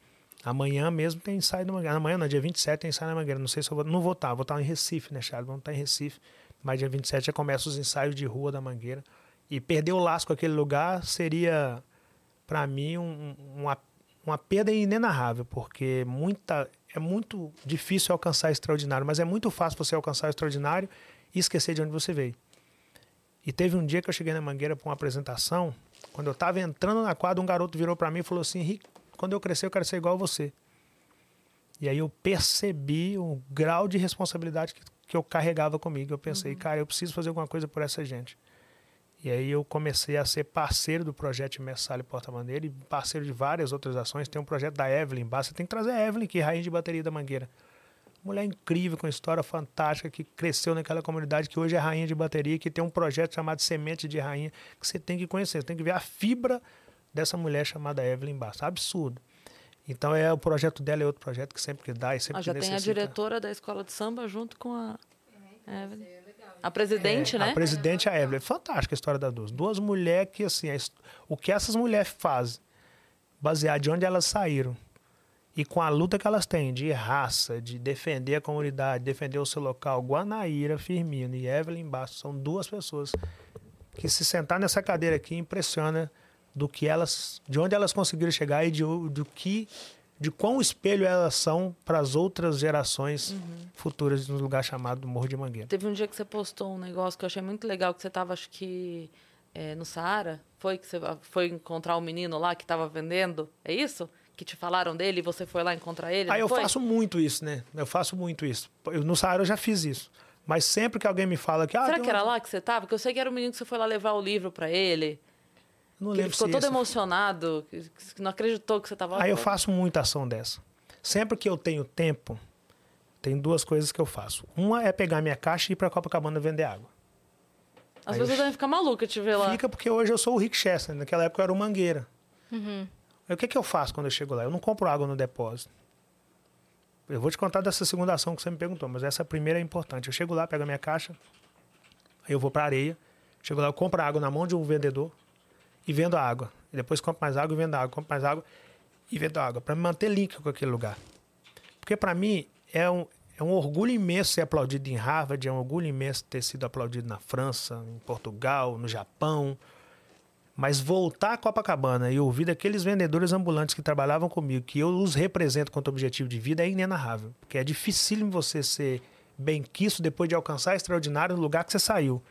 Amanhã mesmo tem ensaio da Mangueira. Amanhã, no dia 27, tem ensaio na Mangueira. Não sei se eu vou. Não vou estar, vou estar em Recife, né, Charles? Vamos estar em Recife. Mas dia 27 já começa os ensaios de rua da Mangueira. E perder o laço com aquele lugar seria, para mim, um, uma, uma perda inenarrável, porque muita, é muito difícil alcançar extraordinário, mas é muito fácil você alcançar extraordinário e esquecer de onde você veio. E teve um dia que eu cheguei na Mangueira para uma apresentação, quando eu estava entrando na quadra, um garoto virou para mim e falou assim: Henrique, quando eu crescer, eu quero ser igual a você. E aí eu percebi o grau de responsabilidade que, que eu carregava comigo. Eu pensei, uhum. cara, eu preciso fazer alguma coisa por essa gente. E aí eu comecei a ser parceiro do projeto Messale Porta Mangueira e parceiro de várias outras ações. Tem um projeto da Evelyn, basta tem que trazer a Evelyn, que é rainha de bateria da Mangueira. Mulher incrível, com história fantástica, que cresceu naquela comunidade, que hoje é rainha de bateria, que tem um projeto chamado Semente de Rainha, que você tem que conhecer, você tem que ver a fibra dessa mulher chamada Evelyn Basta. Absurdo. Então é o projeto dela é outro projeto que sempre que dá e sempre ah, já que tem a diretora da escola de samba junto com a Evelyn. A presidente, é, né? A presidente a Evelyn. É fantástica a história das duas. Duas mulheres que, assim, o que essas mulheres fazem, baseado de onde elas saíram, e com a luta que elas têm de raça, de defender a comunidade, defender o seu local, Guanaíra Firmino e Evelyn Bastos são duas pessoas que se sentar nessa cadeira aqui impressiona do que elas, de onde elas conseguiram chegar e de, do que, de quão espelho elas são para as outras gerações uhum. futuras no lugar chamado Morro de Mangueira. Teve um dia que você postou um negócio que eu achei muito legal, que você estava, acho que é, no Saara, foi que você foi encontrar o um menino lá que estava vendendo, é isso? Que te falaram dele e você foi lá encontrar ele? Ah, eu foi? faço muito isso, né? Eu faço muito isso. Eu, no Saara eu já fiz isso. Mas sempre que alguém me fala que. Ah, Será que era lá que você estava? Porque eu sei que era o menino que você foi lá levar o livro para ele. Não que lembro ele ficou todo esse... emocionado, que não acreditou que você estava lá. Aí eu faço muita ação dessa. Sempre que eu tenho tempo, tem duas coisas que eu faço. Uma é pegar minha caixa e ir para Copacabana vender água. As Aí pessoas eu... devem ficar malucas te ver lá. Fica porque hoje eu sou o Rick Chester. Naquela época eu era o Mangueira. Uhum. Aí o que, que eu faço quando eu chego lá? Eu não compro água no depósito. Eu vou te contar dessa segunda ação que você me perguntou, mas essa primeira é importante. Eu chego lá, pego a minha caixa, aí eu vou para areia, chego lá, eu compro água na mão de um vendedor, e vendo água. E depois compro mais água e vendo água, compro mais água e vendo água, para me manter link com aquele lugar. Porque para mim é um, é um orgulho imenso ser aplaudido em Harvard, é um orgulho imenso ter sido aplaudido na França, em Portugal, no Japão. Mas voltar a Copacabana e ouvir daqueles vendedores ambulantes que trabalhavam comigo, que eu os represento quanto objetivo de vida, é inenarrável. Porque é difícil você ser bem quisto depois de alcançar extraordinário no lugar que você saiu.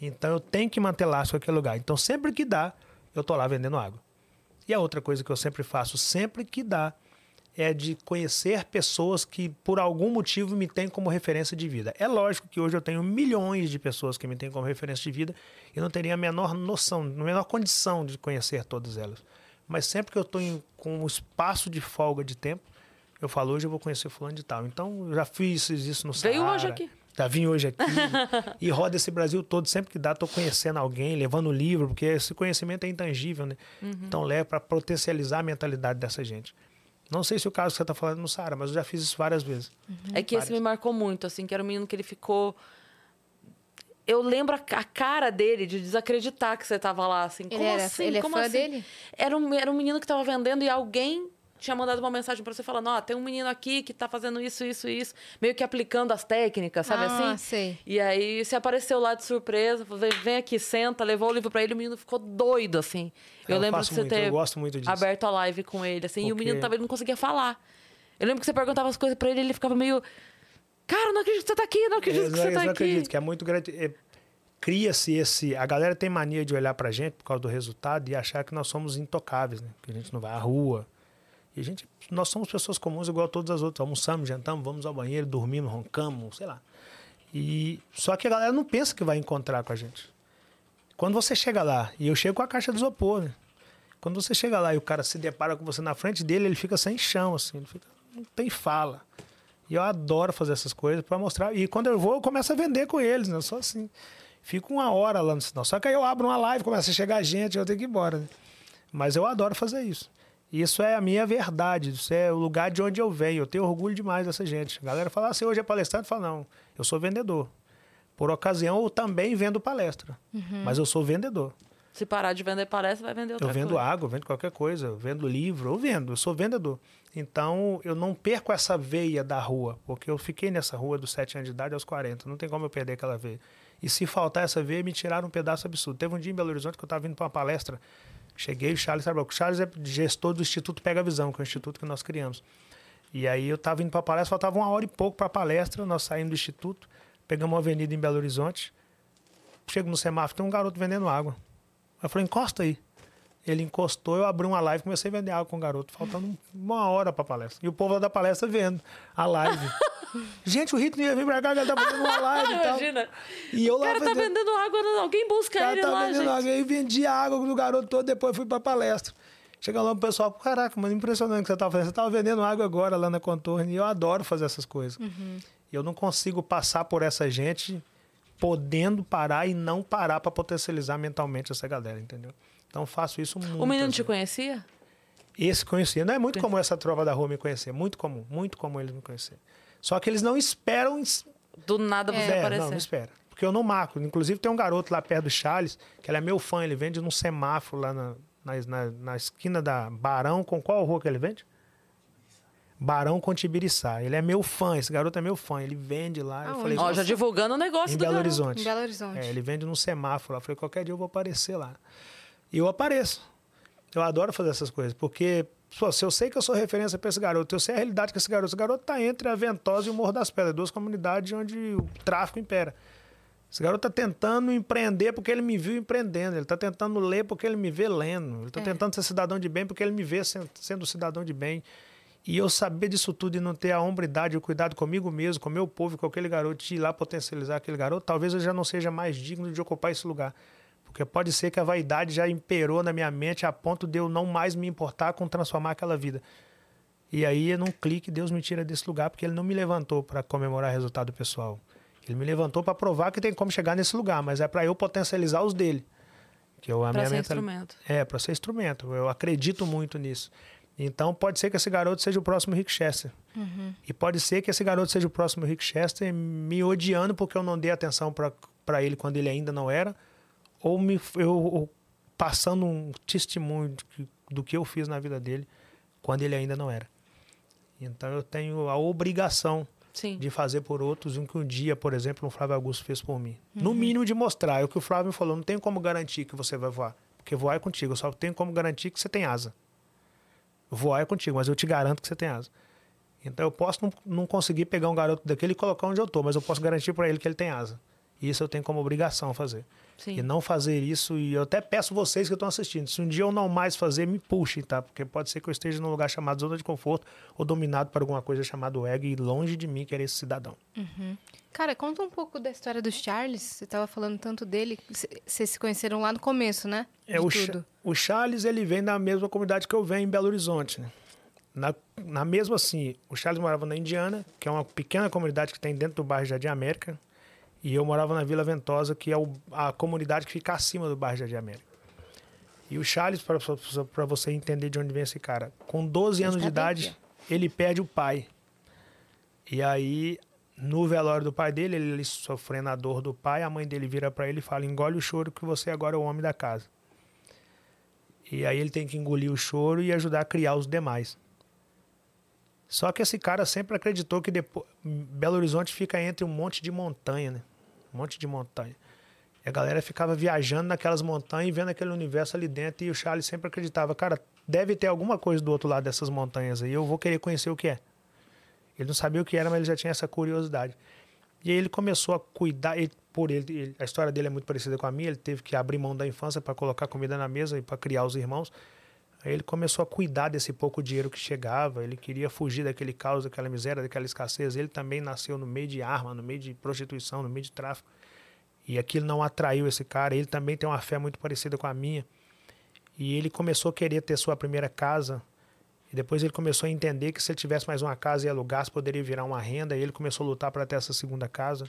Então eu tenho que manter laço com aquele lugar. Então sempre que dá, eu tô lá vendendo água. E a outra coisa que eu sempre faço, sempre que dá, é de conhecer pessoas que por algum motivo me têm como referência de vida. É lógico que hoje eu tenho milhões de pessoas que me têm como referência de vida e não teria a menor noção, a menor condição de conhecer todas elas. Mas sempre que eu estou com um espaço de folga de tempo, eu falo, hoje eu vou conhecer fulano de tal. Então, eu já fiz isso no Veio Saara. hoje aqui. Já vim hoje aqui e roda esse Brasil todo. Sempre que dá, estou conhecendo alguém, levando livro, porque esse conhecimento é intangível, né? Uhum. Então leva para potencializar a mentalidade dessa gente. Não sei se o caso que você está falando no Sara, mas eu já fiz isso várias vezes. Uhum. É que várias. esse me marcou muito, assim, que era um menino que ele ficou. Eu lembro a cara dele de desacreditar que você estava lá, assim. Como ele era, assim? Ele é Como fã assim? dele? Era um, era um menino que estava vendendo e alguém tinha mandado uma mensagem para você falando, ó, oh, tem um menino aqui que tá fazendo isso, isso, isso, meio que aplicando as técnicas, sabe ah, assim? Sei. E aí você apareceu lá de surpresa, vem aqui, senta, levou o livro para ele, o menino ficou doido, assim. Eu, eu lembro de você muito, ter eu gosto muito disso. aberto a live com ele, assim, Porque... e o menino ele não conseguia falar. Eu lembro que você perguntava as coisas para ele, ele ficava meio Cara, não acredito que você tá aqui, não acredito eu, que você eu tá não aqui. acredito, que é muito grande. É, cria-se esse. A galera tem mania de olhar pra gente por causa do resultado e achar que nós somos intocáveis, né? Que a gente não vai à rua, e a gente, nós somos pessoas comuns igual a todas as outras. Almoçamos, jantamos, vamos ao banheiro, dormimos, roncamos, sei lá. E só que a galera não pensa que vai encontrar com a gente. Quando você chega lá, e eu chego com a caixa de isopor, né? Quando você chega lá e o cara se depara com você na frente dele, ele fica sem chão, assim, ele fica, não tem fala. E eu adoro fazer essas coisas para mostrar. E quando eu vou, eu começo a vender com eles, né? Só assim. Fico uma hora lá no sinal. Só que aí eu abro uma live, começa a chegar gente, eu tenho que ir embora, né? Mas eu adoro fazer isso. Isso é a minha verdade, isso é o lugar de onde eu venho. Eu tenho orgulho demais dessa gente. A galera fala assim, hoje é palestrante, fala, não, eu sou vendedor. Por ocasião, eu também vendo palestra, Uhum. mas eu sou vendedor. Se parar de vender palestra, vai vender outra Eu vendo coisa. água, eu vendo qualquer coisa, eu vendo livro, eu vendo, eu sou vendedor. Então, eu não perco essa veia da rua, porque eu fiquei nessa rua dos 7 anos de idade aos 40, não tem como eu perder aquela veia. E se faltar essa veia, me tiraram um pedaço absurdo. Teve um dia em Belo Horizonte que eu estava vindo para uma palestra, cheguei, o Charles sabe, o Charles é gestor do Instituto Pega Visão, que é o instituto que nós criamos. E aí eu estava indo para a palestra, faltava uma hora e pouco para a palestra, nós saímos do instituto, pegamos uma avenida em Belo Horizonte, chego no semáforo, tem um garoto vendendo água. Eu falei, encosta aí. Ele encostou, eu abri uma live comecei a vender água com o garoto, faltando uma hora pra palestra. E o povo da palestra vendo a live. Gente, o não ia vir pra cá, que ele tá fazendo uma live e tal. Imagina. E eu O lá cara tá vendendo- vendendo água, alguém busca cara ele tá lá, vendendo gente. água. Aí vendi a água do garoto todo, depois fui pra palestra. Chega lá o pessoal, caraca, mano, impressionante o que você tava fazendo. Você tava vendendo água agora lá na Contorno. E eu adoro fazer essas coisas. E eu não consigo passar por essa gente podendo parar e não parar pra potencializar mentalmente essa galera, entendeu? Então eu faço isso muito. O menino te conhecia? Esse conhecia. Não é muito comum essa trova da rua me conhecer. Muito comum. Muito comum eles me conhecer. Só que eles não esperam es- Do nada você é, aparecer. não, não espera. Porque eu não marco. Inclusive, tem um garoto lá perto do Charles, que ele é meu fã, ele vende num semáforo lá na, na, na- na esquina da Barão. Com qual rua que ele vende? Barão com Tibiriçá. Ele é meu fã, esse garoto é meu fã. Ele vende lá. Eu Aonde? falei, Ó, já divulgando o negócio em do Belo garoto. Horizonte. Em Belo Horizonte. É, ele vende num semáforo lá. Eu falei, qualquer dia eu vou aparecer lá. E eu apareço. Eu adoro fazer essas coisas, porque pô, se eu sei que eu sou referência para esse garoto, eu sei a realidade que esse garoto. Esse garoto tá entre a Ventosa e o Morro das Pedras, duas comunidades onde o tráfico impera. Esse garoto tá tentando empreender porque ele me viu empreendendo. Ele tá tentando ler porque ele me vê lendo. Ele tá É. tentando ser cidadão de bem porque ele me vê sendo, cidadão de bem. E eu saber disso tudo e não ter a hombridade e o cuidado comigo mesmo, com o meu povo, com aquele garoto, de ir lá potencializar aquele garoto, talvez eu já não seja mais digno de ocupar esse lugar. Porque pode ser que a vaidade já imperou na minha mente a ponto de eu não mais me importar com transformar aquela vida. E aí, num clique, Deus me tira desse lugar, porque Ele não me levantou para comemorar resultado pessoal. Ele me levantou para provar que tem como chegar nesse lugar, mas é para eu potencializar os dele. Que eu, a Pra minha ser mental- instrumento. é, para ser instrumento. Eu acredito muito nisso. Então, pode ser que esse garoto seja o próximo Rick Chester. E pode ser que esse garoto seja o próximo Rick Chester me odiando porque eu não dei atenção para ele quando ele ainda não era, ou me, eu ou passando um testemunho do que, do que eu fiz na vida dele quando ele ainda não era. Então, eu tenho a obrigação Sim. de fazer por outros o que um dia, por exemplo, o Flávio Augusto fez por mim. No mínimo de mostrar. É o que o Flávio falou. Não tem como garantir que você vai voar. Porque voar é contigo. Eu só tenho como garantir que você tem asa. Voar é contigo, mas eu te garanto que você tem asa. Então eu posso não, não conseguir pegar um garoto daquele e colocar onde eu tô, mas eu posso garantir para ele que ele tem asa. Isso eu tenho como obrigação fazer. Sim. E não fazer isso, e eu até peço vocês que estão assistindo, se um dia eu não mais fazer, me puxem, tá? Porque pode ser que eu esteja num lugar chamado zona de conforto ou dominado por alguma coisa chamada ego e longe de mim querer esse cidadão. Cara, conta um pouco da história do Charles. Você tava falando tanto dele. Vocês se conheceram lá no começo, né? É, De o, Cha- tudo. o Charles, ele vem da mesma comunidade que eu venho em Belo Horizonte, né? Na, na mesma assim, o Charles morava na Indiana, que é uma pequena comunidade que tem dentro do bairro Jardim América, e eu morava na Vila Ventosa, que é o- a comunidade que fica acima do bairro Jardim América. E o Charles, para você entender de onde vem esse cara, com 12 anos de tá bem idade, aqui, ele perde o pai. E aí, no velório do pai dele, ele sofrendo a dor do pai, a mãe dele vira para ele e fala: engole o choro que você agora é o homem da casa. E aí ele tem que engolir o choro e ajudar a criar os demais. Só que esse cara sempre acreditou que depois, Belo Horizonte fica entre um monte de montanha, né? Um monte de montanha. E a galera ficava viajando naquelas montanhas e vendo aquele universo ali dentro. E o Charles sempre acreditava, cara, deve ter alguma coisa do outro lado dessas montanhas aí. Eu vou querer conhecer o que é. Ele não sabia o que era, mas ele já tinha essa curiosidade. E aí ele começou a cuidar, ele- por ele, ele- a história dele é muito parecida com a minha, ele teve que abrir mão da infância para colocar comida na mesa e para criar os irmãos. Aí ele começou a cuidar desse pouco dinheiro que chegava, ele queria fugir daquele caos, daquela miséria, daquela escassez. Ele também nasceu no meio de arma, no meio de prostituição, no meio de tráfico. E aquilo não atraiu esse cara. Ele também tem uma fé muito parecida com a minha. E ele começou a querer ter sua primeira casa. E depois ele começou a entender que se ele tivesse mais uma casa e alugasse, poderia virar uma renda. E ele começou a lutar para ter essa segunda casa.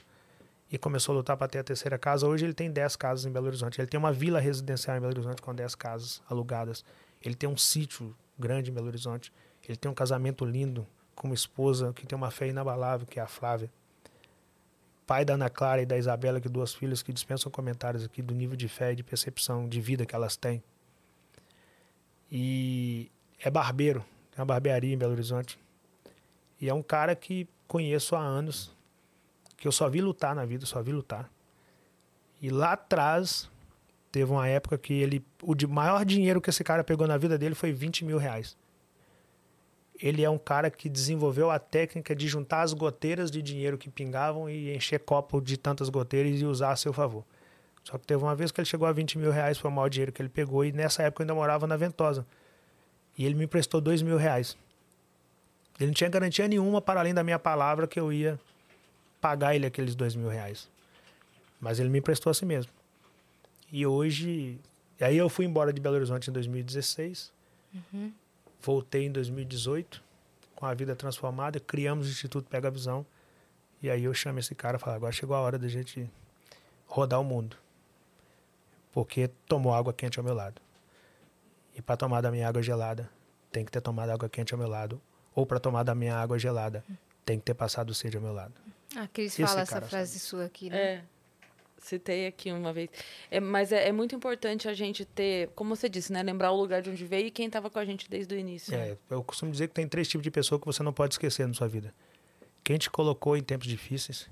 E começou a lutar para ter a terceira casa. Hoje ele tem 10 casas em Belo Horizonte. Ele tem uma vila residencial em Belo Horizonte com 10 casas alugadas. Ele tem um sítio grande em Belo Horizonte. Ele tem um casamento lindo com uma esposa que tem uma fé inabalável, que é a Flávia. Pai da Ana Clara e da Isabela, que duas filhas que dispensam comentários aqui do nível de fé e de percepção de vida que elas têm. E é barbeiro, tem uma barbearia em Belo Horizonte. E é um cara que conheço há anos, que eu só vi lutar na vida, só vi lutar. E lá atrás, teve uma época que ele. O de maior dinheiro que esse cara pegou na vida dele foi 20 mil reais. Ele é um cara que desenvolveu a técnica de juntar as goteiras de dinheiro que pingavam e encher copo de tantas goteiras e usar a seu favor. Só que teve uma vez que ele chegou a 20 mil reais, foi o maior dinheiro que ele pegou, e nessa época eu ainda morava na Ventosa. E ele me emprestou 2 mil reais. Ele não tinha garantia nenhuma para além da minha palavra que eu ia pagar ele aqueles 2 mil reais. Mas ele me emprestou assim mesmo. E hoje. Aí eu fui embora de Belo Horizonte em 2016. Uhum. Voltei em 2018 com a vida transformada. Criamos o Instituto Pega Visão. E aí eu chamo esse cara e falo: agora chegou a hora da gente rodar o mundo. Porque tomou água quente ao meu lado. E para tomar da minha água gelada, tem que ter tomado água quente ao meu lado. Ou para tomar da minha água gelada, tem que ter passado sede ao meu lado. Ah, Cris fala essa frase sabe. sua aqui, né? É citei aqui uma vez. É, mas é, é, muito importante a gente ter, como você disse, né? Lembrar o lugar de onde veio e quem estava com a gente desde o início. É, eu costumo dizer que tem três tipos de pessoa que você não pode esquecer na sua vida. Quem te colocou em tempos difíceis,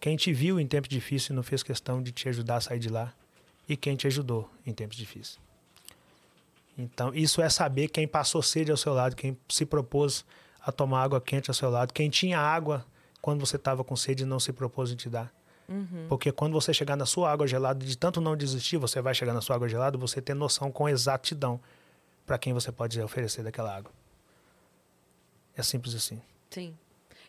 quem te viu em tempos difíceis e não fez questão de te ajudar a sair de lá, e quem te ajudou em tempos difíceis. Então, isso é saber quem passou sede ao seu lado, quem se propôs a tomar água quente ao seu lado, quem tinha água quando você estava com sede e não se propôs em te dar. Uhum. Porque quando você chegar na sua água gelada, de tanto não desistir, você vai chegar na sua água gelada, você tem noção com exatidão para quem você pode oferecer daquela água. É simples assim. Sim.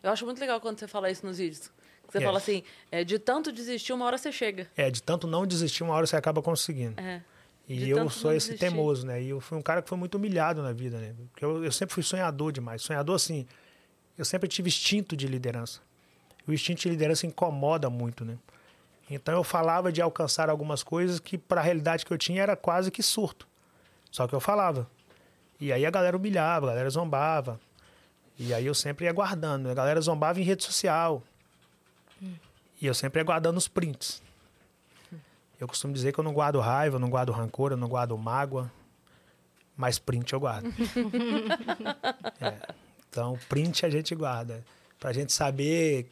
Eu acho muito legal quando você fala isso nos vídeos. Você é. fala assim, é, de tanto desistir, uma hora você chega. É, de tanto não desistir, uma hora você acaba conseguindo. É. E eu sou esse desistir. teimoso, né? E eu fui um cara que foi muito humilhado na vida, né? Porque eu, eu sempre fui sonhador demais. Sonhador, assim, eu sempre tive instinto de liderança o instinto de liderança incomoda muito, né? Então eu falava de alcançar algumas coisas que para a realidade que eu tinha era quase que surto. Só que eu falava. E aí a galera humilhava, a galera zombava. E aí eu sempre ia guardando. A galera zombava em rede social. Hum. E eu sempre ia guardando os prints. Eu costumo dizer que eu não guardo raiva, eu não guardo rancor, eu não guardo mágoa. Mas print eu guardo. é. Então, print a gente guarda. Pra gente saber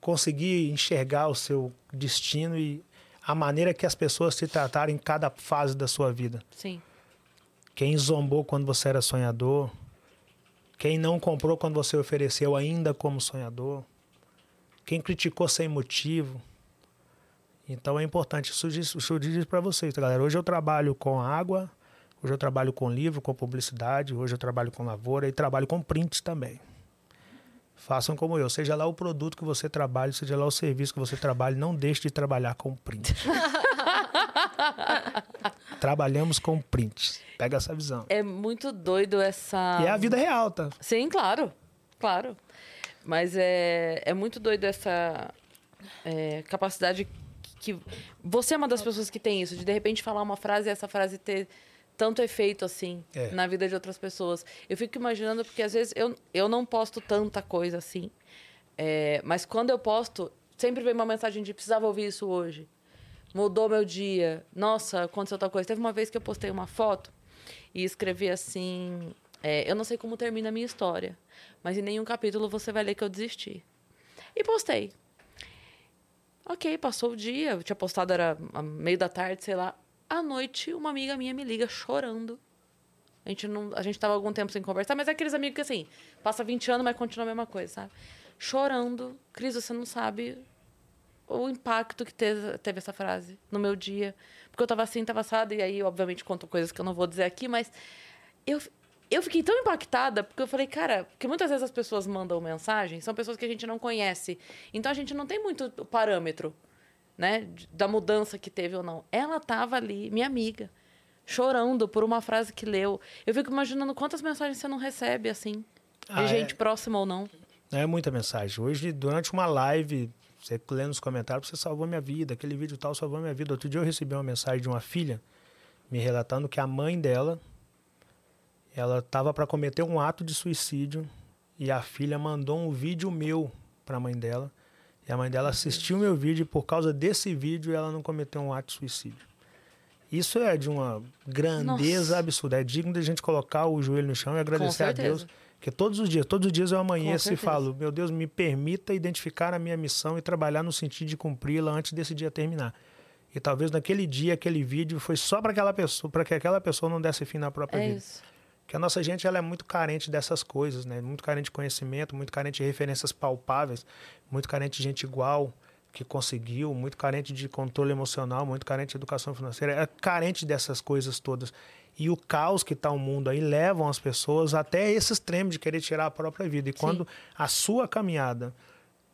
conseguir enxergar o seu destino e a maneira que as pessoas te trataram em cada fase da sua vida. Sim. Quem zombou quando você era sonhador, quem não comprou quando você ofereceu ainda como sonhador, quem criticou sem motivo. Então é importante. Isso diz, isso para vocês, tá, galera. Hoje eu trabalho com água, hoje eu trabalho com livro, com publicidade, hoje eu trabalho com lavoura e trabalho com prints também. Façam como eu, seja lá o produto que você trabalhe, seja lá o serviço que você trabalhe, não deixe de trabalhar com print. Trabalhamos com print. Pega essa visão. É muito doido essa. E é a vida real, tá? Sim, claro. Claro. Mas é, é muito doido essa é, capacidade que. Você é uma das pessoas que tem isso, de de repente falar uma frase e essa frase ter tanto efeito assim é. na vida de outras pessoas. Eu fico imaginando, porque às vezes eu, eu não posto tanta coisa assim. É, mas quando eu posto, sempre vem uma mensagem de precisava ouvir isso hoje. Mudou meu dia. Nossa, aconteceu tal coisa. Teve uma vez que eu postei uma foto e escrevi assim: é, Eu não sei como termina a minha história, mas em nenhum capítulo você vai ler que eu desisti. E postei. Ok, passou o dia, eu tinha postado, era meio da tarde, sei lá. À noite, uma amiga minha me liga chorando. A gente não, a gente tava algum tempo sem conversar, mas é aqueles amigos que assim, passa 20 anos, mas continua a mesma coisa, sabe? Chorando. Cris, você não sabe o impacto que teve, teve essa frase no meu dia. Porque eu tava assim, tava assada, e aí, obviamente, conto coisas que eu não vou dizer aqui, mas eu, eu fiquei tão impactada, porque eu falei, cara, porque muitas vezes as pessoas mandam mensagem, são pessoas que a gente não conhece. Então a gente não tem muito parâmetro né, da mudança que teve ou não. Ela estava ali, minha amiga, chorando por uma frase que leu. Eu fico imaginando quantas mensagens você não recebe assim, ah, de gente é... próxima ou não. É muita mensagem. Hoje, durante uma live, você lendo nos comentários, você salvou minha vida, aquele vídeo tal salvou minha vida. Outro dia eu recebi uma mensagem de uma filha me relatando que a mãe dela Ela estava para cometer um ato de suicídio e a filha mandou um vídeo meu para a mãe dela. E a mãe dela assistiu meu vídeo e por causa desse vídeo ela não cometeu um ato de suicídio. Isso é de uma grandeza Nossa. absurda. É digno de a gente colocar o joelho no chão e agradecer a. Deus. Porque todos os dias, todos os dias eu amanheço e falo, meu Deus, me permita identificar a minha missão e trabalhar no sentido de cumpri-la antes desse dia terminar. E talvez naquele dia, aquele vídeo foi só para aquela pessoa, para que aquela pessoa não desse fim na própria É vida. isso. Porque a nossa gente ela é muito carente dessas coisas, né? Muito carente de conhecimento, muito carente de referências palpáveis, muito carente de gente igual que conseguiu, muito carente de controle emocional, muito carente de educação financeira, é carente dessas coisas todas. E o caos que está o mundo aí levam as pessoas até esse extremo de querer tirar a própria vida. E quando a sua caminhada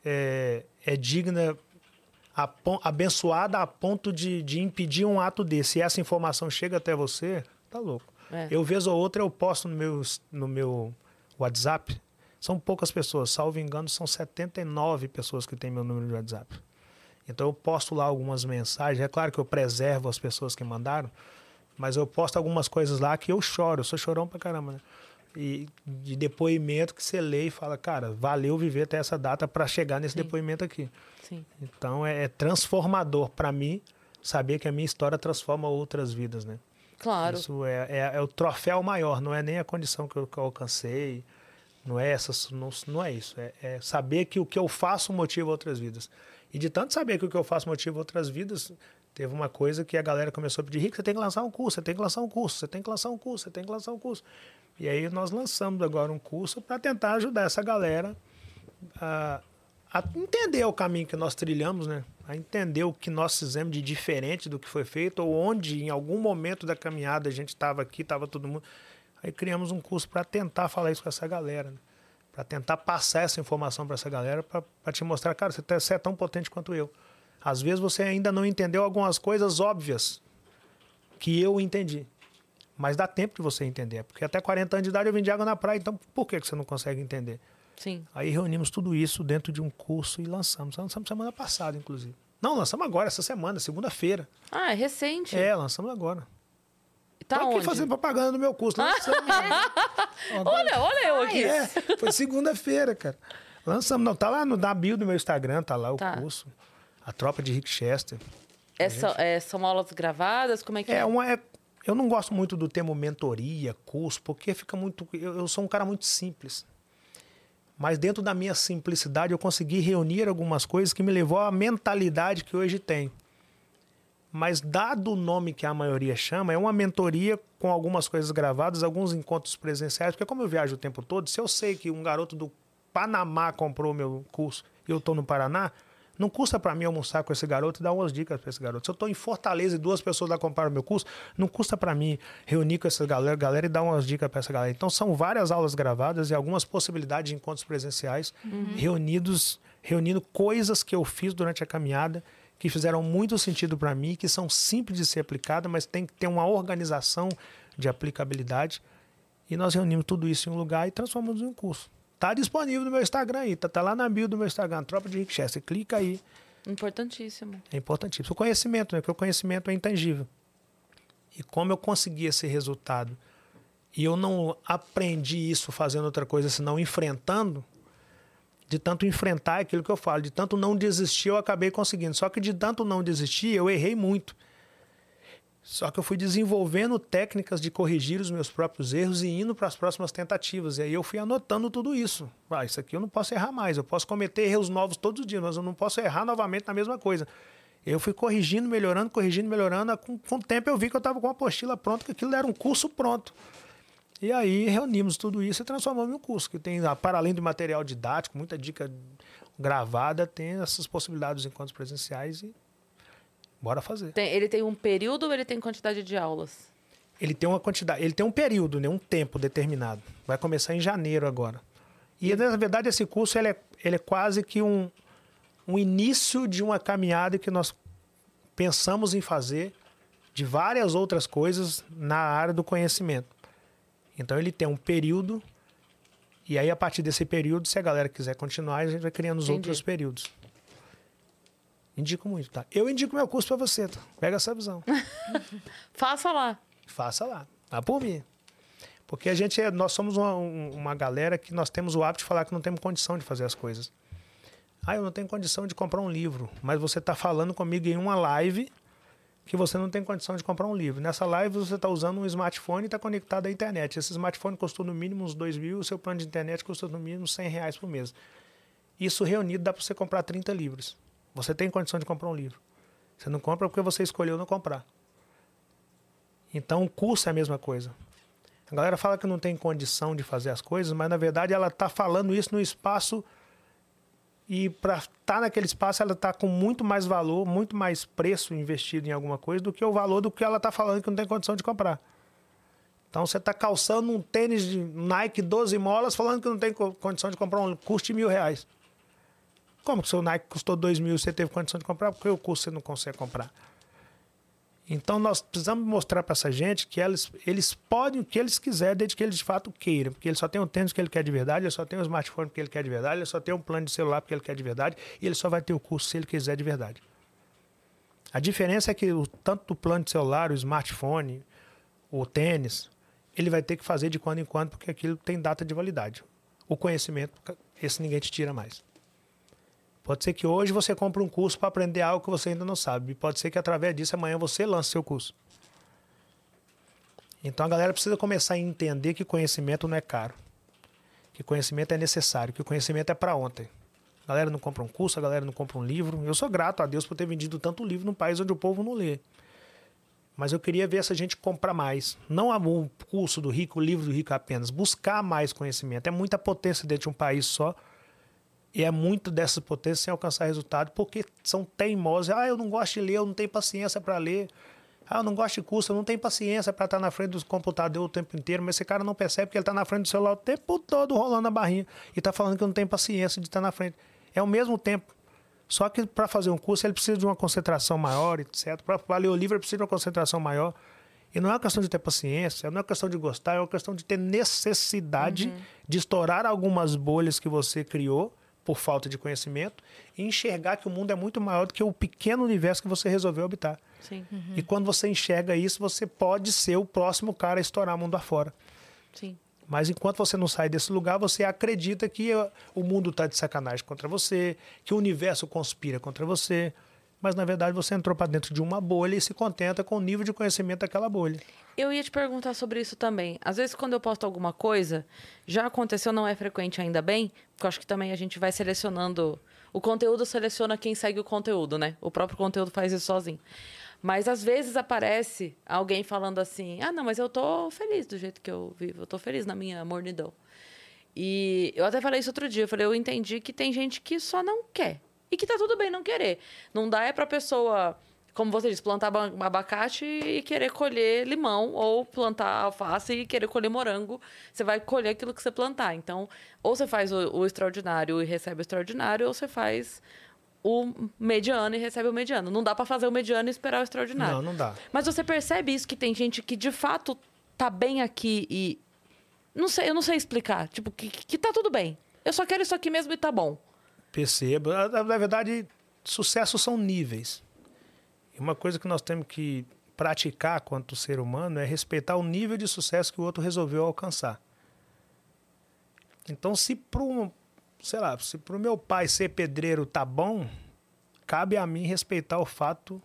é, é digna, a abençoada a ponto de, de impedir um ato desse, e essa informação chega até você, tá louco. É. Eu, vez ou outra, eu posto no meu, no meu WhatsApp. São poucas pessoas, salvo engano, são 79 pessoas que têm meu número de WhatsApp. Então eu posto lá algumas mensagens. É claro que eu preservo as pessoas que mandaram, mas eu posto algumas coisas lá que eu choro. Eu sou chorão pra caramba, né? E de depoimento que você lê e fala, cara, valeu viver até essa data para chegar nesse Sim. depoimento aqui. Sim. Então é, é transformador para mim saber que a minha história transforma outras vidas, né? Claro. Isso é, é, é o troféu maior, não é nem a condição que eu, que eu alcancei, não é essa, não, não é isso. É, é saber que o que eu faço motiva outras vidas. E de tanto saber que o que eu faço motiva outras vidas, teve uma coisa que a galera começou a pedir, Rick, você tem que lançar um curso, você tem que lançar um curso, você tem que lançar um curso, você tem que lançar um curso. E aí nós lançamos agora um curso para tentar ajudar essa galera a, a entender o caminho que nós trilhamos, né? A entender o que nós fizemos de diferente do que foi feito, ou onde em algum momento da caminhada a gente estava aqui, estava todo mundo. Aí criamos um curso para tentar falar isso com essa galera, né? para tentar passar essa informação para essa galera, para te mostrar, cara, você, tá- você é tão potente quanto eu. Às vezes você ainda não entendeu algumas coisas óbvias que eu entendi. Mas dá tempo de você entender, porque até 40 anos de idade eu vendi água na praia, então por que que você não consegue entender? Sim. Aí reunimos tudo isso dentro de um curso e lançamos. Lançamos semana passada, inclusive. Não, lançamos agora, essa semana, segunda-feira. Ah, é recente. É, lançamos agora. Tá Tô aqui onde? fazendo propaganda do meu curso. Lançamos. Olha, olha eu aqui. É, foi segunda-feira, cara. Lançamos. Não, tá lá no, na bio do meu Instagram, tá lá o Tá. curso. A tropa de Rick Chester. É, é, são aulas gravadas? Como é que é? É uma. é- eu não gosto muito do termo mentoria, curso, porque fica muito. Eu, eu sou um cara muito simples. Mas dentro da minha simplicidade, eu consegui reunir algumas coisas que me levou à mentalidade que hoje tenho. Mas dado o nome que a maioria chama, é uma mentoria com algumas coisas gravadas, alguns encontros presenciais, porque como eu viajo o tempo todo, se eu sei que um garoto do Panamá comprou meu curso e eu estou no Paraná, não custa para mim almoçar com esse garoto e dar umas dicas para esse garoto. Se eu estou em Fortaleza e duas pessoas lá compraram meu curso, não custa para mim reunir com essa galera, galera e dar umas dicas para essa galera. Então são várias aulas gravadas e algumas possibilidades de encontros presenciais reunidos, reunindo coisas que eu fiz durante a caminhada que fizeram muito sentido para mim, que são simples de ser aplicadas, mas tem que ter uma organização de aplicabilidade. E nós reunimos tudo isso em um lugar e transformamos em um curso. Tá disponível no meu Instagram aí, tá, tá lá na bio do meu Instagram, Tropa de Rick Chester. Clica aí, Importantíssimo. é importantíssimo. O conhecimento, né? Porque o conhecimento é intangível. E como eu consegui esse resultado e eu não aprendi isso fazendo outra coisa senão enfrentando, de tanto enfrentar aquilo que eu falo, de tanto não desistir, eu acabei conseguindo. Só que de tanto não desistir, eu errei muito. Só que eu fui desenvolvendo técnicas de corrigir os meus próprios erros e indo para as próximas tentativas. E aí eu fui anotando tudo isso. Ah, isso aqui eu não posso errar mais. Eu posso cometer erros novos todos os dias, mas eu não posso errar novamente na mesma coisa. Eu fui corrigindo, melhorando, corrigindo, melhorando. Com, com o tempo eu vi que eu estava com a apostila pronta, que aquilo era um curso pronto. E aí reunimos tudo isso e transformamos em um curso, que tem, ah, para além do material didático, muita dica gravada, tem essas possibilidades dos encontros presenciais e bora fazer. Tem- ele tem um período ou ele tem quantidade de aulas? Ele tem uma quantidade, ele tem um período, né, um tempo determinado. Vai começar em janeiro agora. E na verdade esse curso ele é, ele é quase que um, um início de uma caminhada que nós pensamos em fazer de várias outras coisas na área do conhecimento. Então ele tem um período e aí a partir desse período, se a galera quiser continuar, a gente vai criando os Entendi. outros períodos. Indico muito, tá? Eu indico meu curso para você, tá? Pega essa visão. Faça lá. Faça lá. Tá por mim. Porque a gente é, nós somos uma, uma galera que nós temos o hábito de falar que não temos condição de fazer as coisas. Ah, eu não tenho condição de comprar um livro, mas você está falando comigo em uma live que você não tem condição de comprar um livro. Nessa live você está usando um smartphone e está conectado à internet. Esse smartphone custou no mínimo uns 2 mil, o seu plano de internet custou no mínimo 100 reais por mês. Isso reunido dá para você comprar 30 livros. Você tem condição de comprar um livro. Você não compra porque você escolheu não comprar. Então o curso é a mesma coisa. A galera fala que não tem condição de fazer as coisas, mas na verdade ela está falando isso no espaço e para estar tá naquele espaço ela está com muito mais valor, muito mais preço investido em alguma coisa do que o valor do que ela está falando que não tem condição de comprar. Então você está calçando um tênis de Nike 12 molas falando que não tem condição de comprar um custo de mil reais. Como que o seu Nike custou dois mil e você teve condição de comprar? Porque o custo você não consegue comprar. Então nós precisamos mostrar para essa gente que eles, eles podem o que eles quiserem, desde que eles de fato queiram. Porque ele só tem um tênis que ele quer de verdade, ele só tem um smartphone que ele quer de verdade, ele só tem um plano de celular porque ele quer de verdade, e ele só vai ter o curso se ele quiser de verdade. A diferença é que o, tanto o plano de celular, o smartphone, o tênis, ele vai ter que fazer de quando em quando, porque aquilo tem data de validade. O conhecimento, esse ninguém te tira mais. Pode ser que hoje você compre um curso para aprender algo que você ainda não sabe. Pode ser que através disso amanhã você lance seu curso. Então a galera precisa começar a entender que conhecimento não é caro. Que conhecimento é necessário, que conhecimento é para ontem. A galera não compra um curso, a galera não compra um livro. Eu sou grato a Deus por ter vendido tanto livro num país onde o povo não lê. Mas eu queria ver essa gente comprar mais. Não o curso do rico, o livro do rico apenas. Buscar mais conhecimento. É muita potência dentro de um país só e é muito dessa potência sem alcançar resultado, porque são teimosos. Ah, eu não gosto de ler, eu não tenho paciência para ler. Ah, eu não gosto de curso, eu não tenho paciência para estar na frente do computador o tempo inteiro. Mas esse cara não percebe que ele está na frente do celular o tempo todo rolando a barrinha e está falando que não tem paciência de estar na frente. É o mesmo tempo. Só que para fazer um curso ele precisa de uma concentração maior, etc. Para ler o livro ele precisa de uma concentração maior. E não é uma questão de ter paciência, não é uma questão de gostar, é uma questão de ter necessidade uhum. de estourar algumas bolhas que você criou por falta de conhecimento, e enxergar que o mundo é muito maior do que o pequeno universo que você resolveu habitar. Sim. Uhum. E quando você enxerga isso, você pode ser o próximo cara a estourar o mundo afora. Sim. Mas enquanto você não sai desse lugar, você acredita que o mundo está de sacanagem contra você, que o universo conspira contra você. Mas na verdade você entrou para dentro de uma bolha e se contenta com o nível de conhecimento daquela bolha. Eu ia te perguntar sobre isso também. Às vezes, quando eu posto alguma coisa, já aconteceu, não é frequente ainda bem, porque eu acho que também a gente vai selecionando. O conteúdo seleciona quem segue o conteúdo, né? O próprio conteúdo faz isso sozinho. Mas às vezes aparece alguém falando assim: ah, não, mas eu tô feliz do jeito que eu vivo, eu tô feliz na minha mornidão. E eu até falei isso outro dia, eu falei, eu entendi que tem gente que só não quer. E que tá tudo bem não querer. Não dá é pra pessoa como você disse, plantar abacate e querer colher limão, ou plantar alface e querer colher morango. Você vai colher aquilo que você plantar. Então, ou você faz o, o extraordinário e recebe o extraordinário, ou você faz o mediano e recebe o mediano. Não dá para fazer o mediano e esperar o extraordinário. Não, não dá. Mas você percebe isso que tem gente que de fato tá bem aqui e não sei, eu não sei explicar, tipo que, que tá tudo bem. Eu só quero isso aqui mesmo e tá bom. Percebo. Na verdade, sucesso são níveis. E uma coisa que nós temos que praticar quanto ser humano é respeitar o nível de sucesso que o outro resolveu alcançar. Então, se pro, sei lá, se pro meu pai ser pedreiro tá bom, cabe a mim respeitar o fato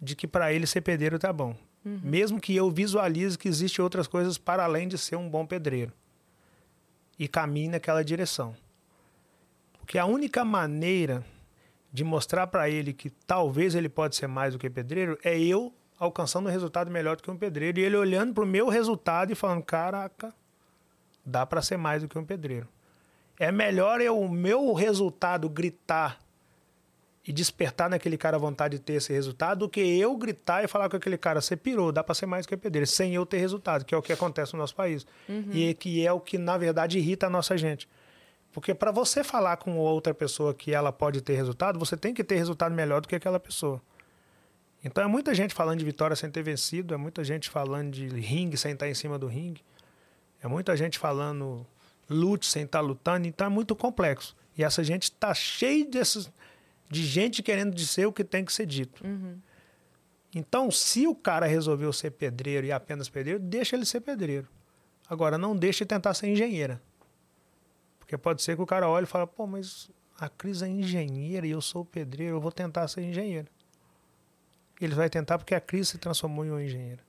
de que para ele ser pedreiro tá bom. Uhum. Mesmo que eu visualize que existem outras coisas para além de ser um bom pedreiro. E caminhe naquela direção. Porque a única maneira de mostrar para ele que talvez ele pode ser mais do que pedreiro, é eu alcançando um resultado melhor do que um pedreiro e ele olhando para o meu resultado e falando: caraca, dá para ser mais do que um pedreiro. É melhor eu, o meu resultado gritar e despertar naquele cara a vontade de ter esse resultado do que eu gritar e falar com aquele cara: você pirou, dá para ser mais do que pedreiro, sem eu ter resultado, que é o que acontece no nosso país. Uhum. E que é o que, na verdade, irrita a nossa gente. Porque para você falar com outra pessoa que ela pode ter resultado, você tem que ter resultado melhor do que aquela pessoa. Então é muita gente falando de vitória sem ter vencido, é muita gente falando de ringue sem estar em cima do ringue, é muita gente falando lute sem estar lutando, então é muito complexo. E essa gente está cheia desses, de gente querendo dizer o que tem que ser dito. Uhum. Então, se o cara resolveu ser pedreiro e apenas pedreiro, deixa ele ser pedreiro. Agora, não deixe de tentar ser engenheira. Porque pode ser que o cara olhe e fale, pô, mas a Cris é engenheira e eu sou pedreiro, eu vou tentar ser engenheiro. Ele vai tentar porque a Cris se transformou em uma engenheira.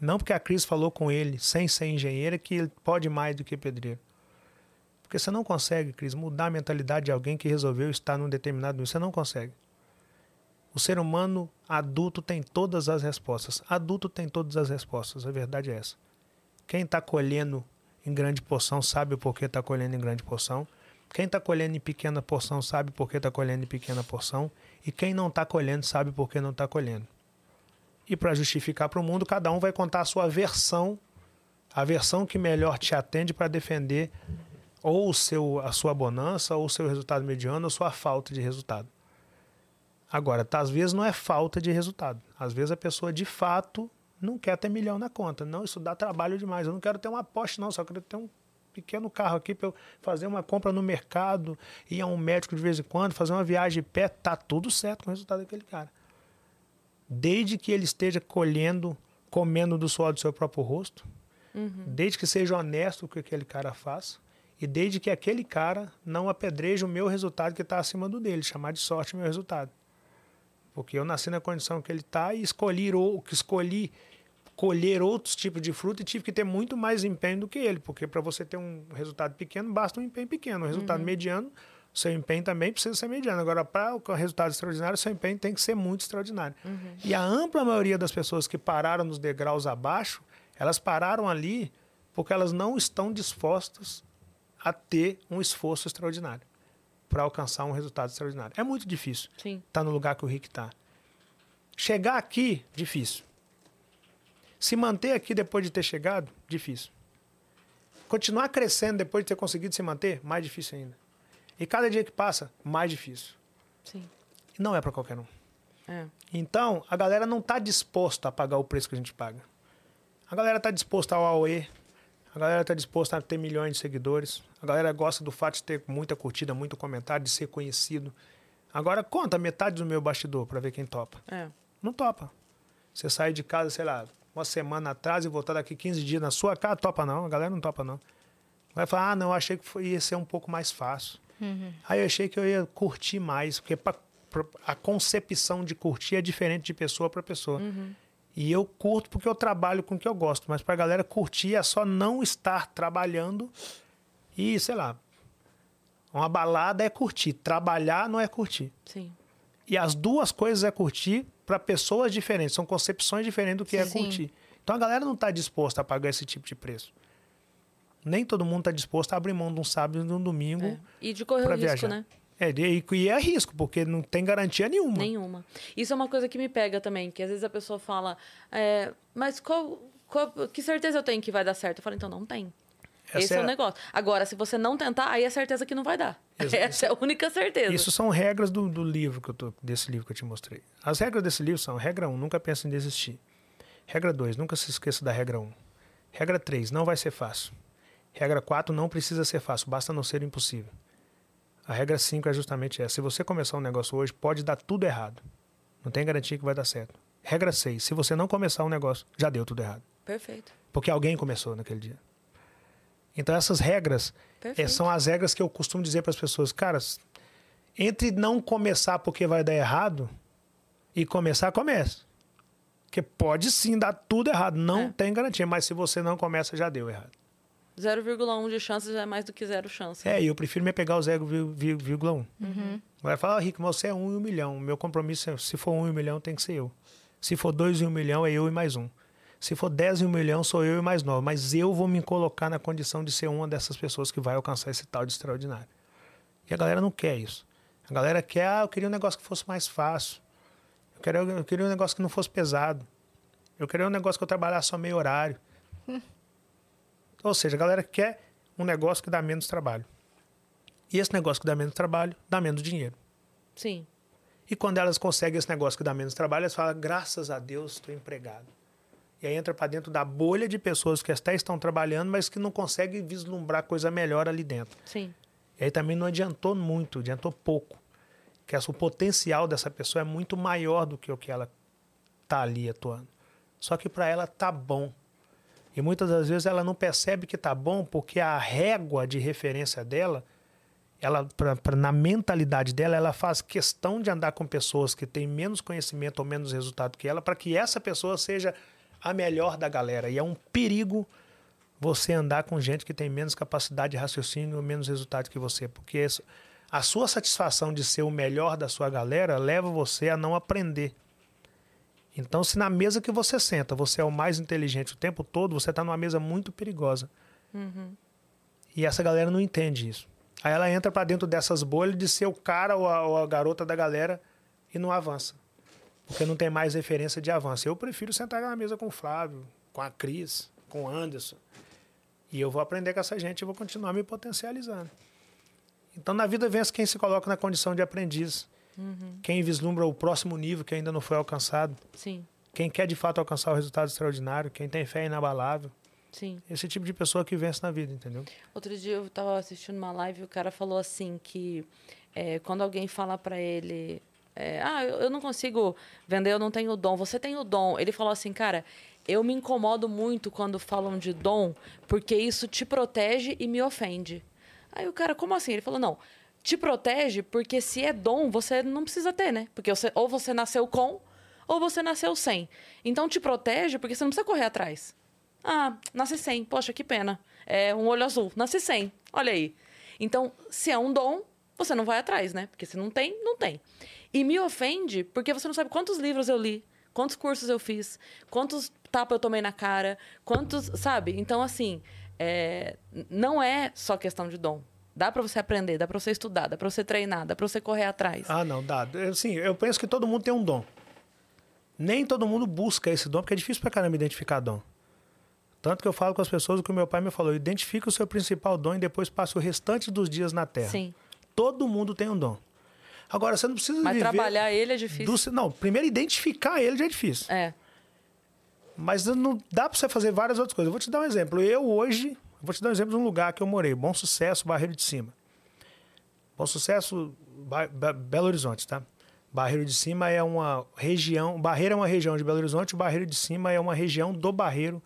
Não porque a Cris falou com ele, sem ser engenheira, que ele pode mais do que pedreiro. Porque você não consegue, Cris, mudar a mentalidade de alguém que resolveu estar num determinado nível. Você não consegue. O ser humano adulto tem todas as respostas. Adulto tem todas as respostas. A verdade é essa. Quem está colhendo em grande porção sabe por que está colhendo em grande porção. Quem está colhendo em pequena porção sabe por que está colhendo em pequena porção. E quem não está colhendo sabe por que não está colhendo. E para justificar para o mundo, cada um vai contar a sua versão, a versão que melhor te atende para defender ou o seu, a sua bonança, ou o seu resultado mediano, ou sua falta de resultado. Agora, tá, às vezes não é falta de resultado. Às vezes a pessoa de fato não quer ter milhão na conta. Não, isso dá trabalho demais. Eu não quero ter uma Porsche, não, só quero ter um pequeno carro aqui para eu fazer uma compra no mercado, ir a um médico de vez em quando, fazer uma viagem de pé, tá tudo certo com o resultado daquele cara. Desde que ele esteja colhendo, comendo do suor do seu próprio rosto, uhum. desde que seja honesto com o que aquele cara faz, e desde que aquele cara não apedreje o meu resultado que está acima do dele, chamar de sorte o meu resultado. Porque eu nasci na condição que ele está e escolhi, ou, escolhi colher outros tipos de fruta e tive que ter muito mais empenho do que ele. Porque para você ter um resultado pequeno, basta um empenho pequeno. Um resultado uhum. mediano, seu empenho também precisa ser mediano. Agora, para o resultado extraordinário, seu empenho tem que ser muito extraordinário. Uhum. E a ampla maioria das pessoas que pararam nos degraus abaixo, elas pararam ali porque elas não estão dispostas a ter um esforço extraordinário para alcançar um resultado extraordinário. É muito difícil estar tá no lugar que o Rick está. Chegar aqui, difícil. Se manter aqui depois de ter chegado, difícil. Continuar crescendo depois de ter conseguido se manter, mais difícil ainda. E cada dia que passa, mais difícil. Sim. E não é para qualquer um. É. Então, a galera não está disposta a pagar o preço que a gente paga. A galera está disposta ao AOE, a galera está disposta a ter milhões de seguidores. A galera gosta do fato de ter muita curtida, muito comentário, de ser conhecido. Agora conta metade do meu bastidor para ver quem topa. É. Não topa. Você sai de casa, sei lá, uma semana atrás e voltar daqui 15 dias na sua casa, topa não. A galera não topa não. Vai falar, ah, não, eu achei que foi, ia ser um pouco mais fácil. Uhum. Aí eu achei que eu ia curtir mais, porque pra, pra, a concepção de curtir é diferente de pessoa para pessoa. Uhum. E eu curto porque eu trabalho com o que eu gosto. Mas pra galera curtir é só não estar trabalhando e, sei lá. Uma balada é curtir. Trabalhar não é curtir. Sim. E as duas coisas é curtir para pessoas diferentes. São concepções diferentes do que é Sim. curtir. Então a galera não está disposta a pagar esse tipo de preço. Nem todo mundo está disposto a abrir mão de um sábado e de um domingo. É. E de correr o risco, viajar. né? É, e, e é risco, porque não tem garantia nenhuma. Nenhuma. Isso é uma coisa que me pega também, que às vezes a pessoa fala, é, mas qual, qual, que certeza eu tenho que vai dar certo? Eu falo, então não tem. Essa Esse é, é o negócio. Agora, se você não tentar, aí é certeza que não vai dar. Essa é a única certeza. Isso são regras do, do livro que eu tô, desse livro que eu te mostrei. As regras desse livro são: regra 1, um, nunca pense em desistir. Regra 2, nunca se esqueça da regra 1. Um. Regra 3, não vai ser fácil. Regra 4, não precisa ser fácil, basta não ser impossível. A regra 5 é justamente essa. Se você começar um negócio hoje, pode dar tudo errado. Não tem garantia que vai dar certo. Regra 6. Se você não começar um negócio, já deu tudo errado. Perfeito. Porque alguém começou naquele dia. Então, essas regras é, são as regras que eu costumo dizer para as pessoas. Cara, entre não começar porque vai dar errado e começar, comece. Porque pode sim dar tudo errado. Não é. tem garantia. Mas se você não começa, já deu errado. 0,1 de chances é mais do que zero chance. É, e eu prefiro me pegar o 0,1. Uhum. Vai falar, oh, Rico, mas você é um e um milhão. Meu compromisso é, se for um e um milhão, tem que ser eu. Se for dois e um milhão, é eu e mais um. Se for dez e um milhão, sou eu e mais nove. Mas eu vou me colocar na condição de ser uma dessas pessoas que vai alcançar esse tal de extraordinário. E a galera não quer isso. A galera quer, ah, eu queria um negócio que fosse mais fácil. Eu queria, eu queria um negócio que não fosse pesado. Eu queria um negócio que eu trabalhasse só meio horário. Ou seja, a galera quer um negócio que dá menos trabalho. E esse negócio que dá menos trabalho, dá menos dinheiro. Sim. E quando elas conseguem esse negócio que dá menos trabalho, elas falam, graças a Deus, estou empregado. E aí entra para dentro da bolha de pessoas que até estão trabalhando, mas que não conseguem vislumbrar coisa melhor ali dentro. Sim. E aí também não adiantou muito, adiantou pouco. Que o potencial dessa pessoa é muito maior do que o que ela tá ali atuando. Só que para ela tá bom. E muitas das vezes ela não percebe que tá bom porque a régua de referência dela, ela pra, pra, na mentalidade dela, ela faz questão de andar com pessoas que têm menos conhecimento ou menos resultado que ela, para que essa pessoa seja a melhor da galera. E é um perigo você andar com gente que tem menos capacidade de raciocínio menos resultado que você, porque a sua satisfação de ser o melhor da sua galera leva você a não aprender. Então, se na mesa que você senta você é o mais inteligente o tempo todo, você está numa mesa muito perigosa. Uhum. E essa galera não entende isso. Aí ela entra para dentro dessas bolhas de ser o cara ou a, ou a, garota da galera e não avança. Porque não tem mais referência de avanço. Eu prefiro sentar na mesa com o Flávio, com a Cris, com o Anderson. E eu vou aprender com essa gente e vou continuar me potencializando. Então, na vida vence quem se coloca na condição de aprendiz. Uhum. Quem vislumbra o próximo nível que ainda não foi alcançado. Sim. Quem quer de fato alcançar o resultado extraordinário. Quem tem fé inabalável. Sim. Esse tipo de pessoa que vence na vida, entendeu? Outro dia eu estava assistindo uma live e o cara falou assim que é, quando alguém fala para ele é, ah, eu, eu não consigo vender, eu não tenho dom. Você tem o dom. Ele falou assim, cara, eu me incomodo muito quando falam de dom, porque isso te protege e me ofende. Aí o cara, como assim? Ele falou, não, te protege porque se é dom, você não precisa ter, né? Porque você, ou você nasceu com, ou você nasceu sem. Então te protege porque você não precisa correr atrás. Ah, nasci sem, poxa, que pena. É um olho azul, nasci sem, olha aí. Então, se é um dom, você não vai atrás, né? Porque se não tem, não tem. E me ofende porque você não sabe quantos livros eu li, quantos cursos eu fiz, quantos tapas eu tomei na cara, quantos, sabe? Então, assim, é, não é só questão de dom. Dá para você aprender, dá para você estudar, dá para você treinar, dá para você correr atrás. Ah, não, dá. Assim, eu penso que todo mundo tem um dom. Nem todo mundo busca esse dom, porque é difícil pra caramba identificar dom. Tanto que eu falo com as pessoas o que o meu pai me falou: identifique o seu principal dom e depois passe o restante dos dias na Terra. Sim. Todo mundo tem um dom. Agora, você não precisa Mas trabalhar ele é difícil. do- não, primeiro identificar ele já é difícil. É. Mas não dá para você fazer várias outras coisas. Eu vou te dar um exemplo. Eu hoje, vou te dar um exemplo de um lugar que eu morei. Bom Sucesso, Barreiro de Cima. Bom Sucesso, Ba- Be- Belo Horizonte, tá? Barreiro de Cima é uma região... Barreiro é uma região de Belo Horizonte, o Barreiro de Cima é uma região do Barreiro,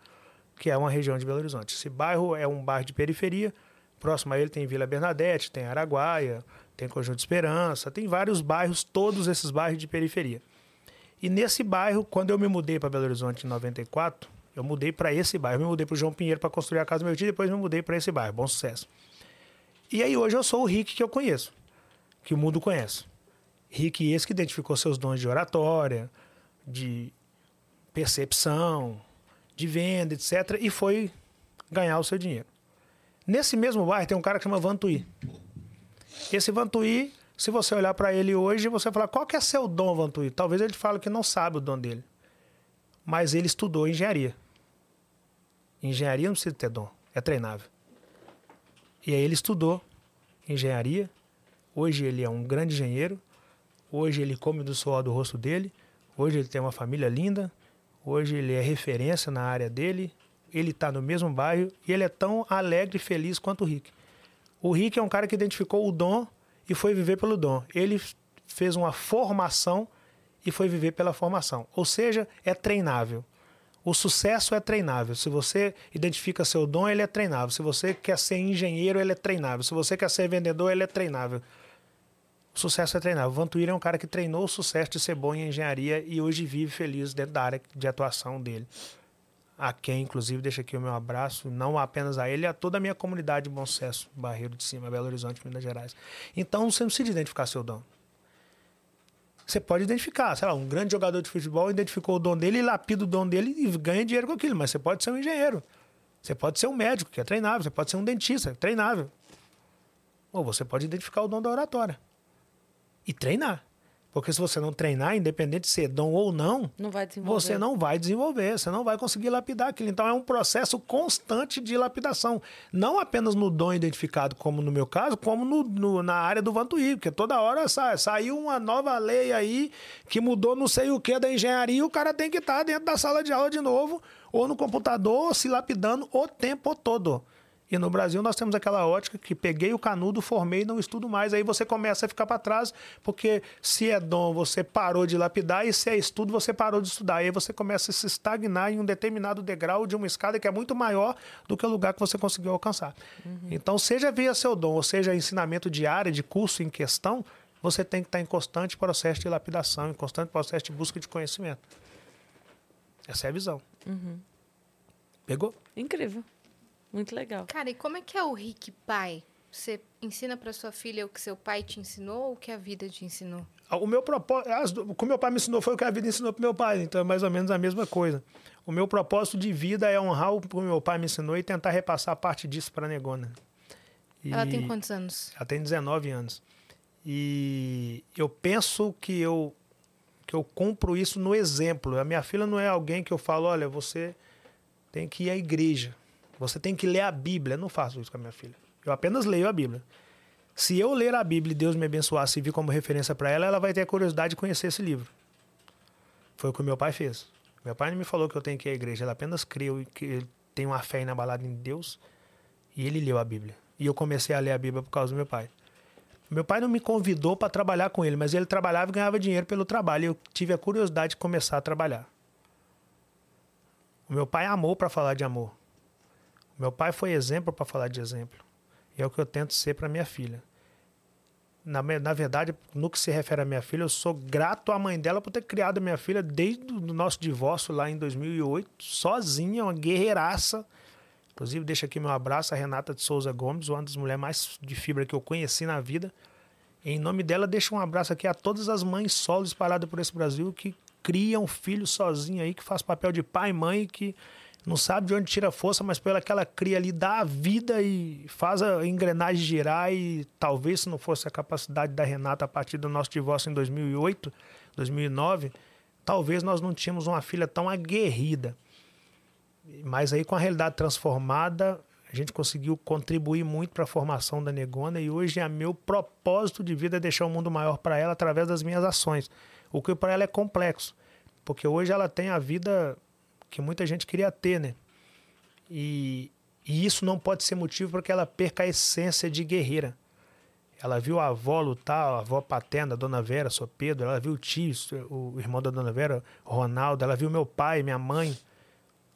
que é uma região de Belo Horizonte. Esse bairro é um bairro de periferia. Próximo a ele tem Vila Bernadette, tem Araguaia, tem Conjunto Esperança, tem vários bairros, todos esses bairros de periferia. E nesse bairro, quando eu me mudei para Belo Horizonte em 94, eu mudei para esse bairro. Eu me mudei para João Pinheiro para construir a casa do meu tio, depois me mudei para esse bairro. Bom sucesso. E aí hoje eu sou o Rick que eu conheço, que o mundo conhece. Rick esse que identificou seus dons de oratória, de percepção, de venda, etc. E foi ganhar o seu dinheiro. Nesse mesmo bairro tem um cara que chama Vantuí. Esse Vantuí, se você olhar para ele hoje, você falar, qual que é seu dom, Vantuí? Talvez ele fale que não sabe o dom dele. Mas ele estudou engenharia. Engenharia não precisa ter dom, é treinável. E aí ele estudou engenharia. Hoje ele é um grande engenheiro. Hoje ele come do suor do rosto dele. Hoje ele tem uma família linda. Hoje ele é referência na área dele. Ele está no mesmo bairro e ele é tão alegre e feliz quanto o Rick. O Rick é um cara que identificou o dom e foi viver pelo dom. Ele fez uma formação e foi viver pela formação. Ou seja, é treinável. O sucesso é treinável. Se você identifica seu dom, ele é treinável. Se você quer ser engenheiro, ele é treinável. Se você quer ser vendedor, ele é treinável. O sucesso é treinável. O Vantuíra é um cara que treinou o sucesso de ser bom em engenharia e hoje vive feliz dentro da área de atuação dele. A quem, inclusive, deixa aqui o meu abraço, não apenas a ele, a toda a minha comunidade de bom sucesso, Barreiro de Cima, Belo Horizonte, Minas Gerais. Então, você não precisa identificar seu dom. Você pode identificar, sei lá, um grande jogador de futebol identificou o dom dele lapida o dom dele e ganha dinheiro com aquilo, mas você pode ser um engenheiro. Você pode ser um médico, que é treinável. Você pode ser um dentista, treinável. Ou você pode identificar o dom da oratória e treinar. Porque se você não treinar, independente de ser dom ou não, Não você não vai desenvolver, você não vai conseguir lapidar aquilo. Então é um processo constante de lapidação. Não apenas no dom identificado, como no meu caso, como no, no- na área do Vantuí, porque toda hora sa, saiu uma nova lei aí que mudou não sei o que da engenharia, e o cara tem que estar dentro da sala de aula de novo, ou no computador, ou se lapidando o tempo todo. E no Brasil nós temos aquela ótica que peguei o canudo, formei não estudo mais. Aí você começa a ficar para trás, porque se é dom, você parou de lapidar, e se é estudo, você parou de estudar. Aí você começa a se estagnar em um determinado degrau de uma escada que é muito maior do que o lugar que você conseguiu alcançar. Uhum. Então, seja via seu dom, ou seja, ensinamento de área, de curso em questão, você tem que estar em constante processo de lapidação, em constante processo de busca de conhecimento. Essa é a visão. Uhum. Pegou? Incrível. Muito legal. Cara, e como é que é o Rick pai? Você ensina para sua filha o que seu pai te ensinou ou o que a vida te ensinou? Ah, o meu propósito, o que meu pai me ensinou foi o que a vida ensinou para meu pai, então é mais ou menos a mesma coisa. O meu propósito de vida é honrar o que meu pai me ensinou e tentar repassar parte disso para a Negona. E ela tem quantos anos? Ela tem 19 anos. E eu penso que eu que eu cumpro isso no exemplo. A minha filha não é alguém que eu falo, olha, você tem que ir à igreja. Você tem que ler a Bíblia. Eu não faço isso com a minha filha. Eu apenas leio a Bíblia. Se eu ler a Bíblia e Deus me abençoar, se vir como referência para ela, ela vai ter a curiosidade de conhecer esse livro. Foi o que meu pai fez. Meu pai não me falou que eu tenho que ir à igreja, ela apenas creu que ele tem uma fé inabalada em Deus e ele leu a Bíblia. E eu comecei a ler a Bíblia por causa do meu pai. Meu pai não me convidou para trabalhar com ele, mas ele trabalhava e ganhava dinheiro pelo trabalho. E eu tive a curiosidade de começar a trabalhar. O meu pai amou para falar de amor. Meu pai foi exemplo para falar de exemplo. E é o que eu tento ser para minha filha. Na, na verdade, no que se refere à minha filha, eu sou grato à mãe dela por ter criado minha filha desde o nosso divórcio lá em 2008, sozinha, uma guerreiraça. Inclusive, deixa aqui meu abraço a Renata de Souza Gomes, uma das mulheres mais de fibra que eu conheci na vida. Em nome dela, deixa um abraço aqui a todas as mães solos espalhadas por esse Brasil que criam filho sozinho aí, que faz papel de pai e mãe, que não sabe de onde tira força, mas pela que ela cria ali, dá a vida e faz a engrenagem girar. E talvez, se não fosse a capacidade da Renata a partir do nosso divórcio em 2008, 2009, talvez nós não tínhamos uma filha tão aguerrida. Mas aí, com a realidade transformada, a gente conseguiu contribuir muito para a formação da Negona e hoje é meu propósito de vida é deixar o um mundo maior para ela através das minhas ações. O que para ela é complexo, porque hoje ela tem a vida que muita gente queria ter, né? E, e isso não pode ser motivo para que ela perca a essência de guerreira. Ela viu a avó lutar, a avó paterna, a dona Vera, sou Pedro, ela viu o tio, o irmão da dona Vera, Ronaldo, ela viu meu pai, minha mãe,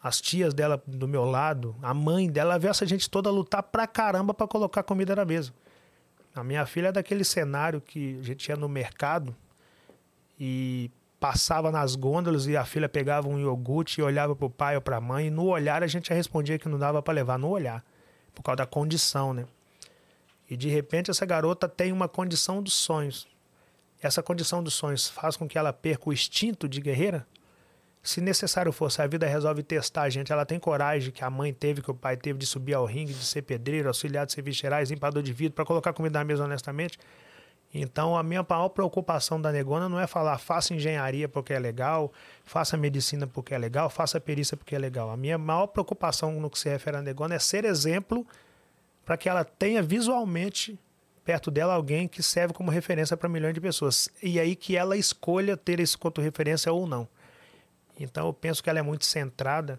as tias dela do meu lado, a mãe dela, ela viu essa gente toda lutar pra caramba para colocar comida na mesa. A minha filha é daquele cenário que a gente ia no mercado e passava nas gôndolas e a filha pegava um iogurte e olhava para o pai ou para a mãe. E no olhar a gente respondia que não dava para levar, no olhar, por causa da condição, né? E de repente essa garota tem uma condição dos sonhos. Essa condição dos sonhos faz com que ela perca o instinto de guerreira? Se necessário for, se a vida resolve testar a gente, ela tem coragem que a mãe teve, que o pai teve de subir ao ringue, de ser pedreiro, auxiliar de serviços gerais, limpador de vidro, para colocar comida na mesa honestamente, então, a minha maior preocupação da Negona não é falar faça engenharia porque é legal, faça medicina porque é legal, faça perícia porque é legal. A minha maior preocupação no que se refere à Negona é ser exemplo para que ela tenha visualmente perto dela alguém que serve como referência para milhões de pessoas. E aí que ela escolha ter esse quanto referência ou não. Então, eu penso que ela é muito centrada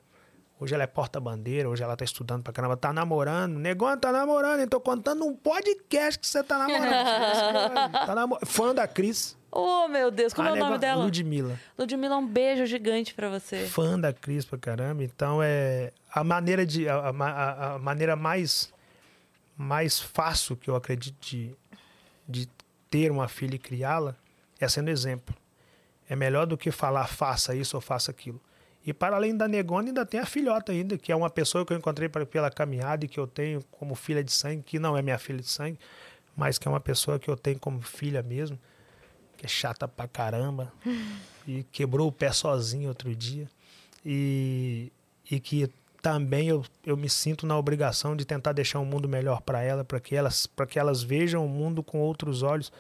Hoje ela é porta-bandeira, hoje ela tá estudando pra caramba, tá namorando. Negona tá namorando, então contando um podcast que você tá namorando. tá namor... Fã da Cris. Oh, meu Deus, como a é o nome dela? Ludmilla. Ludmilla, um beijo gigante para você. Fã da Cris pra caramba. Então é a maneira de. A, a, a, maneira mais, mais fácil que eu acredito de, de ter uma filha e criá-la é sendo exemplo. É melhor do que falar faça isso ou faça aquilo. E para além da Negona, ainda tem a filhota ainda, que é uma pessoa que eu encontrei pela caminhada e que eu tenho como filha de sangue, que não é minha filha de sangue, mas que é uma pessoa que eu tenho como filha mesmo, que é chata pra caramba, e quebrou o pé sozinho outro dia. E, e que também eu, eu me sinto na obrigação de tentar deixar um mundo melhor para ela, para que elas, para que elas vejam o mundo com outros olhos,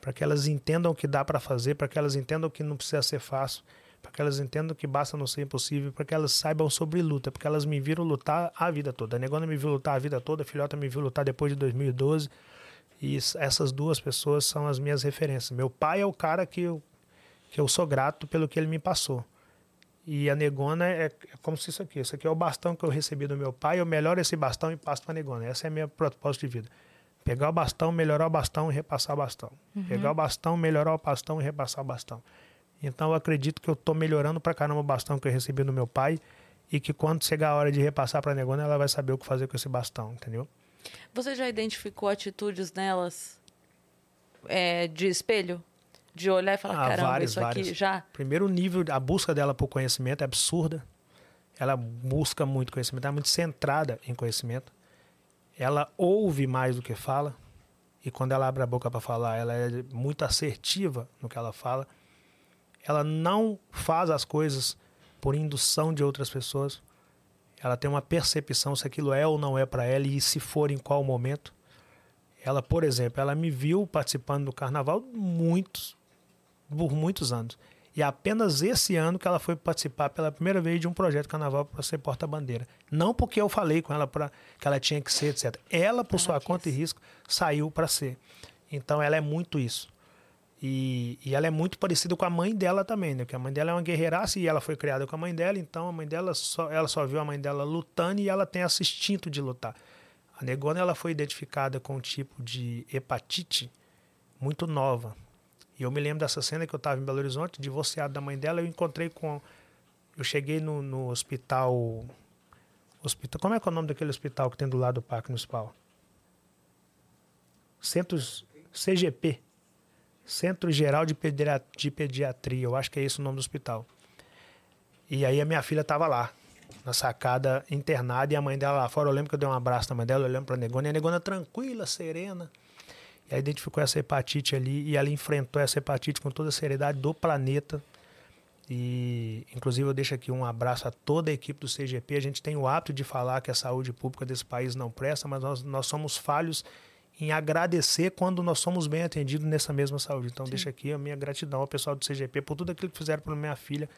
para que elas entendam o que dá para fazer, para que elas entendam que não precisa ser fácil para que elas entendam que basta não ser impossível, para que elas saibam sobre luta, porque elas me viram lutar a vida toda. A Negona me viu lutar a vida toda, a Filhota me viu lutar depois de 2012. E essas duas pessoas são as minhas referências. Meu pai é o cara que eu, que eu sou grato pelo que ele me passou. E a negona é, é como se isso aqui. Isso aqui é o bastão que eu recebi do meu pai. Eu melhoro esse bastão e passo para a negona. Essa é a minha propósito de vida. Pegar o bastão, melhorar o bastão e repassar o bastão. Uhum. Pegar o bastão, melhorar o bastão e repassar o bastão. Então eu acredito que eu estou melhorando para caramba o bastão que eu recebi do meu pai e que quando chegar a hora de repassar para a negona, ela vai saber o que fazer com esse bastão, entendeu? Você já identificou atitudes nelas é, de espelho? De olhar e falar, ah, caramba, isso aqui já. Primeiro nível, a busca dela por conhecimento é absurda. Ela busca muito conhecimento, ela é muito centrada em conhecimento. Ela ouve mais do que fala. E quando ela abre a boca para falar, ela é muito assertiva no que ela fala. Ela não faz as coisas por indução de outras pessoas. Ela tem uma percepção se aquilo é ou não é para ela e se for em qual momento. Ela, por exemplo, ela me viu participando do carnaval muitos, por muitos anos. E é apenas esse ano que ela foi participar pela primeira vez de um projeto carnaval para ser porta-bandeira. Não porque eu falei com ela para que ela tinha que ser, etc. Ela, por ela sua quis. conta e risco, saiu para ser. Então ela é muito isso. E, e, ela é muito parecida com a mãe dela também, né? Porque a mãe dela é uma guerreiraça e ela foi criada com a mãe dela, então a mãe dela só, ela só viu a mãe dela lutando e ela tem esse instinto de lutar. A negona ela foi identificada com um tipo de hepatite muito nova. E eu me lembro dessa cena que eu estava em Belo Horizonte, divorciado da mãe dela, eu encontrei com eu cheguei no, no hospital hospital, como é que é o nome daquele hospital que tem do lado do Parque Municipal? Centros CGP. Centro Geral de, de Pediatria, eu acho que é esse o nome do hospital. E aí a minha filha estava lá, na sacada, internada, e a mãe dela lá fora. Eu lembro que eu dei um abraço na mãe dela, olhando para a negona, e a negona tranquila, serena. E aí identificou essa hepatite ali, e ela enfrentou essa hepatite com toda a seriedade do planeta. E, inclusive, eu deixo aqui um abraço a toda a equipe do CGP. A gente tem o hábito de falar que a saúde pública desse país não presta, mas nós, nós somos falhos em agradecer quando nós somos bem atendidos nessa mesma saúde. Então, Sim. deixa aqui a minha gratidão ao pessoal do CGP por tudo aquilo que fizeram para minha filha,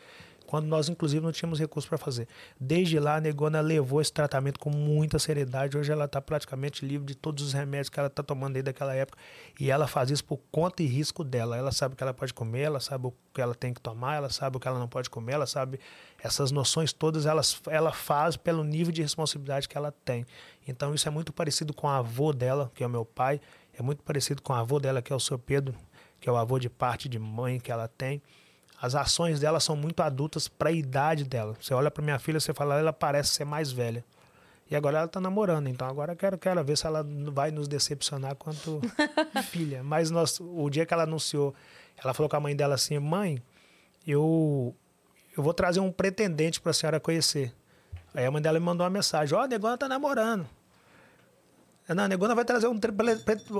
quando nós, inclusive, não tínhamos recursos para fazer. Desde lá, a Negona levou esse tratamento com muita seriedade. Hoje ela está praticamente livre de todos os remédios que ela está tomando desde aquela época. E ela faz isso por conta e risco dela. Ela sabe o que ela pode comer, ela sabe o que ela tem que tomar, ela sabe o que ela não pode comer, ela sabe essas noções todas, elas, ela faz pelo nível de responsabilidade que ela tem. Então isso é muito parecido com a avô dela, que é o meu pai, é muito parecido com a avô dela, que é o seu Pedro, que é o avô de parte de mãe que ela tem as ações dela são muito adultas para a idade dela. Você olha para minha filha, você fala, ela parece ser mais velha. E agora ela está namorando, então agora eu quero, quero ver se ela vai nos decepcionar quanto filha. Mas nós, o dia que ela anunciou, ela falou com a mãe dela assim: mãe, eu, eu vou trazer um pretendente para a senhora conhecer. Aí a mãe dela me mandou uma mensagem: Ó, oh, a Negona tá namorando. Não, a Negona vai trazer um.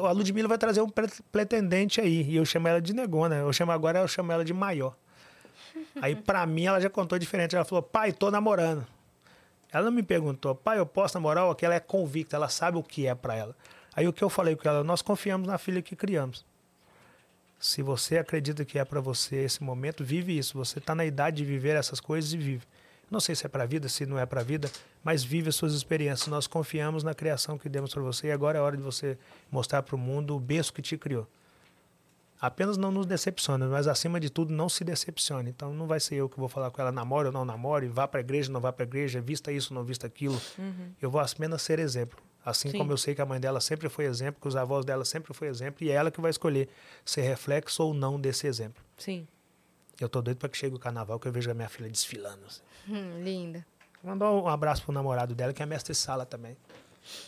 A Ludmilla vai trazer um pretendente aí. E eu chamo ela de Negona. Eu chamo agora, eu chamo ela de maior. Aí, pra mim, ela já contou diferente. Ela falou, pai, tô namorando. Ela não me perguntou, pai, eu posso namorar? Ou que ela é convicta, ela sabe o que é para ela. Aí o que eu falei com ela, nós confiamos na filha que criamos. Se você acredita que é para você esse momento, vive isso. Você está na idade de viver essas coisas e vive. Não sei se é para a vida, se não é para a vida, mas vive as suas experiências. Nós confiamos na criação que demos para você e agora é hora de você mostrar para o mundo o berço que te criou. Apenas não nos decepciona, mas acima de tudo não se decepcione. Então não vai ser eu que vou falar com ela, namore ou não namore, vá para a igreja ou não vá para a igreja, vista isso ou não vista aquilo. Uhum. Eu vou apenas ser exemplo. Assim Sim. como eu sei que a mãe dela sempre foi exemplo, que os avós dela sempre foi exemplo, e é ela que vai escolher ser reflexo ou não desse exemplo. Sim. Eu tô doido para que chegue o carnaval, que eu vejo a minha filha desfilando. Assim. Hum, linda. Mandar um abraço pro namorado dela, que é mestre sala também.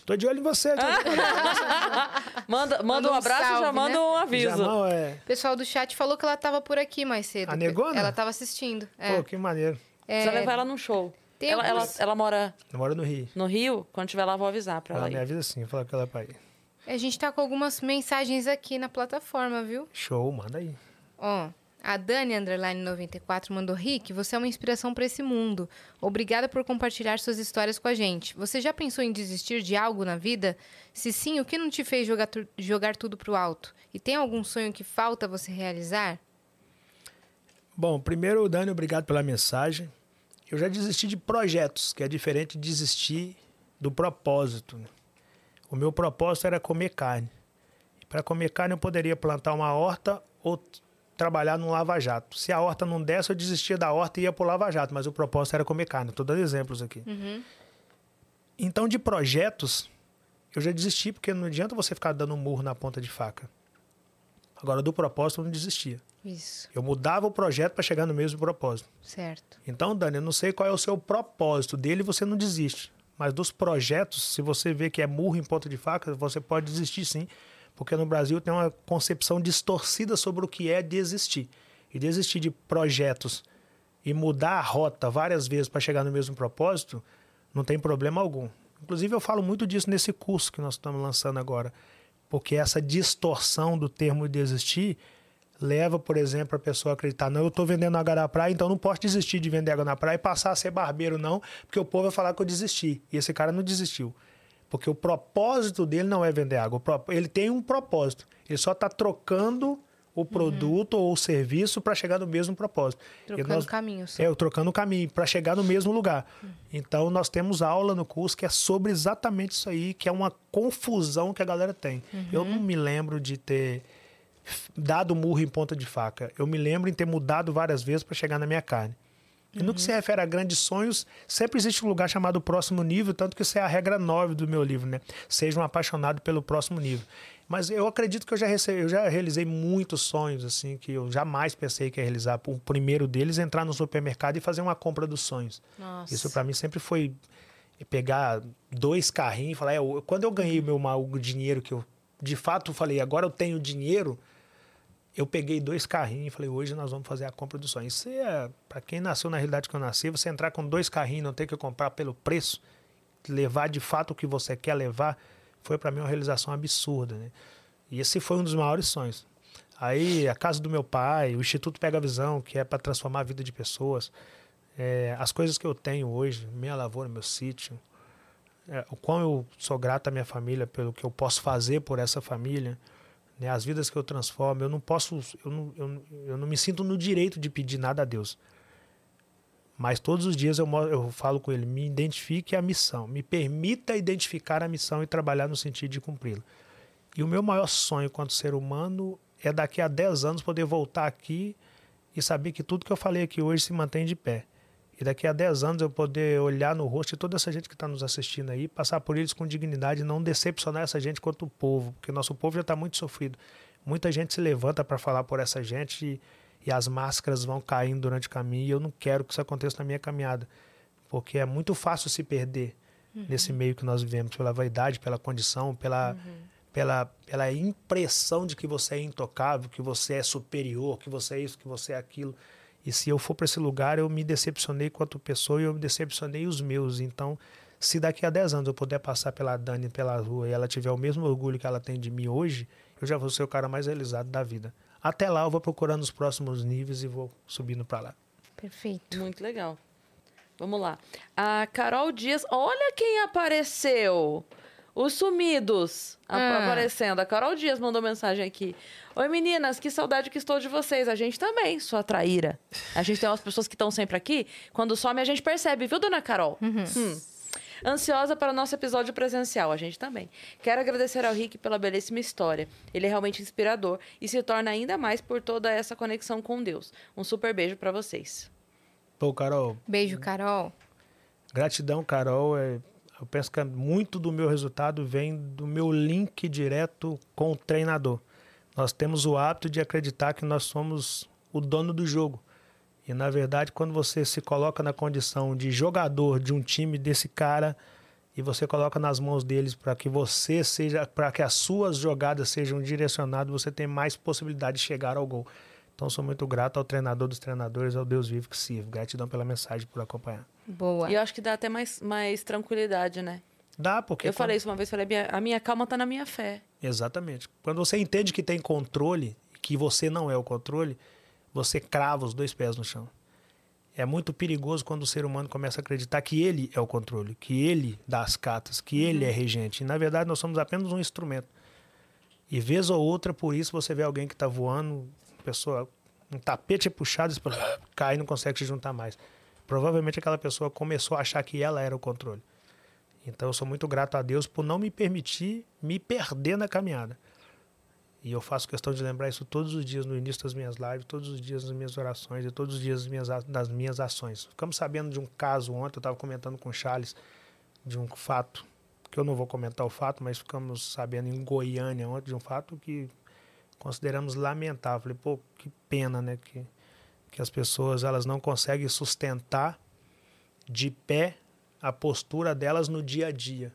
Tô de olho em você. manda, manda um, um abraço salve, e já manda né? um aviso. Não, é... O pessoal do chat falou que ela tava por aqui mais cedo. A negona? Ela tava assistindo. É. Pô, que maneiro. É... Você levar ela num show. ela, ela, ela, mora... Ela mora no Rio. No Rio? Quando tiver lá, vou avisar pra ela Ela me avisa sim, falar que ela é pra ir. A gente tá com algumas mensagens aqui na plataforma, viu? Show, manda aí. Ó... A Dani Underline 94 mandou: Rick, você é uma inspiração para esse mundo. Obrigada por compartilhar suas histórias com a gente. Você já pensou em desistir de algo na vida? Se sim, o que não te fez jogar, tu jogar tudo alto? E tem algum sonho que falta você realizar? Bom, primeiro, Dani, obrigado pela mensagem. Eu já desisti de projetos, que é diferente de desistir do propósito. Né? O meu propósito era comer carne. Para comer carne, eu poderia plantar uma horta ou trabalhar no Lava Jato. Se a horta não desse, eu desistia da horta e ia pro Lava Jato, mas o propósito era comer carne. Estou dando exemplos aqui. Uhum. Então, de projetos, eu já desisti, porque não adianta você ficar dando murro na ponta de faca. Agora, do propósito, eu não desistia. Isso, Eu mudava o projeto para chegar no mesmo propósito. certo. Então, Dani, eu não sei qual é o seu propósito dele, você não desiste. Mas dos projetos, se você vê que é murro em ponta de faca, você pode desistir sim. Porque no Brasil tem uma concepção distorcida sobre o que é desistir. E desistir de projetos e mudar a rota várias vezes para chegar no mesmo propósito, não tem problema algum. Inclusive, eu falo muito disso nesse curso que nós estamos lançando agora. Porque essa distorção do termo desistir leva, por exemplo, a pessoa a acreditar, não, eu estou vendendo água na praia, então não posso desistir de vender água na praia e passar a ser barbeiro, não, porque o povo vai falar que eu desisti. E esse cara não desistiu. Porque o propósito dele não é vender água. Ele tem um propósito. Ele só está trocando o produto ou o serviço para chegar no mesmo propósito. Trocando nós- caminhos. é, trocando o caminho para chegar no mesmo lugar. Então nós temos aula no curso que é sobre exatamente isso aí, que é uma confusão que a galera tem. Eu não me lembro de ter dado murro em ponta de faca. Eu me lembro em ter mudado várias vezes para chegar na minha carne. E no que se refere a grandes sonhos, sempre existe um lugar chamado próximo nível, tanto que isso é a regra 9 do meu livro, né? Seja um apaixonado pelo próximo nível. Mas eu acredito que eu já, recebi, eu já realizei muitos sonhos, assim, que eu jamais pensei que ia realizar. O primeiro deles é entrar no supermercado e fazer uma compra dos sonhos. Nossa. Isso para mim sempre foi pegar dois carrinhos e falar, é, quando eu ganhei o meu mal- o dinheiro que eu de fato falei, agora eu tenho dinheiro, eu peguei dois carrinhos e falei, hoje nós vamos fazer a compra do sonho. Isso é, para quem nasceu na realidade que eu nasci, você entrar com dois carrinhos não ter que comprar pelo preço, levar de fato o que você quer levar, foi para mim uma realização absurda, né? E esse foi um dos maiores sonhos. Aí, a casa do meu pai, o Instituto Pega Visão, que é para transformar a vida de pessoas, é, as coisas que eu tenho hoje, minha lavoura, meu sítio, é, o quão eu sou grato à minha família pelo que eu posso fazer por essa família, né, as vidas que eu transformo, eu não posso, eu não, eu, eu não me sinto no direito de pedir nada a Deus. Mas todos os dias eu, eu falo com ele, me identifique a missão, me permita identificar a missão e trabalhar no sentido de cumpri-la. E o meu maior sonho quanto ser humano é daqui a 10 anos poder voltar aqui e saber que tudo que eu falei aqui hoje se mantém de pé. E daqui a 10 anos eu poder olhar no rosto de toda essa gente que está nos assistindo aí, passar por eles com dignidade não decepcionar essa gente quanto o povo, porque nosso povo já está muito sofrido. Muita gente se levanta para falar por essa gente e, e as máscaras vão caindo durante o caminho e eu não quero que isso aconteça na minha caminhada, porque é muito fácil se perder nesse meio que nós vivemos, pela vaidade, pela condição, pela, pela, pela impressão de que você é intocável, que você é superior, que você é isso, que você é aquilo. E se eu for para esse lugar, eu me decepcionei quanto pessoa e eu me decepcionei os meus. Então, se daqui a 10 anos eu puder passar pela Dani pela rua e ela tiver o mesmo orgulho que ela tem de mim hoje, eu já vou ser o cara mais realizado da vida. Até lá eu vou procurando os próximos níveis e vou subindo para lá. Perfeito. Muito legal. Vamos lá. A Carol Dias, olha quem apareceu. Os sumidos Ah. aparecendo. A Carol Dias mandou mensagem aqui. Oi, meninas, que saudade que estou de vocês. A gente também, sua traíra. A gente tem umas pessoas que estão sempre aqui. Quando some, a gente percebe, viu, dona Carol? Hum. Ansiosa para o nosso episódio presencial, a gente também. Quero agradecer ao Rick pela belíssima história. Ele é realmente inspirador e se torna ainda mais por toda essa conexão com Deus. Um super beijo para vocês. Pô, Carol, Beijo, Carol. Gratidão, Carol. É, eu penso que muito do meu resultado vem do meu link direto com o treinador. Nós temos o hábito de acreditar que nós somos o dono do jogo. E, na verdade, quando você se coloca na condição de jogador de um time desse cara e você coloca nas mãos deles para que você seja, para que as suas jogadas sejam direcionadas, você tem mais possibilidade de chegar ao gol. Então, sou muito grato ao treinador dos treinadores, ao Deus vivo que sirvo. Gratidão pela mensagem, por acompanhar. Boa. E eu acho que dá até mais, mais tranquilidade, né? Dá, porque. eu quando- falei isso uma vez, falei, "Minha- a minha calma tá na minha fé. Exatamente. Quando você entende que tem controle, que você não é o controle, você crava os dois pés no chão. É muito perigoso quando o ser humano começa a acreditar que ele é o controle, que ele dá as cartas, que ele é regente. E, na verdade, nós somos apenas um instrumento. E vez ou outra, por isso, você vê alguém que está voando, pessoa, um tapete é puxado, fala, cai e não consegue se juntar mais. Provavelmente aquela pessoa começou a achar que ela era o controle. Então eu sou muito grato a Deus por não me permitir me perder na caminhada. E eu faço questão de lembrar isso todos os dias no início das minhas lives, todos os dias nas minhas orações e todos os dias das minhas, das minhas ações. Ficamos sabendo de um caso ontem, eu estava comentando com o Charles, de um fato, que eu não vou comentar o fato, mas ficamos sabendo em Goiânia ontem de um fato que consideramos lamentável. Falei, pô, que pena, né? Que, que as pessoas elas não conseguem sustentar de pé a postura delas no dia a dia.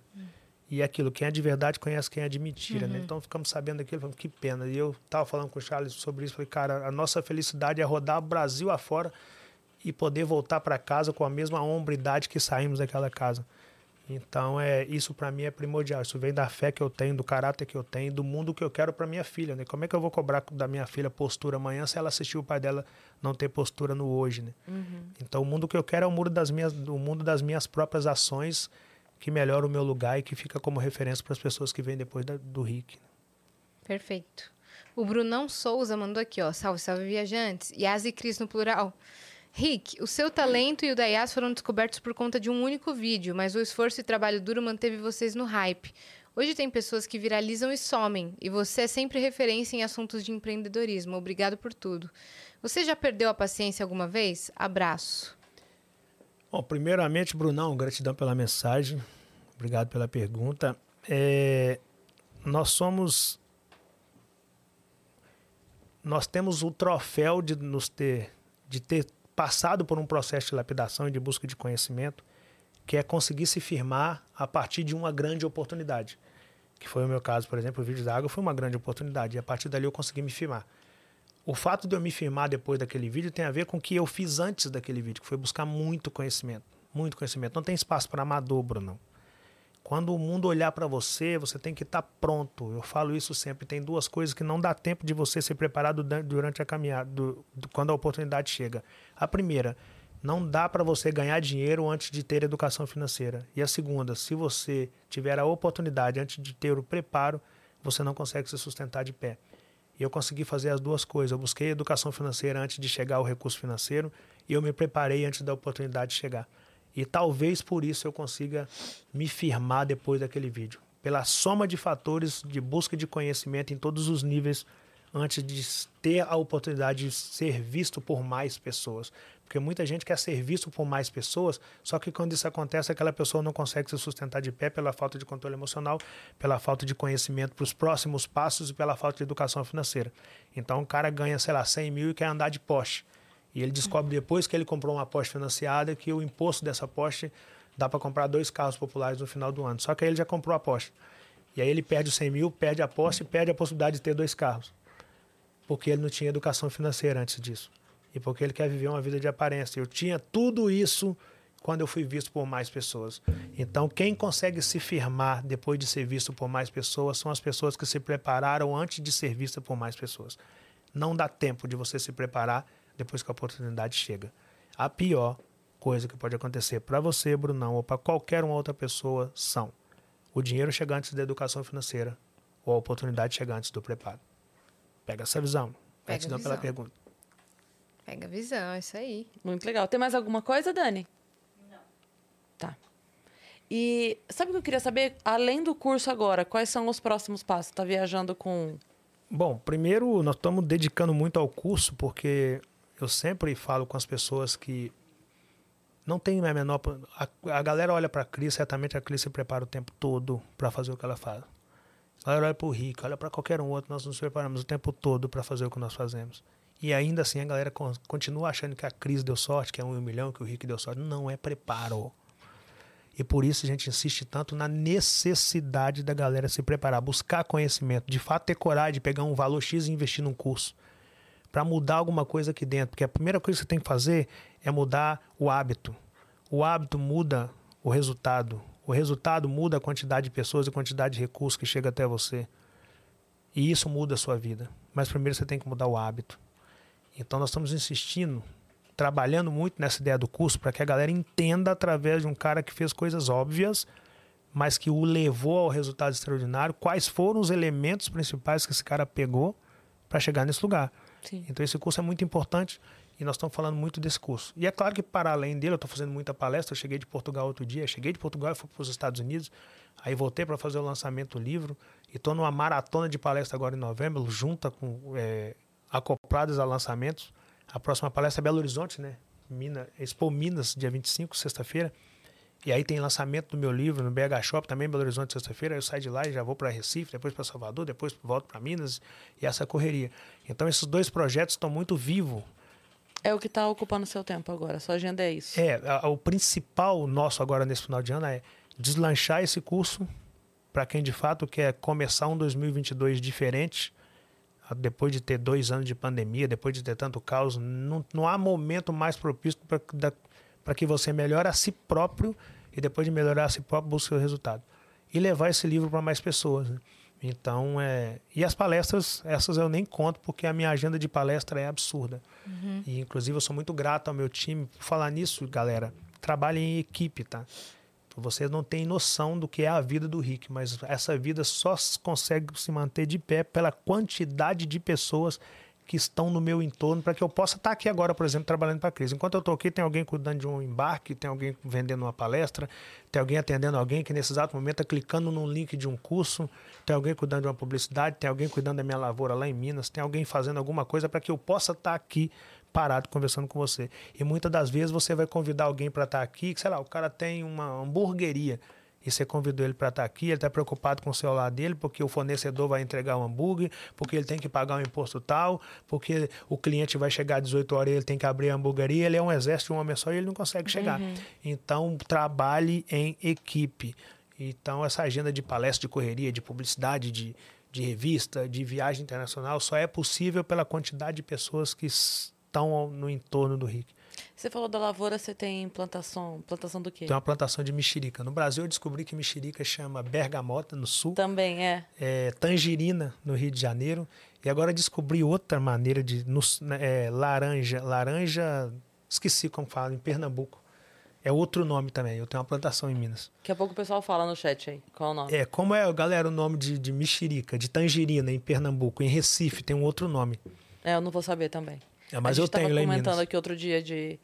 E é aquilo, quem é de verdade conhece quem é de mentira, né? uhum. né? Então ficamos sabendo daquilo, falando, que pena. E eu estava falando com o Charles sobre isso, falei, cara, a nossa felicidade é rodar o Brasil afora e poder voltar para casa com a mesma hombridade que saímos daquela casa. Então, é isso para mim é primordial. Isso vem da fé que eu tenho, do caráter que eu tenho, do mundo que eu quero para minha filha, né? Como é que eu vou cobrar da minha filha postura amanhã se ela assistiu o pai dela não ter postura no hoje, né? Uhum. Então, o mundo que eu quero é o mundo das minhas, o mundo das minhas próprias ações que melhora o meu lugar e que fica como referência para as pessoas que vêm depois da, do Rick. Né? Perfeito. O Brunão Souza mandou aqui, ó. Salve, salve, viajantes. Yas e Cris no plural. Rick, o seu talento e o da Yas foram descobertos por conta de um único vídeo, mas o esforço e trabalho duro manteve vocês no hype. Hoje tem pessoas que viralizam e somem, e você é sempre referência em assuntos de empreendedorismo. Obrigado por tudo. Você já perdeu a paciência alguma vez? Abraço. Bom, primeiramente, Brunão, gratidão pela mensagem. Obrigado pela pergunta. É, nós somos. Nós temos o troféu de nos ter, de ter passado por um processo de lapidação e de busca de conhecimento, que é conseguir se firmar a partir de uma grande oportunidade. Que foi o meu caso, por exemplo, o vídeo da água foi uma grande oportunidade. E a partir dali eu consegui me firmar. O fato de eu me firmar depois daquele vídeo tem a ver com o que eu fiz antes daquele vídeo, que foi buscar muito conhecimento. Muito conhecimento. Não tem espaço para amador, Bruno. Quando o mundo olhar para você, você tem que estar tá pronto. Eu falo isso sempre. Tem duas coisas que não dá tempo de você ser preparado durante a caminhada, do, do, quando a oportunidade chega. A primeira, não dá para você ganhar dinheiro antes de ter educação financeira. E a segunda, se você tiver a oportunidade antes de ter o preparo, você não consegue se sustentar de pé. E eu consegui fazer as duas coisas. Eu busquei educação financeira antes de chegar ao recurso financeiro e eu me preparei antes da oportunidade chegar. E talvez por isso eu consiga me firmar depois daquele vídeo. Pela soma de fatores de busca de conhecimento em todos os níveis antes de ter a oportunidade de ser visto por mais pessoas. Porque muita gente quer ser visto por mais pessoas, só que quando isso acontece, aquela pessoa não consegue se sustentar de pé pela falta de controle emocional, pela falta de conhecimento para os próximos passos e pela falta de educação financeira. Então o cara ganha, sei lá, 100 mil e quer andar de Porsche. E ele descobre depois que ele comprou uma Porsche financiada que o imposto dessa Porsche dá para comprar dois carros populares no final do ano. Só que aí ele já comprou a Porsche. E aí ele perde os 100 mil, perde a Porsche e perde a possibilidade de ter dois carros. Porque ele não tinha educação financeira antes disso. E porque ele quer viver uma vida de aparência. Eu tinha tudo isso quando eu fui visto por mais pessoas. Então, quem consegue se firmar depois de ser visto por mais pessoas são as pessoas que se prepararam antes de ser vista por mais pessoas. Não dá tempo de você se preparar depois que a oportunidade chega. A pior coisa que pode acontecer para você, Brunão, ou para qualquer uma outra pessoa são o dinheiro chegar antes da educação financeira ou a oportunidade chegar antes do preparo. Pega essa visão. Pega Gratidão pela pergunta. Pega a visão, é isso aí. Muito legal. Tem mais alguma coisa, Dani? Não. Tá. E sabe o que eu queria saber? Além do curso agora, quais são os próximos passos? Tá viajando com. Bom, primeiro nós estamos dedicando muito ao curso, porque eu sempre falo com as pessoas que não tem a menor. A, a galera olha para a Cris, certamente a Cris se prepara o tempo todo para fazer o que ela faz. A galera olha para o Rico, olha para qualquer um outro, nós nos preparamos o tempo todo para fazer o que nós fazemos. E ainda assim a galera continua achando que a Cris deu sorte, que é um milhão, que o Rick deu sorte. Não é preparo. E por isso a gente insiste tanto na necessidade da galera se preparar, buscar conhecimento, de fato ter coragem de pegar um valor X e investir num curso para mudar alguma coisa aqui dentro. Porque a primeira coisa que você tem que fazer é mudar o hábito. O hábito muda o resultado. O resultado muda a quantidade de pessoas e a quantidade de recursos que chega até você. E isso muda a sua vida. Mas primeiro você tem que mudar o hábito. Então nós estamos insistindo, trabalhando muito nessa ideia do curso para que a galera entenda através de um cara que fez coisas óbvias, mas que o levou ao resultado extraordinário, quais foram os elementos principais que esse cara pegou para chegar nesse lugar. Sim. Então esse curso é muito importante. e nós estamos falando muito desse curso. E é claro que, para além dele, eu estou fazendo muita palestra. Eu cheguei de Portugal outro dia, cheguei de Portugal e fui para os Estados Unidos. Aí voltei para fazer o lançamento do livro. E estou numa maratona de palestra agora em novembro, junta com é, acopladas a lançamentos. A próxima palestra é Belo Horizonte, né? Mina, Expo Minas, dia 25, sexta-feira. E aí tem lançamento do meu livro no BH Shop, também em Belo Horizonte, sexta-feira. Eu saio de lá e já vou para Recife, depois para Salvador, depois volto para Minas e essa correria. Então esses dois projetos estão muito vivos. É o que está ocupando seu tempo agora, sua agenda é isso. É, a, o principal nosso agora nesse final de ano é deslanchar esse curso para quem de fato quer começar um 2022 diferente, depois de ter dois anos de pandemia, depois de ter tanto caos, não, não há momento mais propício para que você melhore a si próprio e depois de melhorar a si próprio busque o resultado. E levar esse livro para mais pessoas. Né? Então, é... e as palestras, essas eu nem conto, porque a minha agenda de palestra é absurda. Uhum. E, inclusive, eu sou muito grato ao meu time. Por falar nisso, galera, trabalhe em equipe, tá? Vocês não têm noção do que é a vida do Rick, mas essa vida só consegue se manter de pé pela quantidade de pessoas que estão no meu entorno para que eu possa estar aqui agora, por exemplo, trabalhando para a crise. Enquanto eu estou aqui, tem alguém cuidando de um embarque, tem alguém vendendo uma palestra, tem alguém atendendo alguém que nesse exato momento está clicando num link de um curso, tem alguém cuidando de uma publicidade, tem alguém cuidando da minha lavoura lá em Minas, tem alguém fazendo alguma coisa para que eu possa estar aqui parado conversando com você. E muitas das vezes você vai convidar alguém para estar aqui, que, sei lá, o cara tem uma hamburgueria e você convidou ele para estar aqui, ele está preocupado com o celular dele, porque o fornecedor vai entregar um hambúrguer, porque ele tem que pagar um imposto tal, porque o cliente vai chegar às 18 horas e ele tem que abrir a hamburgueria, ele é um exército de um homem só e ele não consegue chegar. Uhum. Então, trabalhe em equipe. Então, essa agenda de palestra, de correria, de publicidade, de, de revista, de viagem internacional, só é possível pela quantidade de pessoas que estão no entorno do RIC. Você falou da lavoura, você tem plantação, plantação do quê? Tem uma plantação de mexerica. No Brasil eu descobri que mexerica chama bergamota no sul. Também é. é tangerina no Rio de Janeiro. E agora descobri outra maneira de no, né, é, laranja, laranja, esqueci como fala em Pernambuco. É outro nome também. Eu tenho uma plantação em Minas. Daqui a pouco o pessoal fala no chat aí. Qual é o nome? É, como é, galera, o nome de, de mexerica, de tangerina em Pernambuco. Em Recife tem um outro nome. É, eu não vou saber também. É, mas eu tenho lá em comentando aqui outro dia de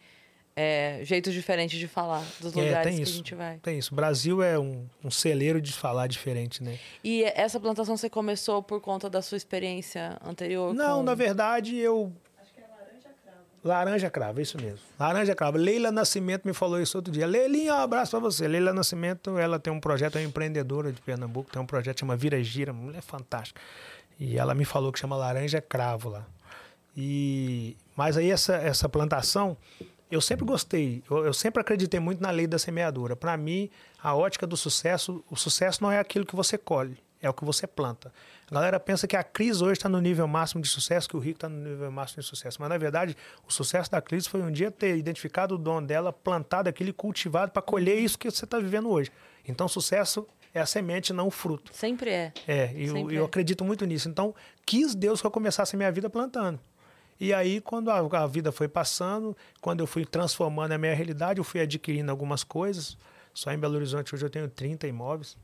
é, jeitos diferentes de falar dos é, lugares que isso, a gente vai. Tem isso. O Brasil é um, um celeiro de falar diferente, né? E essa plantação você começou por conta da sua experiência anterior? Não, com... na verdade eu Acho que é laranja cravo. Laranja cravo, isso mesmo. Laranja cravo. Leila Nascimento me falou isso outro dia. Leilinha, um abraço para você. Leila Nascimento, ela tem um projeto, é uma empreendedora de Pernambuco, tem um projeto que chama Vira Gira, mulher fantástica. E ela me falou que chama Laranja Cravo lá. E, mas aí essa, essa plantação, eu sempre gostei, eu, eu sempre acreditei muito na lei da semeadura. Para mim, a ótica do sucesso, o sucesso não é aquilo que você colhe, é o que você planta. A galera pensa que a crise hoje está no nível máximo de sucesso, que o rico está no nível máximo de sucesso. Mas, na verdade, o sucesso da crise foi um dia ter identificado o dom dela, plantado aquilo e cultivado para colher isso que você está vivendo hoje. Então, sucesso é a semente, não o fruto. Sempre é. É, eu, eu é. acredito muito nisso. Então, quis Deus que eu começasse a minha vida plantando. E aí, quando a, a, vida foi passando, quando eu fui transformando a minha realidade, eu fui adquirindo algumas coisas. Só em Belo Horizonte hoje eu tenho 30 imóveis.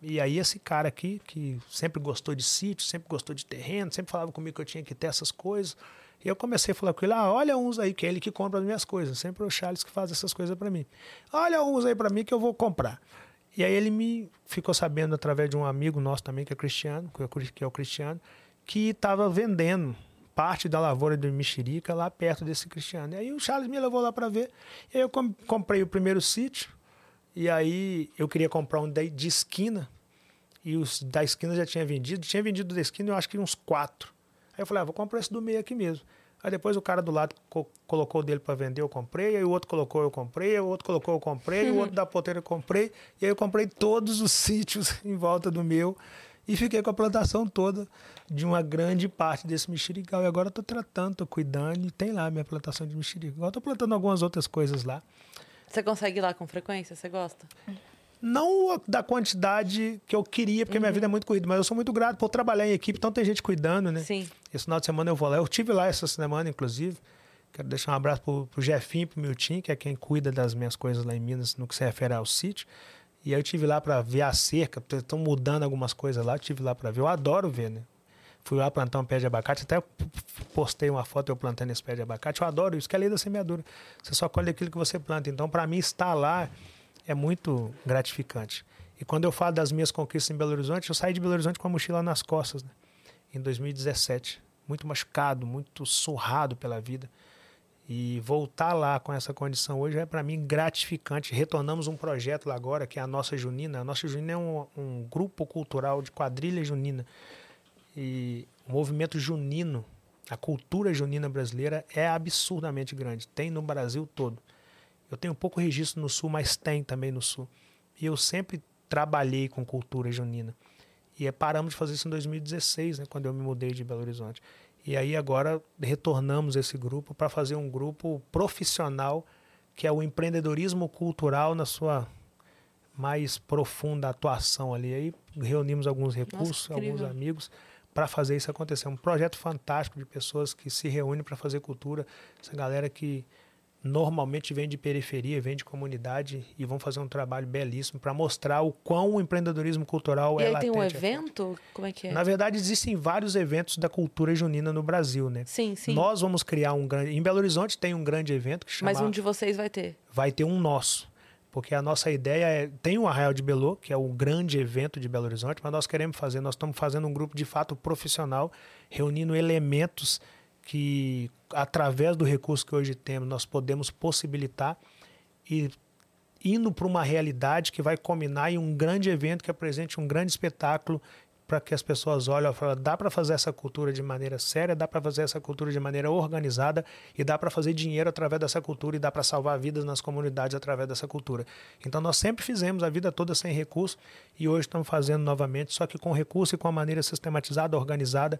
E aí esse cara aqui, que sempre gostou de sítio, sempre gostou de terreno, sempre falava comigo que eu tinha que ter essas coisas. E eu comecei a falar com ele, ah, olha uns aí, que é ele que compra as minhas coisas. Sempre o Charles que faz essas coisas para mim. Olha uns aí para mim que eu vou comprar. E aí ele me ficou sabendo através de um amigo nosso também, que é cristiano, que é o Cristiano, que estava vendendo parte da lavoura de mexerica lá perto desse Cristiano. E aí o Charles me levou lá para ver. E aí eu comprei o primeiro sítio. E aí eu queria comprar um de esquina. E os da esquina já tinha vendido. Tinha vendido da esquina, eu acho que uns quatro. Aí eu falei, ah, vou comprar esse do meio aqui mesmo. Aí depois o cara do lado co colocou dele para vender, eu comprei. Aí o outro colocou, eu comprei. Aí o outro colocou, eu comprei. Uhum. O outro da ponteira, eu comprei. E aí eu comprei todos os sítios em volta do meu. E fiquei com a plantação toda de uma grande parte desse mexerical. E agora estou tratando, estou cuidando e tem lá a minha plantação de mexerical. Agora estou plantando algumas outras coisas lá. Você consegue ir lá com frequência? Você gosta? Não da quantidade que eu queria, porque uhum. minha vida é muito corrida, mas eu sou muito grato por trabalhar em equipe, então tem gente cuidando, né? Sim. Esse final de semana eu vou lá. Eu estive lá essa semana, inclusive. Quero deixar um abraço pro, pro Jefinho, pro Milton, que é quem cuida das minhas coisas lá em Minas, no que se refere ao sítio. E aí eu tive lá para ver a cerca, estão mudando algumas coisas lá, tive lá para ver. Eu adoro ver, né? Fui lá plantar um pé de abacate, até postei uma foto eu plantando esse pé de abacate. Eu adoro isso, que é a lei da semeadura. Você só colhe aquilo que você planta. Então, para mim, estar lá é muito gratificante. E quando eu falo das minhas conquistas em Belo Horizonte, eu saí de Belo Horizonte com a mochila nas costas, né? em 2017. Muito machucado, muito surrado pela vida. E voltar lá com essa condição hoje é para mim gratificante. Retornamos um projeto lá agora, que é a Nossa Junina. A Nossa Junina é um, um grupo cultural de quadrilha junina. E o movimento junino, a cultura junina brasileira é absurdamente grande. Tem no Brasil todo. Eu tenho pouco registro no Sul, mas tem também no Sul. E eu sempre trabalhei com cultura junina. E paramos de fazer isso em 2016, né, quando eu me mudei de Belo Horizonte. E aí agora retornamos esse grupo para fazer um grupo profissional que é o empreendedorismo cultural na sua mais profunda atuação ali. Aí reunimos alguns recursos, Nossa, alguns amigos para fazer isso acontecer. Um projeto fantástico de pessoas que se reúnem para fazer cultura. Essa galera que normalmente vem de periferia, vem de comunidade e vão fazer um trabalho belíssimo para mostrar o quão o empreendedorismo cultural e é E aí tem um evento? Como é que é? Na verdade, existem vários eventos da cultura junina no Brasil, né? Sim, sim. Nós vamos criar um grande... Em Belo Horizonte tem um grande evento que chama... Mas um de vocês vai ter? Vai ter um nosso. Porque a nossa ideia é... Tem o Arraial de Belo, que é o grande evento de Belo Horizonte, mas nós queremos fazer... Nós estamos fazendo um grupo de fato profissional, reunindo elementos que através do recurso que hoje temos nós podemos possibilitar e indo para uma realidade que vai combinar em um grande evento que apresente um grande espetáculo para que as pessoas olhem e falem, dá para fazer essa cultura de maneira séria, dá para fazer essa cultura de maneira organizada e dá para fazer dinheiro através dessa cultura e dá para salvar vidas nas comunidades através dessa cultura. Então nós sempre fizemos a vida toda sem recurso e hoje estamos fazendo novamente, só que com recurso e com a maneira sistematizada, organizada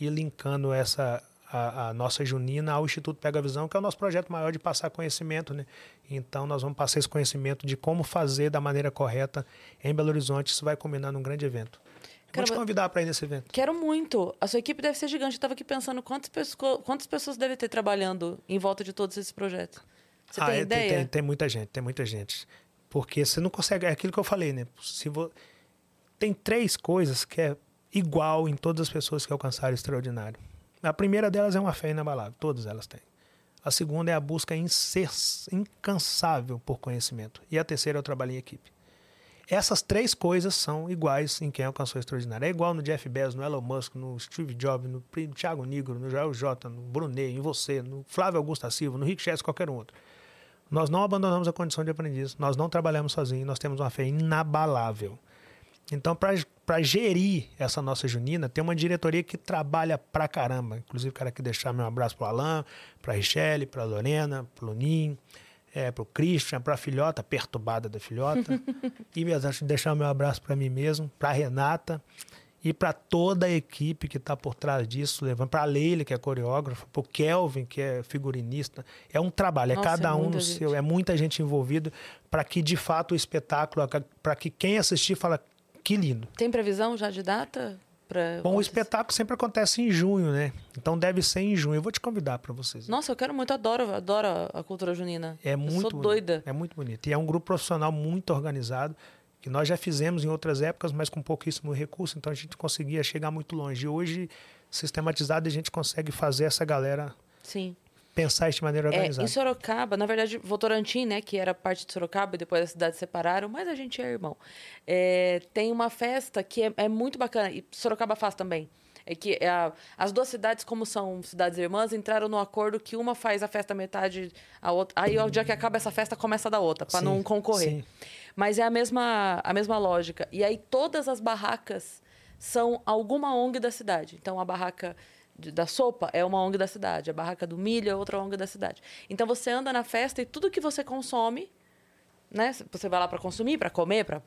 e linkando essa a, a, nossa junina ao Instituto Pega Visão, que é o nosso projeto maior de passar conhecimento. Né? Então, nós vamos passar esse conhecimento de como fazer da maneira correta em Belo Horizonte. Isso vai combinar num grande evento. Vou te convidar para ir nesse evento. Quero muito. A sua equipe deve ser gigante. Eu estava aqui pensando quantas pessoas, quantas pessoas devem ter trabalhando em volta de todos esses projetos. Você ah, tem é, ideia? Tem, tem, muita gente, tem muita gente. Porque você não consegue. É aquilo que eu falei, né? Se vo... Tem três coisas que é igual em todas as pessoas que alcançaram o extraordinário. A primeira delas é uma fé inabalável, todas elas têm. A segunda é a busca incansável por conhecimento. E a terceira é o trabalho em equipe. Essas três coisas são iguais em quem alcançou o extraordinário. É igual no Jeff Bezos, no Elon Musk, no Steve Jobs, no Thiago Nigro, no Joel J, no Brunet, em você, no Flávio Augusto Silva, no Rick Chess, qualquer um outro. Nós não abandonamos a condição de aprendiz, nós não trabalhamos sozinhos, nós temos uma fé inabalável. Então, para gerir essa nossa junina, tem uma diretoria que trabalha pra caramba. Inclusive, quero aqui deixar meu abraço pro Alain, pra Richelle, pra Lorena, pro Ninho, é, pro Christian, pra filhota, perturbada da filhota. e deixar meu abraço para mim mesmo, pra Renata e para toda a equipe que está por trás disso, levando para a Leila, que é coreógrafa, para o Kelvin, que é figurinista. É um trabalho, é Nossa, cada é um no gente. seu, é muita gente envolvida para que de fato o espetáculo, para que quem assistir fala que lindo. Tem previsão já de data? Pra Bom, o espetáculo sempre acontece em junho, né? Então deve ser em junho. Eu vou te convidar para vocês. Nossa, eu quero muito, adoro, adoro a cultura junina. É muito, eu sou doida. É muito bonito. E é um grupo profissional muito organizado, que nós já fizemos em outras épocas, mas com pouquíssimo recurso, então a gente conseguia chegar muito longe. E hoje, sistematizado, a gente consegue fazer essa galera Sim pensar isso de maneira organizada. É, em Sorocaba, na verdade, Votorantim, né, que era parte de Sorocaba e depois as cidades separaram, mas a gente é irmão. É, tem uma festa que é, é, muito bacana, e Sorocaba faz também. É que é a, as duas cidades, como são cidades irmãs, entraram no acordo que uma faz a festa metade, a outra. Aí, o dia que acaba essa festa, começa da outra, para não concorrer. Sim. Mas é a mesma, a mesma lógica. E aí, todas as barracas são alguma ONG da cidade. Então, a barraca de, da sopa é uma ONG da cidade, a barraca do milho é outra ONG da cidade. Então você anda na festa e tudo que você consome, né? Você vai lá para consumir, para comer, para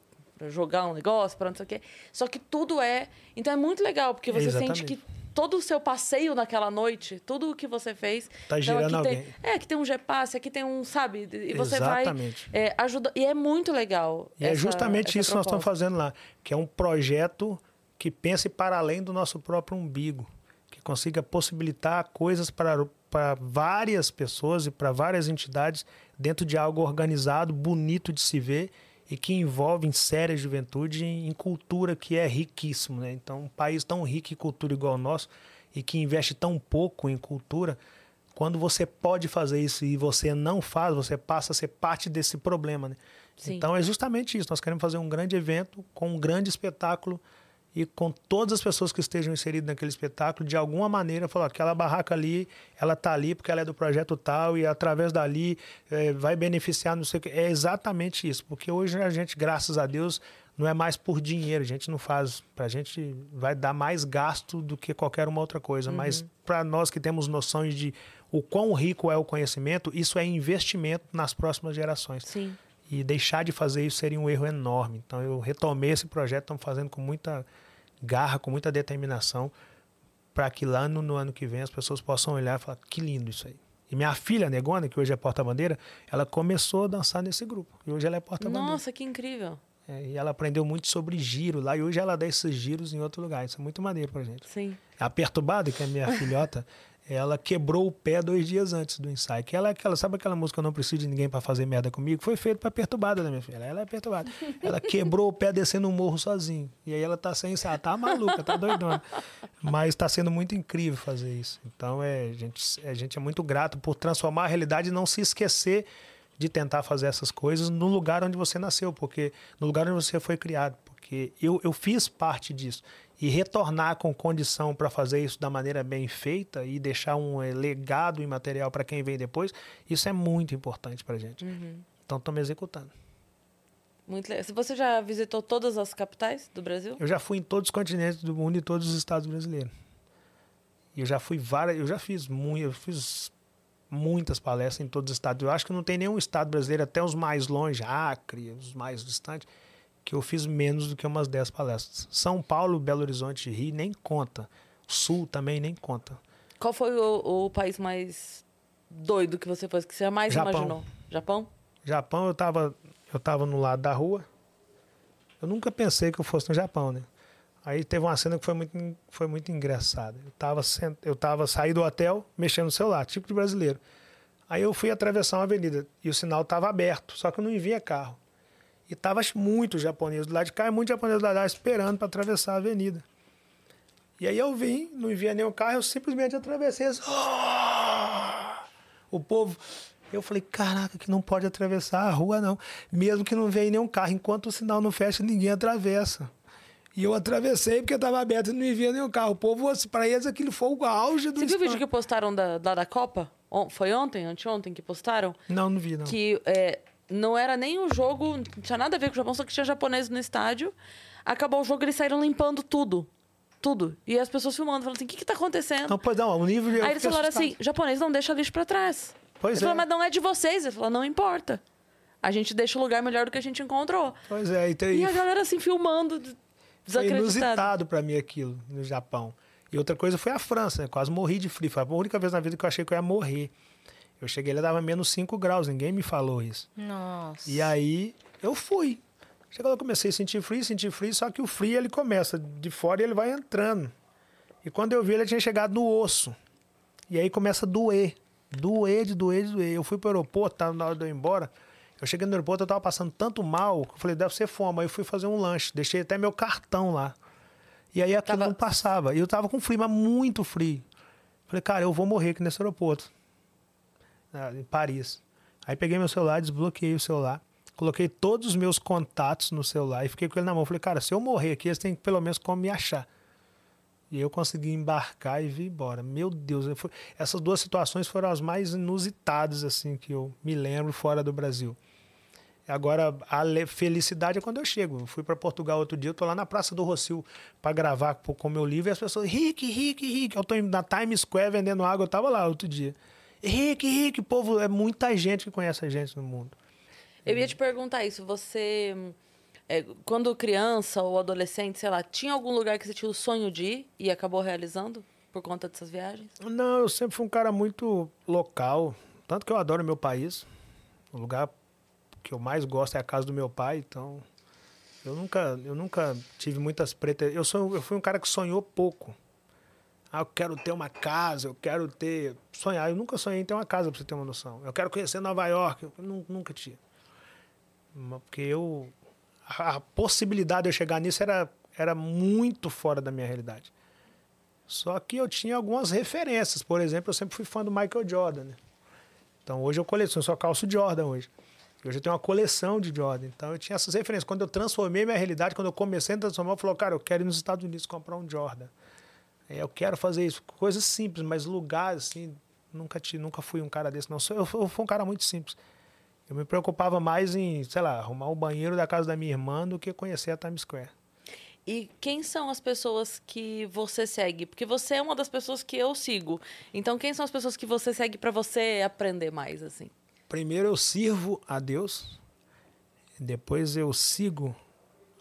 jogar um negócio, para não sei o quê. Só que tudo é. Então é muito legal, porque você Exatamente. sente que todo o seu passeio naquela noite, tudo o que você fez. Tá então, girando alguém. Tem, é, aqui tem um GPass, aqui tem um, sabe? E você Exatamente. vai. É, ajuda, e é muito legal. E é essa, é justamente isso que nós estamos fazendo lá, que é um projeto que pense para além do nosso próprio umbigo que consiga possibilitar coisas para, para várias pessoas e para várias entidades dentro de algo organizado, bonito de se ver e que envolve em séria juventude em, cultura que é riquíssimo, né? Então, um país tão rico em cultura igual o nosso e que investe tão pouco em cultura, quando você pode fazer isso e você não faz, você passa a ser parte desse problema, né? Então é justamente isso. Nós queremos fazer um grande evento com um grande espetáculo e com todas as pessoas que estejam inseridas naquele espetáculo, de alguma maneira, falar aquela barraca ali, ela tá ali porque ela é do projeto tal e através dali é, vai beneficiar, não sei o que. É exatamente isso, porque hoje a gente, graças a Deus, não é mais por dinheiro, a gente não faz, para a gente vai dar mais gasto do que qualquer uma outra coisa, uhum. mas para nós que temos noções de o quão rico é o conhecimento, isso é investimento nas próximas gerações. Sim. E deixar de fazer isso seria um erro enorme. Então eu retomei esse projeto, estamos fazendo com muita garra, com muita determinação, para que lá no, no, ano que vem as pessoas possam olhar e falar: que lindo isso aí. E minha filha, Negona, que hoje é porta-bandeira, ela começou a dançar nesse grupo. E hoje ela é porta-bandeira. Nossa, que incrível. É, e ela aprendeu muito sobre giro lá. E hoje ela dá esses giros em outro lugar. Isso é muito maneiro pra gente. Sim. A Perturbada, que é minha filhota, ela quebrou o pé dois dias antes do ensaio. Que ela é aquela, sabe aquela música Não Preciso de Ninguém para Fazer Merda Comigo? Foi feito para perturbada da minha filha. Ela é perturbada. Ela quebrou o pé descendo um morro sozinho. E aí ela tá sem ensaiar. Tá maluca, tá doidona. Mas está sendo muito incrível fazer isso. Então é, a, gente, a gente é muito grato por transformar a realidade e não se esquecer de tentar fazer essas coisas no lugar onde você nasceu, porque no lugar onde você foi criado. Porque eu, eu fiz parte disso e retornar com condição para fazer isso da maneira bem feita e deixar um é, legado imaterial para quem vem depois, isso é muito importante para gente. Uhum. Então, estamos executando. Muito legal. Você já visitou todas as capitais do Brasil? Eu já fui em todos os continentes do mundo e todos os estados brasileiros. Eu já fui várias, eu já fiz muito, eu fiz muitas palestras em todos os estados. Eu acho que não tem nenhum estado brasileiro, até os mais longe, Acre, os mais distantes, que eu fiz menos do que umas 10 palestras. São Paulo, Belo Horizonte, Rio, nem conta. Sul também nem conta. Qual foi o, o país mais doido que você foi, que você mais Japão. imaginou? Japão? Japão, eu tava, eu tava no lado da rua. Eu nunca pensei que eu fosse no Japão, né? Aí teve uma cena que foi muito, foi muito engraçada. Eu tava, sent... eu tava saí do hotel, mexendo no celular, tipo de brasileiro. Aí eu fui atravessar uma avenida e o sinal estava aberto, só que eu não via carro. E tava muito japonês do lado de cá e muito japonês do lado de lá esperando para atravessar a avenida. E aí eu vim, não via nenhum carro, eu simplesmente atravessei. Assim, oh! O povo. Eu falei, caraca, que não pode atravessar a rua, não. Mesmo que não venha nenhum carro. Enquanto o sinal não fecha, ninguém atravessa. E eu atravessei porque estava aberto e não via nenhum carro. O povo, para eles, aquilo foi o auge do Você viu o vídeo que postaram da, da, da Copa? Foi ontem, anteontem que postaram? Não, não vi, não. Que é, não era nem o jogo, não tinha nada a ver com o Japão, só que tinha japoneses no estádio. Acabou o jogo, eles saíram limpando tudo. Tudo. E as pessoas filmando, falando assim: o que, que tá acontecendo? Não, pois não, o nível de. Aí eles falaram assustado. assim: japonês não deixa lixo pra trás. Pois ele é. falou, mas não é de vocês. Ele falou: não importa. A gente deixa o lugar melhor do que a gente encontrou. Pois é, então, e, e a galera assim filmando. Foi inusitado para mim aquilo no Japão. E outra coisa foi a França, né? quase morri de frio. Foi a única vez na vida que eu achei que eu ia morrer. Eu cheguei lá, dava menos 5 graus, ninguém me falou isso. Nossa. E aí eu fui. Chegou lá, comecei a sentir frio, sentir frio, só que o frio ele começa de fora e ele vai entrando. E quando eu vi, ele tinha chegado no osso. E aí começa a doer. Doer, de doer, de doer. Eu fui pro aeroporto, tava na hora de eu ir embora. Eu cheguei no aeroporto, eu tava passando tanto mal, que eu falei, deve ser fome. Aí eu fui fazer um lanche, deixei até meu cartão lá. E aí aquilo tava... não passava. E eu tava com frio, mas muito frio. Falei, cara, eu vou morrer aqui nesse aeroporto. Em Paris. Aí peguei meu celular, desbloqueei o celular, coloquei todos os meus contatos no celular e fiquei com ele na mão. Falei, cara, se eu morrer aqui, eles têm pelo menos como me achar. E eu consegui embarcar e vir embora. Meu Deus, fui... essas duas situações foram as mais inusitadas assim que eu me lembro fora do Brasil. Agora, a felicidade é quando eu chego. Eu fui para Portugal outro dia, eu tô lá na Praça do Rocio para gravar com o meu livro e as pessoas, Rick, Rick, Rick. Eu tô na Times Square vendendo água, eu tava lá outro dia. Rick, Rick, povo, é muita gente que conhece a gente no mundo. Eu ia te perguntar isso, você, é, quando criança ou adolescente, sei lá, tinha algum lugar que você tinha o sonho de ir e acabou realizando por conta dessas viagens? Não, eu sempre fui um cara muito local, tanto que eu adoro meu país. O lugar que eu mais gosto é a casa do meu pai, então eu nunca, eu nunca tive muitas pretas. Eu sou, eu fui um cara que sonhou pouco. Ah, eu quero ter uma casa, eu quero ter. Sonhar. Eu nunca sonhei em ter uma casa, para você ter uma noção. Eu quero conhecer Nova York. Eu nunca tinha. Porque eu a, a possibilidade de eu chegar nisso era, era muito fora da minha realidade. Só que eu tinha algumas referências. Por exemplo, eu sempre fui fã do Michael Jordan. Né? Então hoje eu coleciono, só calço Jordan hoje. Hoje eu tenho uma coleção de Jordan. Então eu tinha essas referências. Quando eu transformei minha realidade, quando eu comecei a transformar, eu falei, cara, eu quero ir nos Estados Unidos comprar um Jordan. É, eu quero fazer isso. Coisas simples, mas lugares, assim, nunca, te, nunca fui um cara desse. Não, eu, eu fui um cara muito simples. Eu me preocupava mais em, sei lá, arrumar o banheiro da casa da minha irmã do que conhecer a Times Square. E quem são as pessoas que você segue? Porque você é uma das pessoas que eu sigo. Então, quem são as pessoas que você segue para você aprender mais, assim? Primeiro eu sirvo a Deus, depois eu sigo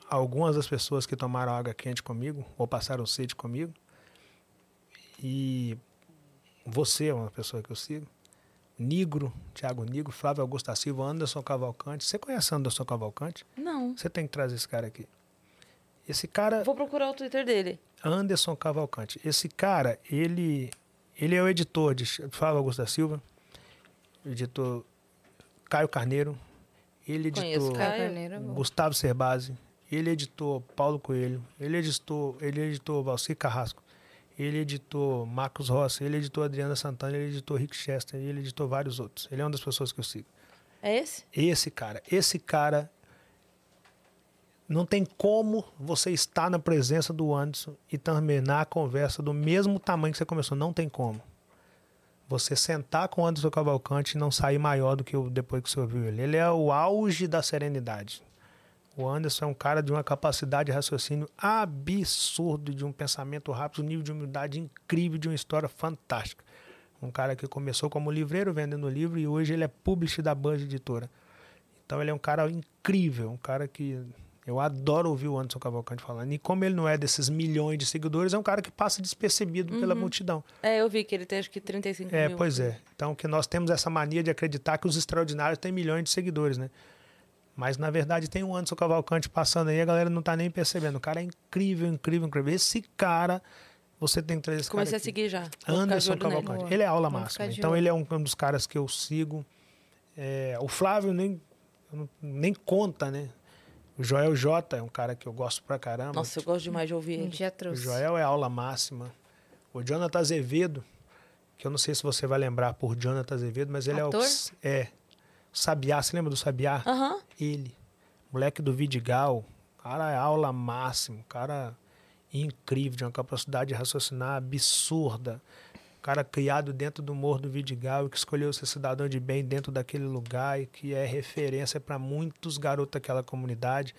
algumas das pessoas que tomaram água quente comigo ou passaram sede comigo. E você é uma pessoa que eu sigo. Nigro, Thiago Nigro, Flávio Augusto da Silva, Anderson Cavalcante. Você conhece Anderson Cavalcante? Não. Você tem que trazer esse cara aqui. Esse cara. Vou procurar o Twitter dele. Anderson Cavalcante. Esse cara, ele, ele é o editor de Flávio Augusto da Silva, editor Caio Carneiro, ele editou Gustavo Cerbasi, ele editou Paulo Coelho, ele editou, ele editou Valci Carrasco, ele editou Marcos Rossi, ele editou Adriana Santana, ele editou Rick Chester, ele editou vários outros. Ele é uma das pessoas que eu sigo. É esse? Esse cara. Esse cara não tem como você estar na presença do Anderson e terminar a conversa do mesmo tamanho que você começou. Não tem como você sentar com o Anderson Cavalcante e não sair maior do que o, depois que você ouviu ele. Ele é o auge da serenidade. O Anderson é um cara de uma capacidade de raciocínio absurdo, de um pensamento rápido, um nível de humildade incrível, de uma história fantástica. Um cara que começou como livreiro vendendo livro e hoje ele é publisher da Band Editora. Então ele é um cara incrível, um cara que eu adoro ouvir o Anderson Cavalcante falando. E como ele não é desses milhões de seguidores, é um cara que passa despercebido uhum. pela multidão. É, eu vi que ele tem acho que 35 é, mil. É, pois é. Então que nós temos essa mania de acreditar que os extraordinários têm milhões de seguidores, né? Mas na verdade tem um Anderson Cavalcante passando aí, a galera não tá nem percebendo. O cara é incrível, incrível, incrível. Esse cara, você tem que trazer esse Comecei cara. Comecei a seguir já. Anderson Cavalcante. Nele. Ele é aula máxima. Então ele é um, um, dos caras que eu sigo. É, o Flávio nem, nem conta, né? O Joel J é um cara que eu gosto pra caramba. Nossa, eu gosto demais de ouvir ele. Já trouxe. O Joel é aula máxima. O Jonathan Azevedo, que eu não sei se você vai lembrar por Jonathan Azevedo, mas ele Ator? é o. É. Sabiá, você lembra do Sabiá? Uhum. Ele. Moleque do Vidigal. Cara, é aula máxima. Cara incrível, de uma capacidade de raciocinar absurda cara criado dentro do Morro do Vidigal e que escolheu ser cidadão de bem dentro daquele lugar e que é referência para muitos garotos daquela comunidade.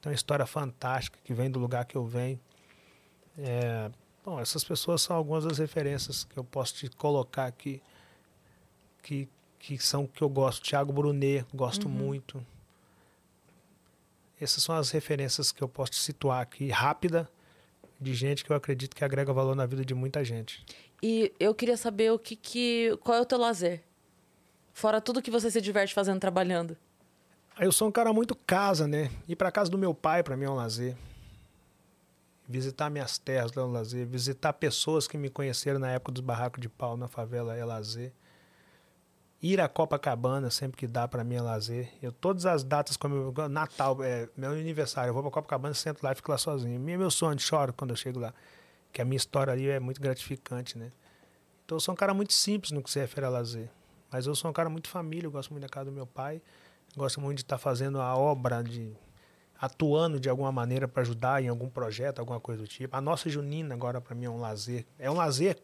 Então, é uma história fantástica que vem do lugar que eu venho. É, bom, essas pessoas são algumas das referências que eu posso te colocar aqui, que, que são que eu gosto. Tiago Brunet, gosto uhum. muito. Essas são as referências que eu posso situar aqui, rápida, de gente que eu acredito que agrega valor na vida de muita gente. E eu queria saber o que, que qual é o teu lazer? Fora tudo que você se diverte fazendo trabalhando. Eu sou um cara muito casa, né? Ir para casa do meu pai para mim é um lazer. Visitar minhas terras é um lazer. Visitar pessoas que me conheceram na época dos barracos de pau na favela é lazer. Ir a Copacabana sempre que dá para mim é lazer. Eu todas as datas como Natal, é, meu aniversário, eu vou para Copacabana, sento lá e fico lá sozinho. Meu sonho, choro quando eu chego lá que a minha história ali é muito gratificante, né? Então eu sou um cara muito simples no que se refere a lazer, mas eu sou um cara muito família, eu gosto muito da casa do meu pai, gosto muito de estar fazendo a obra, de atuando de alguma maneira para ajudar em algum projeto, alguma coisa do tipo. A nossa junina agora para mim é um lazer, é um lazer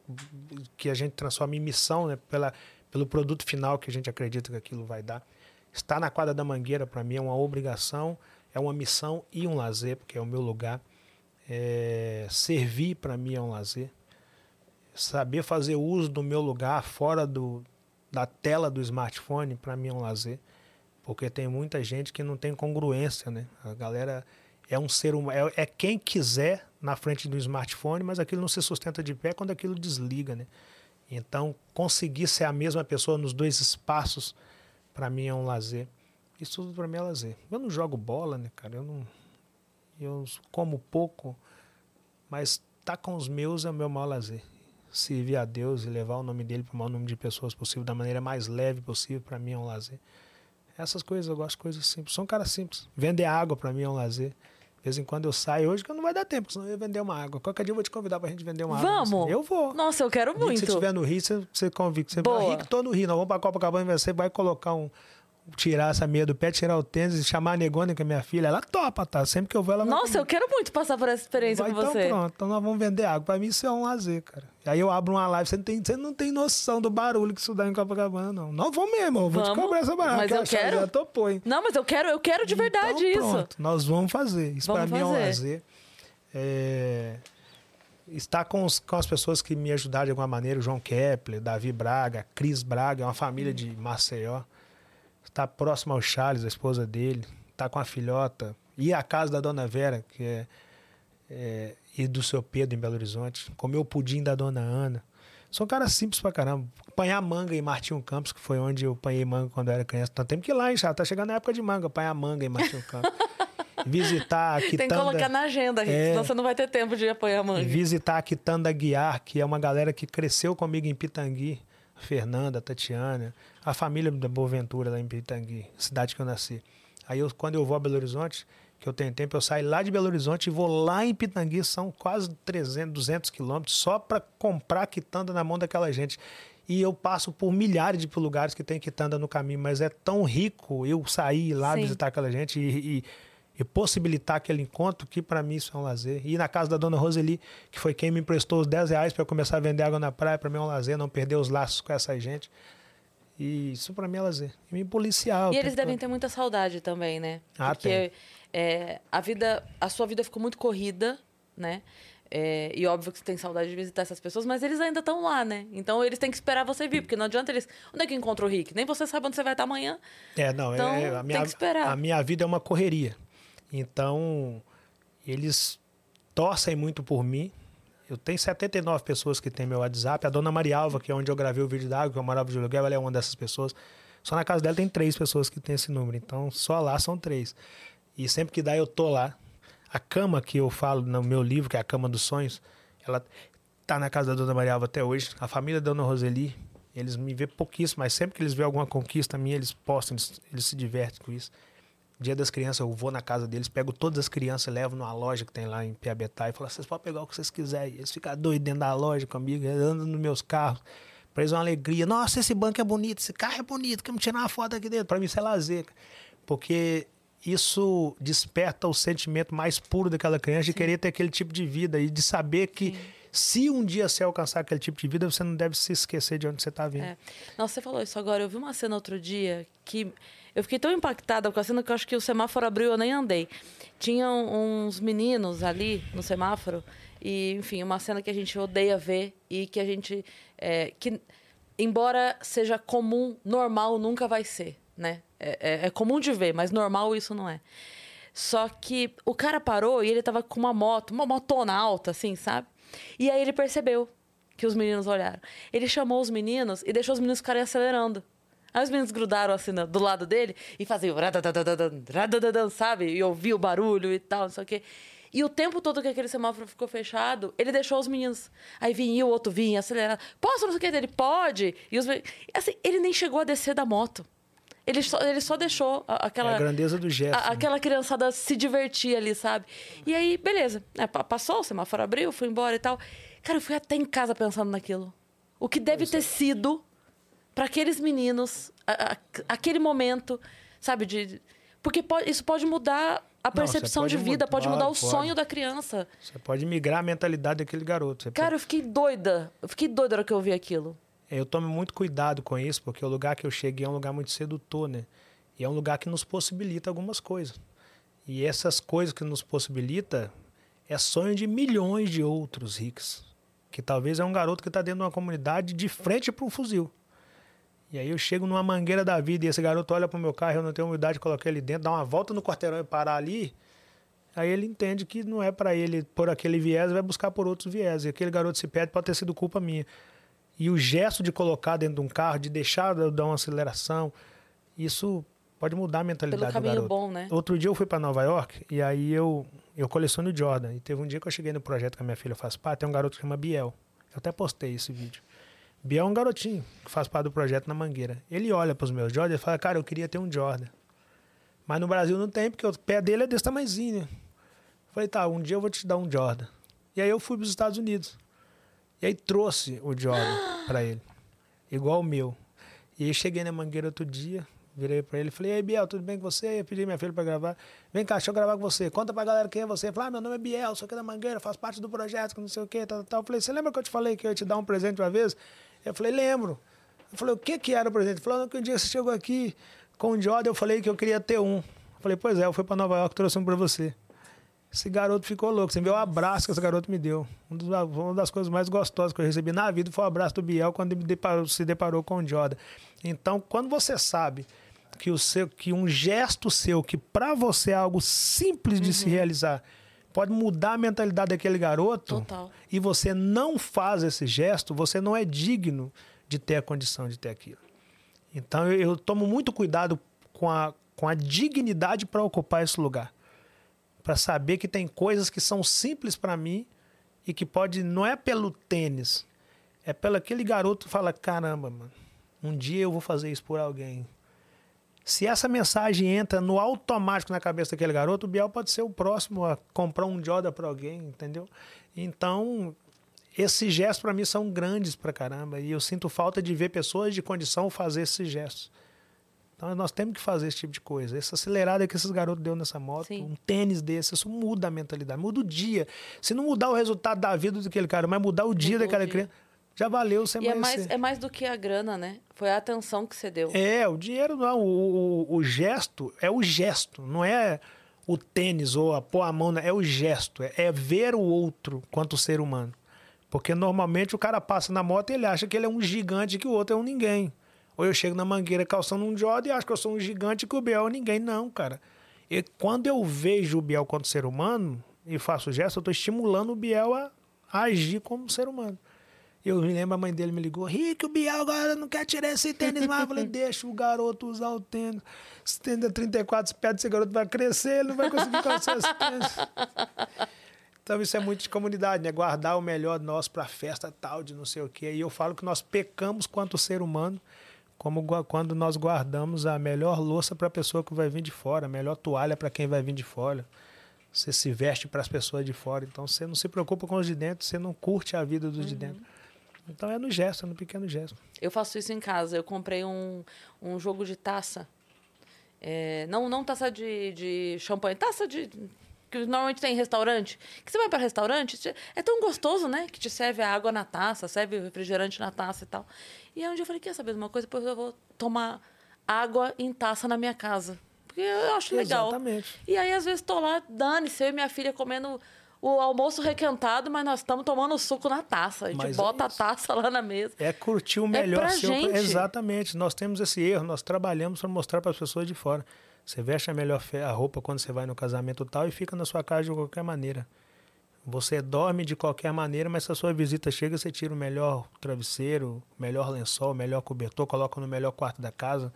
que a gente transforma em missão, né? Pela, pelo produto final que a gente acredita que aquilo vai dar. Estar na quadra da Mangueira para mim é uma obrigação, é uma missão e um lazer, porque é o meu lugar. É, servir para mim é um lazer. Saber fazer uso do meu lugar fora do, da tela do smartphone, para mim é um lazer. Porque tem muita gente que não tem congruência, né? A galera é um ser humano, é, é, quem quiser na frente do smartphone, mas aquilo não se sustenta de pé quando aquilo desliga, né? Então, conseguir ser a mesma pessoa nos dois espaços, para mim é um lazer. Isso tudo para mim é lazer. Eu não jogo bola, né, cara? Eu não eu como pouco, mas estar tá com os meus é o meu maior lazer. Servir a Deus e levar o nome dele para o maior número de pessoas possível, da maneira mais leve possível, para mim é um lazer. Essas coisas, eu gosto de coisas simples. Sou um cara simples. Vender água para mim é um lazer. De vez em quando eu saio, hoje que não vai dar tempo, senão eu ia vender uma água. Qualquer dia eu vou te convidar pra gente vender uma Vamos. água. Eu vou. Nossa, eu quero muito. você estiver no Rio, você, você convida. Você Boa. vai Rio, que tô no Rio. Nós vamos pra Copacabana, você vai colocar um... Tirar essa meia do pé, tirar o tênis e chamar a Negona, que é minha filha. Ela topa, tá? Sempre que eu vou, ela vai Nossa, eu quero muito passar por essa experiência Vai, com então você. pronto, então nós vamos vender água. Pra mim isso é um lazer, cara. E aí eu abro uma live, você não tem, você não tem noção do barulho que isso dá em Copacabana, não. Não vou mesmo, eu vou te Vamos, cobrar essa barata. mas eu quero. Já topou, hein? Não, mas eu quero, eu quero de verdade então, isso. Pronto, nós vamos fazer. Isso Vamos pra mim é um fazer. lazer. É, Estar com, os- com as pessoas que me ajudaram de alguma maneira, o João Kepler, Davi Braga, Cris Braga, é uma família de Maceió. Estar próximo ao Charles, a esposa dele, estar com a filhota, ir à casa da dona Vera, que é, é e do seu Pedro em Belo Horizonte, comer o pudim da dona Ana. Sou um cara simples pra caramba. Apanhar manga em Martinho Campos, que foi onde eu apanhei manga quando eu era criança. Então tem que ir lá, hein, já tá chegando a época de manga, apanhar manga em Martinho Campos. Visitar a Tem que quitanda, colocar na agenda, Rick, É. senão você não vai ter tempo de apoiar manga. visitar a quitanda Guiar, que é uma galera que cresceu comigo em Pitangui. A Fernanda, a Tatiana, a família da Boaventura lá em Pitangui, cidade que eu nasci. Aí eu, quando eu vou a Belo Horizonte, que eu tenho tempo, eu saio lá de Belo Horizonte e vou lá em Pitangui, são quase 300, 200 quilômetros, só para comprar quitanda na mão daquela gente. E eu passo por milhares de lugares que tem quitanda no caminho, mas é tão rico eu sair lá Sim. visitar aquela gente e, e- e possibilitar aquele encontro, que para mim isso é um lazer. Ir na casa da dona Roseli, que foi quem me emprestou os 10 reais para começar a vender água na praia, para mim é um lazer, não perder os laços com essa gente. E isso para mim é lazer. E me policiar. E eles devem ter muita saudade também, né? Ah, Porque é, a vida, a sua vida ficou muito corrida, né? É, e óbvio que você tem saudade de visitar essas pessoas, mas eles ainda estão lá, né? Então eles têm que esperar você vir, porque não adianta eles. Onde é que encontra o Rick? Nem você sabe onde você vai estar amanhã. É, não, Então, é, a, tem minha, que esperar. a minha vida é uma correria. Então, eles torcem muito por mim. Eu tenho 79 pessoas que têm meu WhatsApp. A dona Marialva, que é onde eu gravei o vídeo da água, que eu morava de aluguel, ela é uma dessas pessoas. Só na casa dela tem três pessoas que têm esse número. Então, só lá são três. E sempre que dá, eu tô lá. A cama que eu falo no meu livro, que é a Cama dos Sonhos, ela tá na casa da dona Marialva até hoje. A família da dona Roseli, eles me vê pouquíssimo, mas sempre que eles vêem alguma conquista minha, eles postam, eles, eles se divertem com isso. Dia das crianças, eu vou na casa deles, pego todas as crianças, levo numa loja que tem lá em Piabetá e falo, vocês podem pegar o que vocês quiserem. Eles ficam doidos dentro da loja comigo, andam nos meus carros. Pra eles é uma alegria. Nossa, esse banco é bonito, esse carro é bonito, quer me tirar uma foto aqui dentro. Pra mim isso é lazer. Porque isso desperta o sentimento mais puro daquela criança de querer ter aquele tipo de vida e de saber que se um dia você alcançar aquele tipo de vida, você não deve se esquecer de onde você está vindo. É. Nossa, você falou isso agora. Eu vi uma cena outro dia que eu fiquei tão impactada com a cena que eu acho que o semáforo abriu eu nem andei. Tinham uns meninos ali no semáforo e, enfim, uma cena que a gente odeia ver e que a gente é, que embora seja comum, normal nunca vai ser, né? É, é- é comum de ver, mas normal isso não é. Só que o cara parou e ele tava com uma moto, uma motona alta, assim, sabe? E aí ele percebeu que os meninos olharam. Ele chamou os meninos e deixou os meninos ficarem acelerando. Aí os meninos grudaram assim no- do lado dele e faziam sabe? E ouviam o barulho e tal, não sei o quê. E o tempo todo que aquele semáforo ficou fechado, ele deixou os meninos. Aí vinha e o outro vinha, acelerado. Posso, não sei o que dele? Pode. E os meninos- assim, ele nem chegou a descer da moto. Ele só, ele só deixou a- É aquela a grandeza do gesto. a- né? aquela criançada se divertir ali, sabe? E aí, beleza. né, pa- passou, o semáforo abriu, fui embora e tal. Cara, eu fui até em casa pensando naquilo. O que deve ter sido para aqueles meninos, a- a- aquele momento, sabe? De, porque pode- isso pode mudar a Não, percepção você de pode vida, mudar, pode mudar o pode. sonho da criança. Você pode migrar a mentalidade daquele garoto. Você Cara, eu fiquei doida. Eu fiquei doida na hora que eu vi aquilo. Eu tomo muito cuidado com isso, porque o lugar que eu cheguei é um lugar muito sedutor, né? E é um lugar que nos possibilita algumas coisas. E essas coisas que nos possibilita é sonho de milhões de outros ricos. Que talvez é um garoto que está dentro de uma comunidade de frente para um fuzil. E aí eu chego numa mangueira da vida e esse garoto olha para o meu carro, eu não tenho humildade de colocar ele dentro, dá uma volta no quarteirão e parar ali. Aí ele entende que não é para ele por aquele viés, vai buscar por outros viés. E aquele garoto se perde, pode ter sido culpa minha. E o gesto de colocar dentro de um carro, de deixar eu dar uma aceleração, isso pode mudar a mentalidade Pelo do garoto. bom, né? Outro dia eu fui para Nova York e aí eu, eu coleciono Jordan. E teve um dia que eu cheguei no projeto que a minha filha faz parte, tem um garoto que chama Biel. Eu até postei esse vídeo. Biel é um garotinho que faz parte do projeto na Mangueira. Ele olha para os meus Jordan e fala, cara, eu queria ter um Jordan. Mas no Brasil não tem, porque o pé dele é desse tamanhozinho. né? Falei, tá, um dia eu vou te dar um Jordan. E aí eu fui para os Estados Unidos. E aí trouxe o Jordan para ele. Igual o meu. E aí cheguei na Mangueira outro dia, virei para ele e falei, ei, Biel, tudo bem com você? Eu pedi minha filha para gravar. Vem cá, deixa eu gravar com você. Conta pra galera quem é você. Falei, ah, meu nome é Biel, sou aqui da Mangueira, faço parte do projeto, que não sei o quê, tal, tal, tal. Eu falei, você lembra que eu te falei que eu ia te dar um presente uma vez? Eu falei, lembro. Eu falei, o que que era o presente? Ele falou, que um dia você chegou aqui com um Jordan, eu falei que eu queria ter um. Eu falei, pois é, eu fui para Nova York, trouxe um para você. Esse garoto ficou louco. Você viu o abraço que esse garoto me deu. Um uma das coisas mais gostosas que eu recebi na vida foi o abraço do Biel quando ele deparou- se deparou com o Jordan. Então, quando você sabe que, o seu, que um gesto seu, que para você é algo simples de se realizar, pode mudar a mentalidade daquele garoto, Total. e você não faz esse gesto, você não é digno de ter a condição de ter aquilo. Então eu, eu tomo muito cuidado com a, com a dignidade para ocupar esse lugar. Para saber que tem coisas que são simples para mim e que pode. Não é pelo tênis, é pelo aquele garoto que fala: caramba, mano, um dia eu vou fazer isso por alguém. Se essa mensagem entra no automático na cabeça daquele garoto, o Biel pode ser o próximo a comprar um Jordan para alguém, entendeu? Então, esses gestos para mim são grandes pra caramba e eu sinto falta de ver pessoas de condição fazer esses gestos. Então nós temos que fazer esse tipo de coisa. Essa acelerada que esses garotos deu nessa moto, Sim. um tênis desse, isso muda a mentalidade, muda o dia. Se não mudar o resultado da vida daquele cara, mas mudar o dia Mudou o daquela dia. criança, já valeu você E é mais, é mais do que a grana, né? Foi a atenção que você deu. É, o dinheiro não, o, o, o gesto é o gesto, não é o tênis ou a pôr a mão, é o gesto, é, é ver o outro quanto ser humano. Porque normalmente o cara passa na moto e ele acha que ele é um gigante e que o outro é um ninguém. Ou eu chego na mangueira calçando um Jordan e acho que eu sou um gigante e que o Biel é um ninguém. Não, cara. E quando eu vejo o Biel quanto ser humano e faço o gesto, eu estou estimulando o Biel a, a agir como ser humano. Eu me lembro, a mãe dele me ligou, Rick, o Biel agora não quer tirar esse tênis mais. Eu falei, deixa o garoto usar o tênis. Esse tênis é 34, se pede esse garoto vai crescer, ele não vai conseguir calçar esse tênis. Então isso é muito de comunidade, né? Guardar o melhor nosso para festa tal, de não sei o quê. E eu falo que nós pecamos quanto ser humano, como quando nós guardamos a melhor louça para a pessoa que vai vir de fora, a melhor toalha para quem vai vir de fora. Você se veste para as pessoas de fora. Então você não se preocupa com os de dentro, você não curte a vida dos de dentro. Então é no gesto, é no pequeno gesto. Eu faço isso em casa. Eu comprei um, um jogo de taça. É, não, não taça de, de champanhe, taça de. que normalmente tem em restaurante. Que você vai para restaurante, te- é tão gostoso, né? Que te serve a água na taça, serve o refrigerante na taça e tal. E aí um dia eu falei, quer saber de uma coisa? Depois eu vou tomar água em taça na minha casa. Porque eu acho legal. Exatamente. E aí, às vezes, tô lá, dane-se, eu e minha filha comendo o almoço requentado, mas nós estamos tomando suco na taça. A gente Mas é bota a isso. taça lá na mesa. É curtir o melhor pra seu. gente. Exatamente. Nós temos esse erro, nós trabalhamos para mostrar para as pessoas de fora. Você veste a melhor a roupa quando você vai no casamento tal e fica na sua casa de qualquer maneira. Você dorme de qualquer maneira, mas se a sua visita chega, você tira o melhor travesseiro, o melhor lençol, o melhor cobertor, coloca no melhor quarto da casa.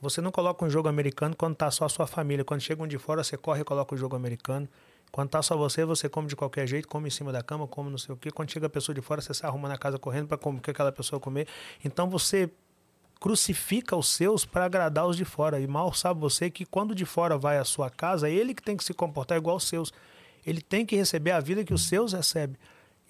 Você não coloca um jogo americano quando tá só a sua família. Quando chega um de fora, você corre e coloca o jogo americano. Quando tá só você, você come de qualquer jeito, come em cima da cama, come não sei o quê. Quando chega a pessoa de fora, você se arruma na casa correndo para comer o que aquela pessoa comer. Então você crucifica os seus para agradar os de fora. E mal sabe você que quando de fora vai à sua casa, é ele que tem que se comportar igual os seus. Ele tem que receber a vida que os seus recebem.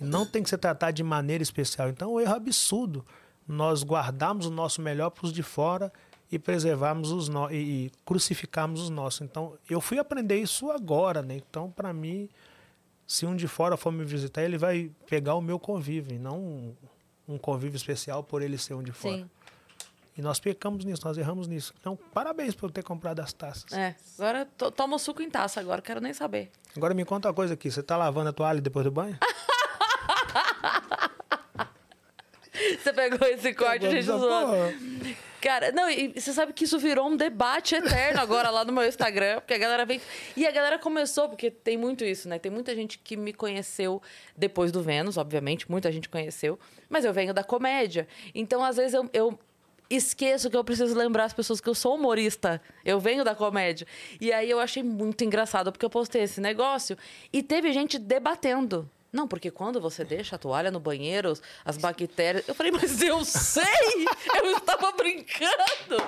E não tem que ser tratado de maneira especial. Então, o erro é absurdo. Nós guardarmos o nosso melhor para os de fora e preservarmos os no... e, crucificarmos os nossos. Então, eu fui aprender isso agora, né? Então, para mim, se um de fora for me visitar, ele vai pegar o meu convívio, e não um, um convívio especial por ele ser um de fora. Sim. E nós pecamos nisso, nós erramos nisso. Então, parabéns por ter comprado as taças. É, agora to toma o suco em taça, agora quero nem saber. Agora me conta uma coisa aqui, você tá lavando a toalha depois do banho? Você pegou esse corte, a gente Pegou, zoou. porra. Cara, não, e você sabe que isso virou um debate eterno agora lá no meu Instagram, porque a galera vem. E a galera começou, porque tem muito isso, né? Tem muita gente que me conheceu depois do Vênus, obviamente, muita gente conheceu, mas eu venho da comédia. Então, às vezes, eu, eu esqueço que eu preciso lembrar as pessoas que eu sou humorista. Eu venho da comédia. E aí eu achei muito engraçado, porque eu postei esse negócio e teve gente debatendo. Não, porque quando você deixa a toalha no banheiro, as bactérias. Eu falei, mas eu sei! eu estava brincando!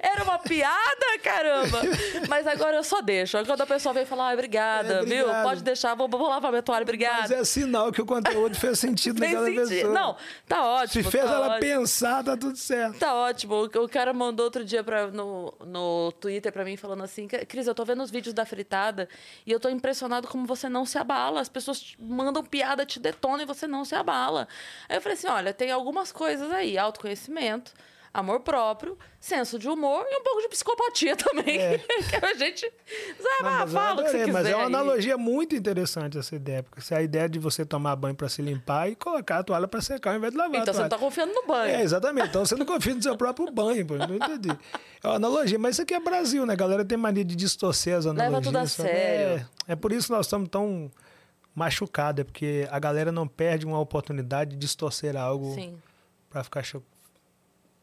Era uma piada, caramba! Mas agora eu só deixo. Quando a pessoa vem falar, ah, obrigada, É, viu? Pode deixar, vou, vou lavar minha toalha, Mas obrigada. é sinal que o conteúdo fez sentido naquela sentido. pessoa. Não, tá ótimo. Se fez tá ela ótimo. pensar, tá tudo certo. Tá ótimo. O- cara mandou outro dia pra, no, no Twitter pra mim falando assim: Cris, eu tô vendo os vídeos da fritada e eu tô impressionado como você não se abala. As pessoas mandam piada, te detonam e você não se abala. Aí eu falei assim: olha, tem algumas coisas aí: autoconhecimento. Amor próprio, senso de humor e um pouco de psicopatia também. É. que a gente. Ah, Não, mas eu fala o que você adorei, quiser. mas é uma aí. analogia muito interessante essa ideia. Porque se a ideia de você tomar banho para se limpar e colocar a toalha para secar ao invés de lavar Então a você não tá confiando no banho. É, exatamente. Então você não confia no seu próprio banho, pô. Não entendi. É uma analogia. Mas isso aqui é Brasil, né? A galera tem mania de distorcer as analogias. Leva tudo a sabe? sério. É, é por isso que nós estamos tão machucados. É porque a galera não perde uma oportunidade de distorcer algo para ficar cho-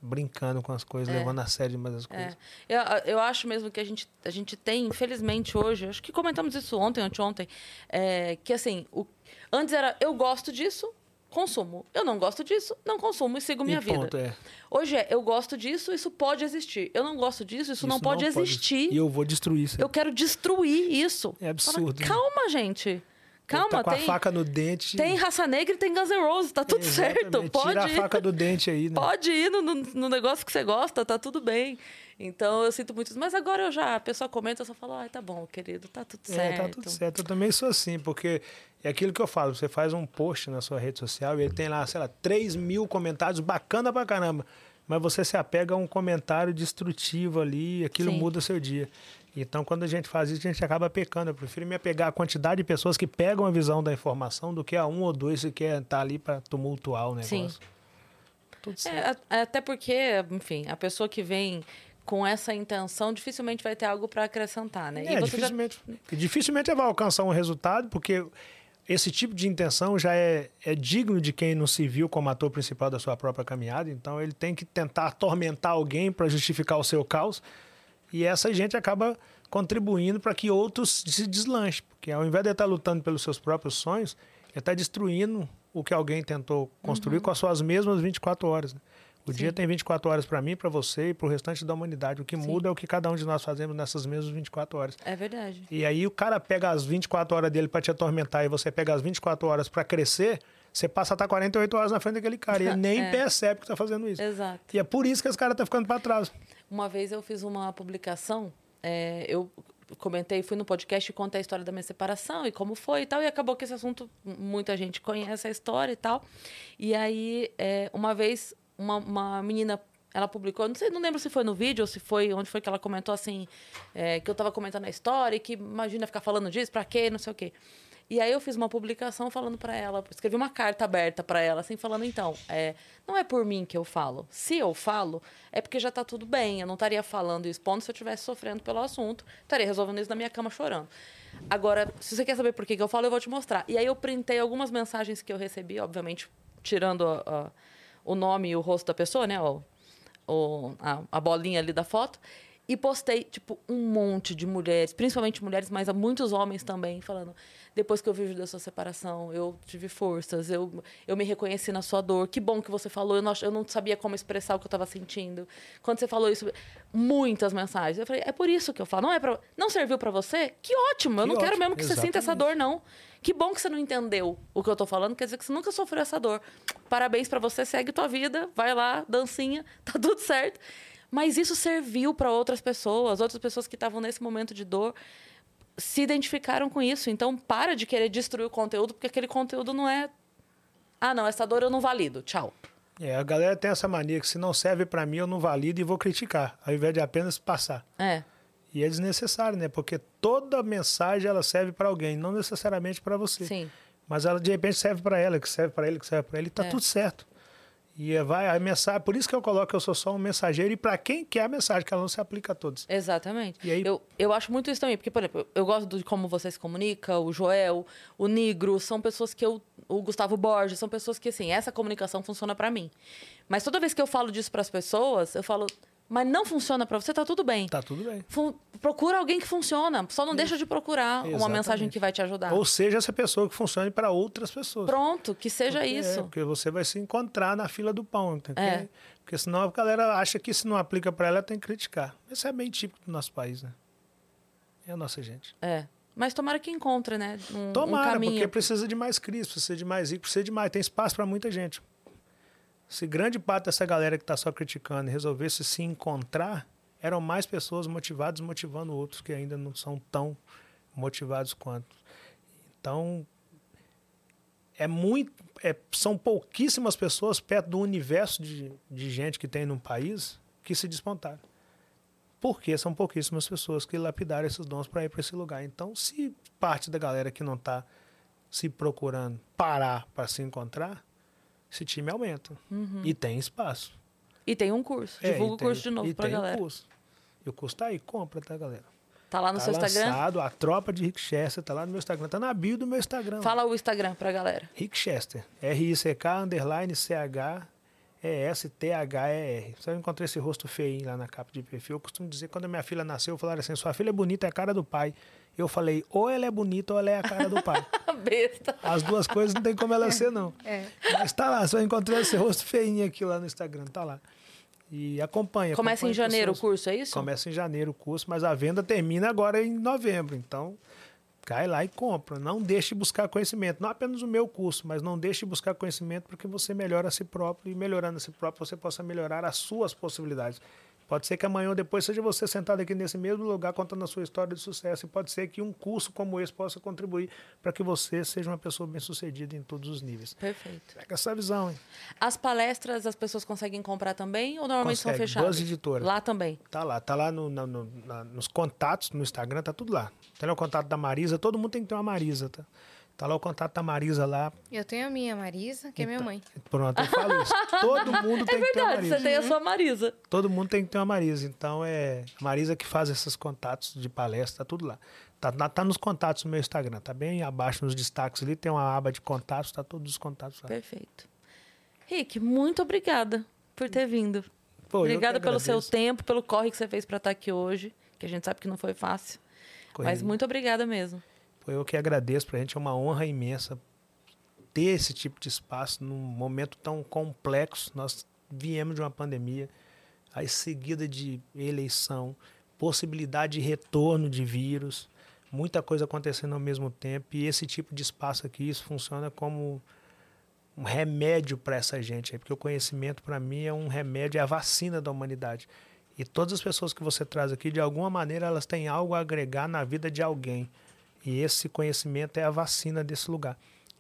brincando com as coisas, É. levando a sério demais as coisas. É. Eu, eu acho mesmo que a gente, a gente tem, infelizmente, hoje, acho que comentamos isso ontem, anteontem, é, que assim, o, antes era eu gosto disso, consumo. Eu não gosto disso, não consumo e sigo minha e ponto, vida. é. Hoje é eu gosto disso, isso pode existir. Eu não gosto disso, isso, não pode existir. E eu vou destruir isso. Eu quero destruir isso. É absurdo? Fala, Calma, gente. Calma, tá com tem, a faca no dente. tem raça negra e tem Guns N' Roses, tá tudo certo. Pode Tira a faca do dente aí, né? Pode ir no, no, no negócio que você gosta, tá tudo bem. Então eu sinto muito isso. Mas agora eu já, a pessoa comenta, eu só falo, ai, tá bom, querido, tá tudo É, certo. tá tudo certo. Eu também sou assim, porque é aquilo que eu falo. Você faz um post na sua rede social e ele tem lá, sei lá, 3 mil comentários, bacana pra caramba. Mas você se apega a um comentário destrutivo ali, aquilo Sim. muda o seu dia. Então, quando a gente faz isso, a gente acaba pecando. Eu prefiro me apegar à quantidade de pessoas que pegam a visão da informação do que a um ou dois que quer estar ali para tumultuar o negócio. Sim. Tudo certo. É, até porque, enfim, a pessoa que vem com essa intenção dificilmente vai ter algo para acrescentar, né? É, você já- dificilmente, dificilmente vai alcançar um resultado, porque esse tipo de intenção já é, é digno de quem não se viu como ator principal da sua própria caminhada. Então ele tem que tentar atormentar alguém para justificar o seu caos. E essa gente acaba contribuindo para que outros se deslanchem. Porque ao invés de estar lutando pelos seus próprios sonhos, ele está destruindo o que alguém tentou construir com as suas mesmas 24 horas. né? O Sim. dia tem 24 horas para mim, para você e para o restante da humanidade. O que Sim. muda é o que cada um de nós fazemos nessas mesmas 24 horas. É verdade. E aí o cara pega as 24 horas dele para te atormentar e você pega as 24 horas para crescer, você passa a estar 48 horas na frente daquele cara. E ele nem É. percebe que tá fazendo isso. Exato. E é por isso que esse cara tá ficando para trás. Uma vez eu fiz uma publicação, é, eu comentei, fui no podcast e contei a história da minha separação e como foi e tal, e acabou que esse assunto, muita gente conhece a história e tal. E aí, é, uma vez, uma, uma menina, ela publicou, não sei, não lembro se foi no vídeo ou se foi, onde foi que ela comentou assim, é, que eu tava comentando a história e que imagina ficar falando disso, pra quê, não sei o quê. E aí eu fiz uma publicação falando pra ela, escrevi uma carta aberta pra ela, assim, falando, então, é, não é por mim que eu falo. Se eu falo, é porque já tá tudo bem. Eu não estaria falando e expondo se eu estivesse sofrendo pelo assunto. Estaria resolvendo isso na minha cama chorando. Agora, se você quer saber por que que eu falo, eu vou te mostrar. E aí eu printei algumas mensagens que eu recebi, obviamente, tirando a- a- o nome e o rosto da pessoa, né? O, o- a, a bolinha ali da foto. E postei, tipo, um monte de mulheres, principalmente mulheres, mas há muitos homens também, falando: depois que eu vi da sua separação, eu tive forças, eu, eu me reconheci na sua dor. Que bom que você falou, eu não, eu não sabia como expressar o que eu estava sentindo. Quando você falou isso, muitas mensagens. Eu falei: é por isso que eu falo, não é pra, Não serviu para você? Que ótimo, eu Que não quero ótimo, mesmo que você sinta essa exatamente. dor, não. Que bom que você não entendeu o que eu tô falando, quer dizer que você nunca sofreu essa dor. Parabéns pra você, segue tua vida, vai lá, dancinha, tá tudo certo. Mas isso serviu para outras pessoas, outras pessoas que estavam nesse momento de dor se identificaram com isso. Então, para de querer destruir o conteúdo, porque aquele conteúdo não é. Ah, não, essa dor eu não valido. Tchau. É, a galera tem essa mania que se não serve para mim, eu não valido e vou criticar, ao invés de apenas passar. É. E é desnecessário, né? Porque toda mensagem ela serve para alguém, não necessariamente para você. Sim. Mas ela de repente serve para ela, que serve para ele, que serve para ele, e tá É. tudo certo. E é, vai a mensagem, por isso que eu coloco que eu sou só um mensageiro e para quem quer a mensagem, que ela não se aplica a todos. Exatamente. E aí- eu, eu acho muito isso também, porque, por exemplo, eu gosto de como você se comunica, o Joel, o Negro, são pessoas que eu. O Gustavo Borges, são pessoas que, assim, essa comunicação funciona pra mim. Mas toda vez que eu falo disso pras pessoas, eu falo. Mas não funciona para você, tá tudo bem. Tá tudo bem. Fun- procura alguém que funciona. Só não deixa de procurar uma Exatamente. mensagem que vai te ajudar. Ou seja, essa pessoa que funcione para outras pessoas. Pronto, que seja Porque- isso. É, porque você vai se encontrar na fila do pão, entendeu? É. Porque senão a galera acha que se não aplica para ela, tem que criticar. Isso é bem típico do nosso país, né? É a nossa gente. É. Mas tomara que encontre, né? Um, um Tomara, caminho. porque precisa de mais crise, precisa de mais rico, precisa de mais. Tem espaço para muita gente. Se grande parte dessa galera que está só criticando resolvesse se encontrar, eram mais pessoas motivadas motivando outros que ainda não são tão motivados quanto. Então, é muito, é- são pouquíssimas pessoas perto do universo de, de gente que tem num país que se despontaram. Porque são pouquíssimas pessoas que lapidaram esses dons para ir para esse lugar. Então, se parte da galera que não está se procurando parar para se encontrar, esse time aumenta. E tem espaço. E tem um curso. É, Divulga o curso de novo pra tem o galera. curso. E o curso tá aí, compra, tá, galera? Tá lá no tá seu Instagram? lançado, a tropa de Rick Chester tá lá no meu Instagram. Tá na bio do meu Instagram. Fala o Instagram pra galera. Rick Chester. R-I-C-K, underline, C-H, E-S-T-H-E-R. Só eu encontrei esse rosto feio lá na capa de perfil. Eu costumo dizer, quando a minha filha nasceu, falaram assim, sua filha é bonita, é a cara do pai. Eu falei, ou ela é bonita ou ela é a cara do pai. Besta. As duas coisas não tem como ela ser, não. É. Mas tá lá, só encontrei esse rosto feinho aqui lá no Instagram, tá lá. E acompanha. Começa em acompanha janeiro o curso, é isso? Começa em janeiro o curso, mas a venda termina agora em novembro. Então, cai lá e compra. Não deixe de buscar conhecimento. Não apenas o meu curso, mas não deixe de buscar conhecimento porque você melhora a si próprio e melhorando a si próprio você possa melhorar as suas possibilidades. Pode ser que amanhã ou depois seja você sentado aqui nesse mesmo lugar contando a sua história de sucesso. E pode ser que um curso como esse possa contribuir para que você seja uma pessoa bem-sucedida em todos os níveis. Perfeito. Pega essa visão, hein? As palestras as pessoas conseguem comprar também ou normalmente são Consegue. fechadas? Buzz Editora. Lá também. Tá lá, tá lá no, no- na- nos contatos, no Instagram, tá tudo lá. Tem o contato da Marisa, todo mundo tem que ter uma Marisa, tá? Tá lá o contato da Marisa lá. Eu tenho a minha Marisa, que é minha mãe. Pronto, eu falo isso. Todo mundo tem É que ter uma verdade, Marisa. você tem a sua Marisa. Todo mundo tem que ter uma Marisa. Então é a Marisa que faz esses contatos de palestra, tá tudo lá. Tá, tá nos contatos no meu Instagram, tá bem abaixo nos destaques ali, tem uma aba de contatos, tá todos os contatos lá. Perfeito. Rick, muito obrigada por ter vindo. Pô, obrigada pelo seu tempo, pelo corre que você fez para estar aqui hoje, que a gente sabe que não foi fácil. Mas Correria. muito obrigada mesmo. Eu que agradeço, pra gente é uma honra imensa ter esse tipo de espaço num momento tão complexo. Nós viemos de uma pandemia, aí seguida de eleição, possibilidade de retorno de vírus, muita coisa acontecendo ao mesmo tempo, e esse tipo de espaço aqui, isso funciona como um remédio para essa gente, aí, porque o conhecimento para mim é um remédio, é a vacina da humanidade. E todas as pessoas que você traz aqui, de alguma maneira, elas têm algo a agregar na vida de alguém. E esse conhecimento é a vacina desse lugar.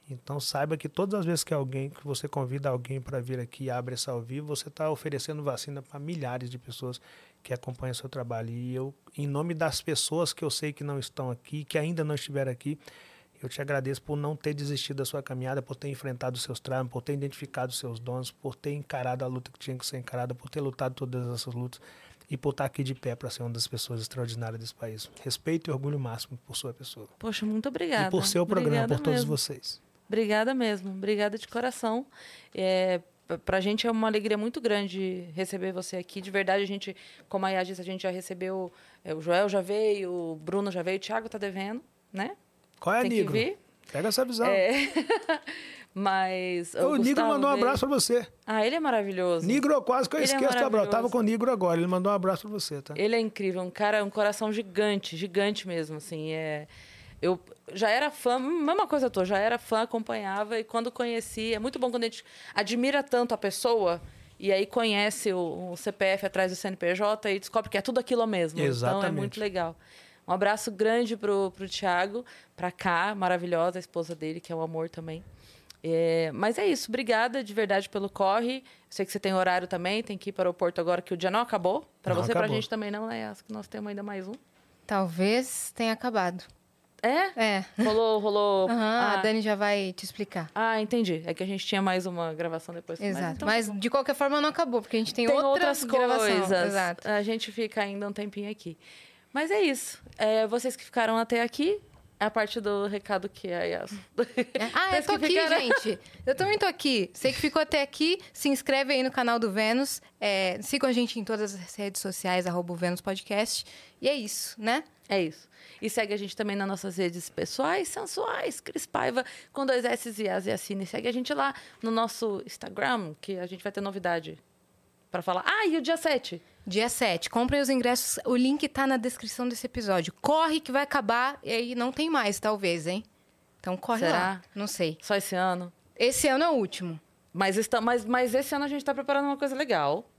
Então saiba que todas as vezes que alguém, que você convida alguém para vir aqui e abre essa ao vivo, você está oferecendo vacina para milhares de pessoas que acompanham seu trabalho. E eu, em nome das pessoas que eu sei que não estão aqui, que ainda não estiveram aqui, eu te agradeço por não ter desistido da sua caminhada, por ter enfrentado os seus traumas, por ter identificado os seus dons, por ter encarado a luta que tinha que ser encarada, por ter lutado todas essas lutas e por estar aqui de pé para ser uma das pessoas extraordinárias desse país. Respeito e orgulho máximo por sua pessoa. Poxa, muito obrigada. E por seu programa, Obrigada por todos mesmo. vocês. Obrigada mesmo, obrigada de coração. É, p- pra gente é uma alegria muito grande receber você aqui. De verdade, a gente, como a Yá disse, a gente já recebeu. é, o Joel já veio, o Bruno já veio, o Thiago tá devendo, né? Qual é, Tem vir. Pega essa visão. É. Mas. o Nigro Gustavo mandou um abraço para você. Ah, ele é maravilhoso. Nigro, quase que eu Ele é esqueço do abraço. Tava com o Nigro agora. Ele mandou um abraço para você, tá? Ele é incrível, um cara, um coração gigante, gigante mesmo, assim, é... Eu já era fã, mesma coisa tô, já era fã, acompanhava, e quando conheci, é muito bom quando a gente admira tanto a pessoa, e aí conhece o, o CPF atrás do CNPJ e descobre que é tudo aquilo mesmo. Então é Exatamente. muito legal. Um abraço grande pro, pro Thiago, pra cá, maravilhosa, a esposa dele, que é um amor também. É, mas é isso, obrigada de verdade pelo corre. Eu sei que você tem horário também, tem que ir para o aeroporto agora, que o dia não acabou. Para você, pra acabou. gente também não, né? Acho que nós temos ainda mais um. Talvez tenha acabado. É? É. Rolou, rolou. Aham, ah, A Dani já vai te explicar. ah, entendi. É que a gente tinha mais uma gravação depois. Exato. então Mas, tá bom. de qualquer forma não acabou, porque a gente tem, tem outras outras gravações. coisas. Exato. A gente fica ainda um tempinho aqui. Mas é isso. É, vocês que ficaram até aqui, É a parte do recado que é Yas. Ah, eu tô aqui, gente. Eu também tô aqui. Você que ficou até aqui, se inscreve aí no canal do Vênus. É, siga a gente em todas as redes sociais, arroba Vênus Podcast. E é isso, né? É isso. E segue a gente também nas nossas redes pessoais, sensuais, Cris Paiva, com dois S e As e Assine. Segue a gente lá no nosso Instagram, que a gente vai ter novidade para falar. Ah, e o dia 7? Dia 7. Comprem os ingressos. O link tá na descrição desse episódio. Corre que vai acabar e aí não tem mais, talvez, hein? Então corre Será? lá. Não sei. Só esse ano? Esse ano é o último. Mas, está, mas, mas esse ano a gente está preparando uma coisa legal.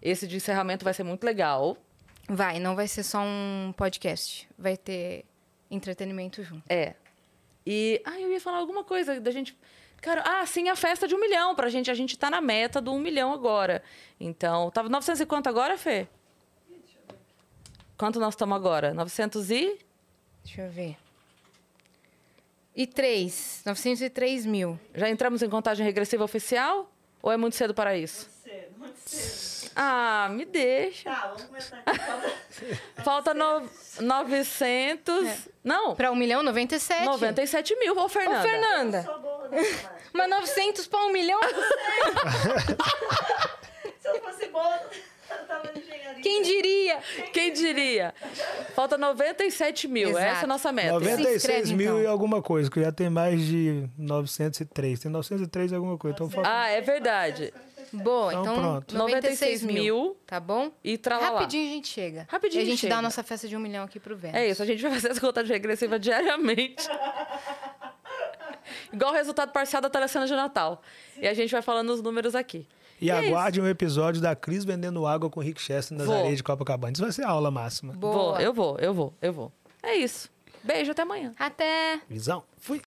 Esse de encerramento vai ser muito legal. Vai, não vai ser só um podcast. Vai ter entretenimento junto. É. E. Ah, eu ia falar alguma coisa da gente. Cara, ah, sim, a festa de um milhão pra gente. A gente tá na meta do um milhão agora. Então, tava 900 e quanto agora, Fê? Quanto nós estamos agora? 900 e. Deixa eu ver. E 3. 903 mil. Já entramos em contagem regressiva oficial? Ou é muito cedo para isso? Muito cedo, muito cedo. Ah, me deixa. Tá, vamos começar aqui. Falta- no... 900. Não, Pra 1 milhão, 97. 97 mil. Ô, Fernanda. Ô, Fernanda. Eu sou boa. Mas 900 pra 1 milhão? Se eu fosse boa, eu tava na engenharia. Quem diria? Quem diria? Falta 97 mil. Exato. Essa é a nossa meta. 96 inscreve, mil então. e alguma coisa, que já tem mais de 903. Tem 903 e alguma coisa. Então falta. Ah, é verdade. Boa, Então, então, pronto. 96 mil. mil. Tá bom? E tralalá. Rapidinho a gente chega. Rapidinho E a gente chega. dá a nossa festa de um milhão aqui pro Vênus. É isso, a gente vai fazer essa contagem regressiva diariamente. Igual o resultado parcial da telecena de Natal. E a gente vai falando os números aqui. E é aguarde um episódio da Cris vendendo água com o Rick Chester nas Vou. areias de Copacabana. Isso vai ser a aula máxima. Boa. Vou, eu vou, eu vou, eu vou. É isso. Beijo, até amanhã. Até. Visão. Fui.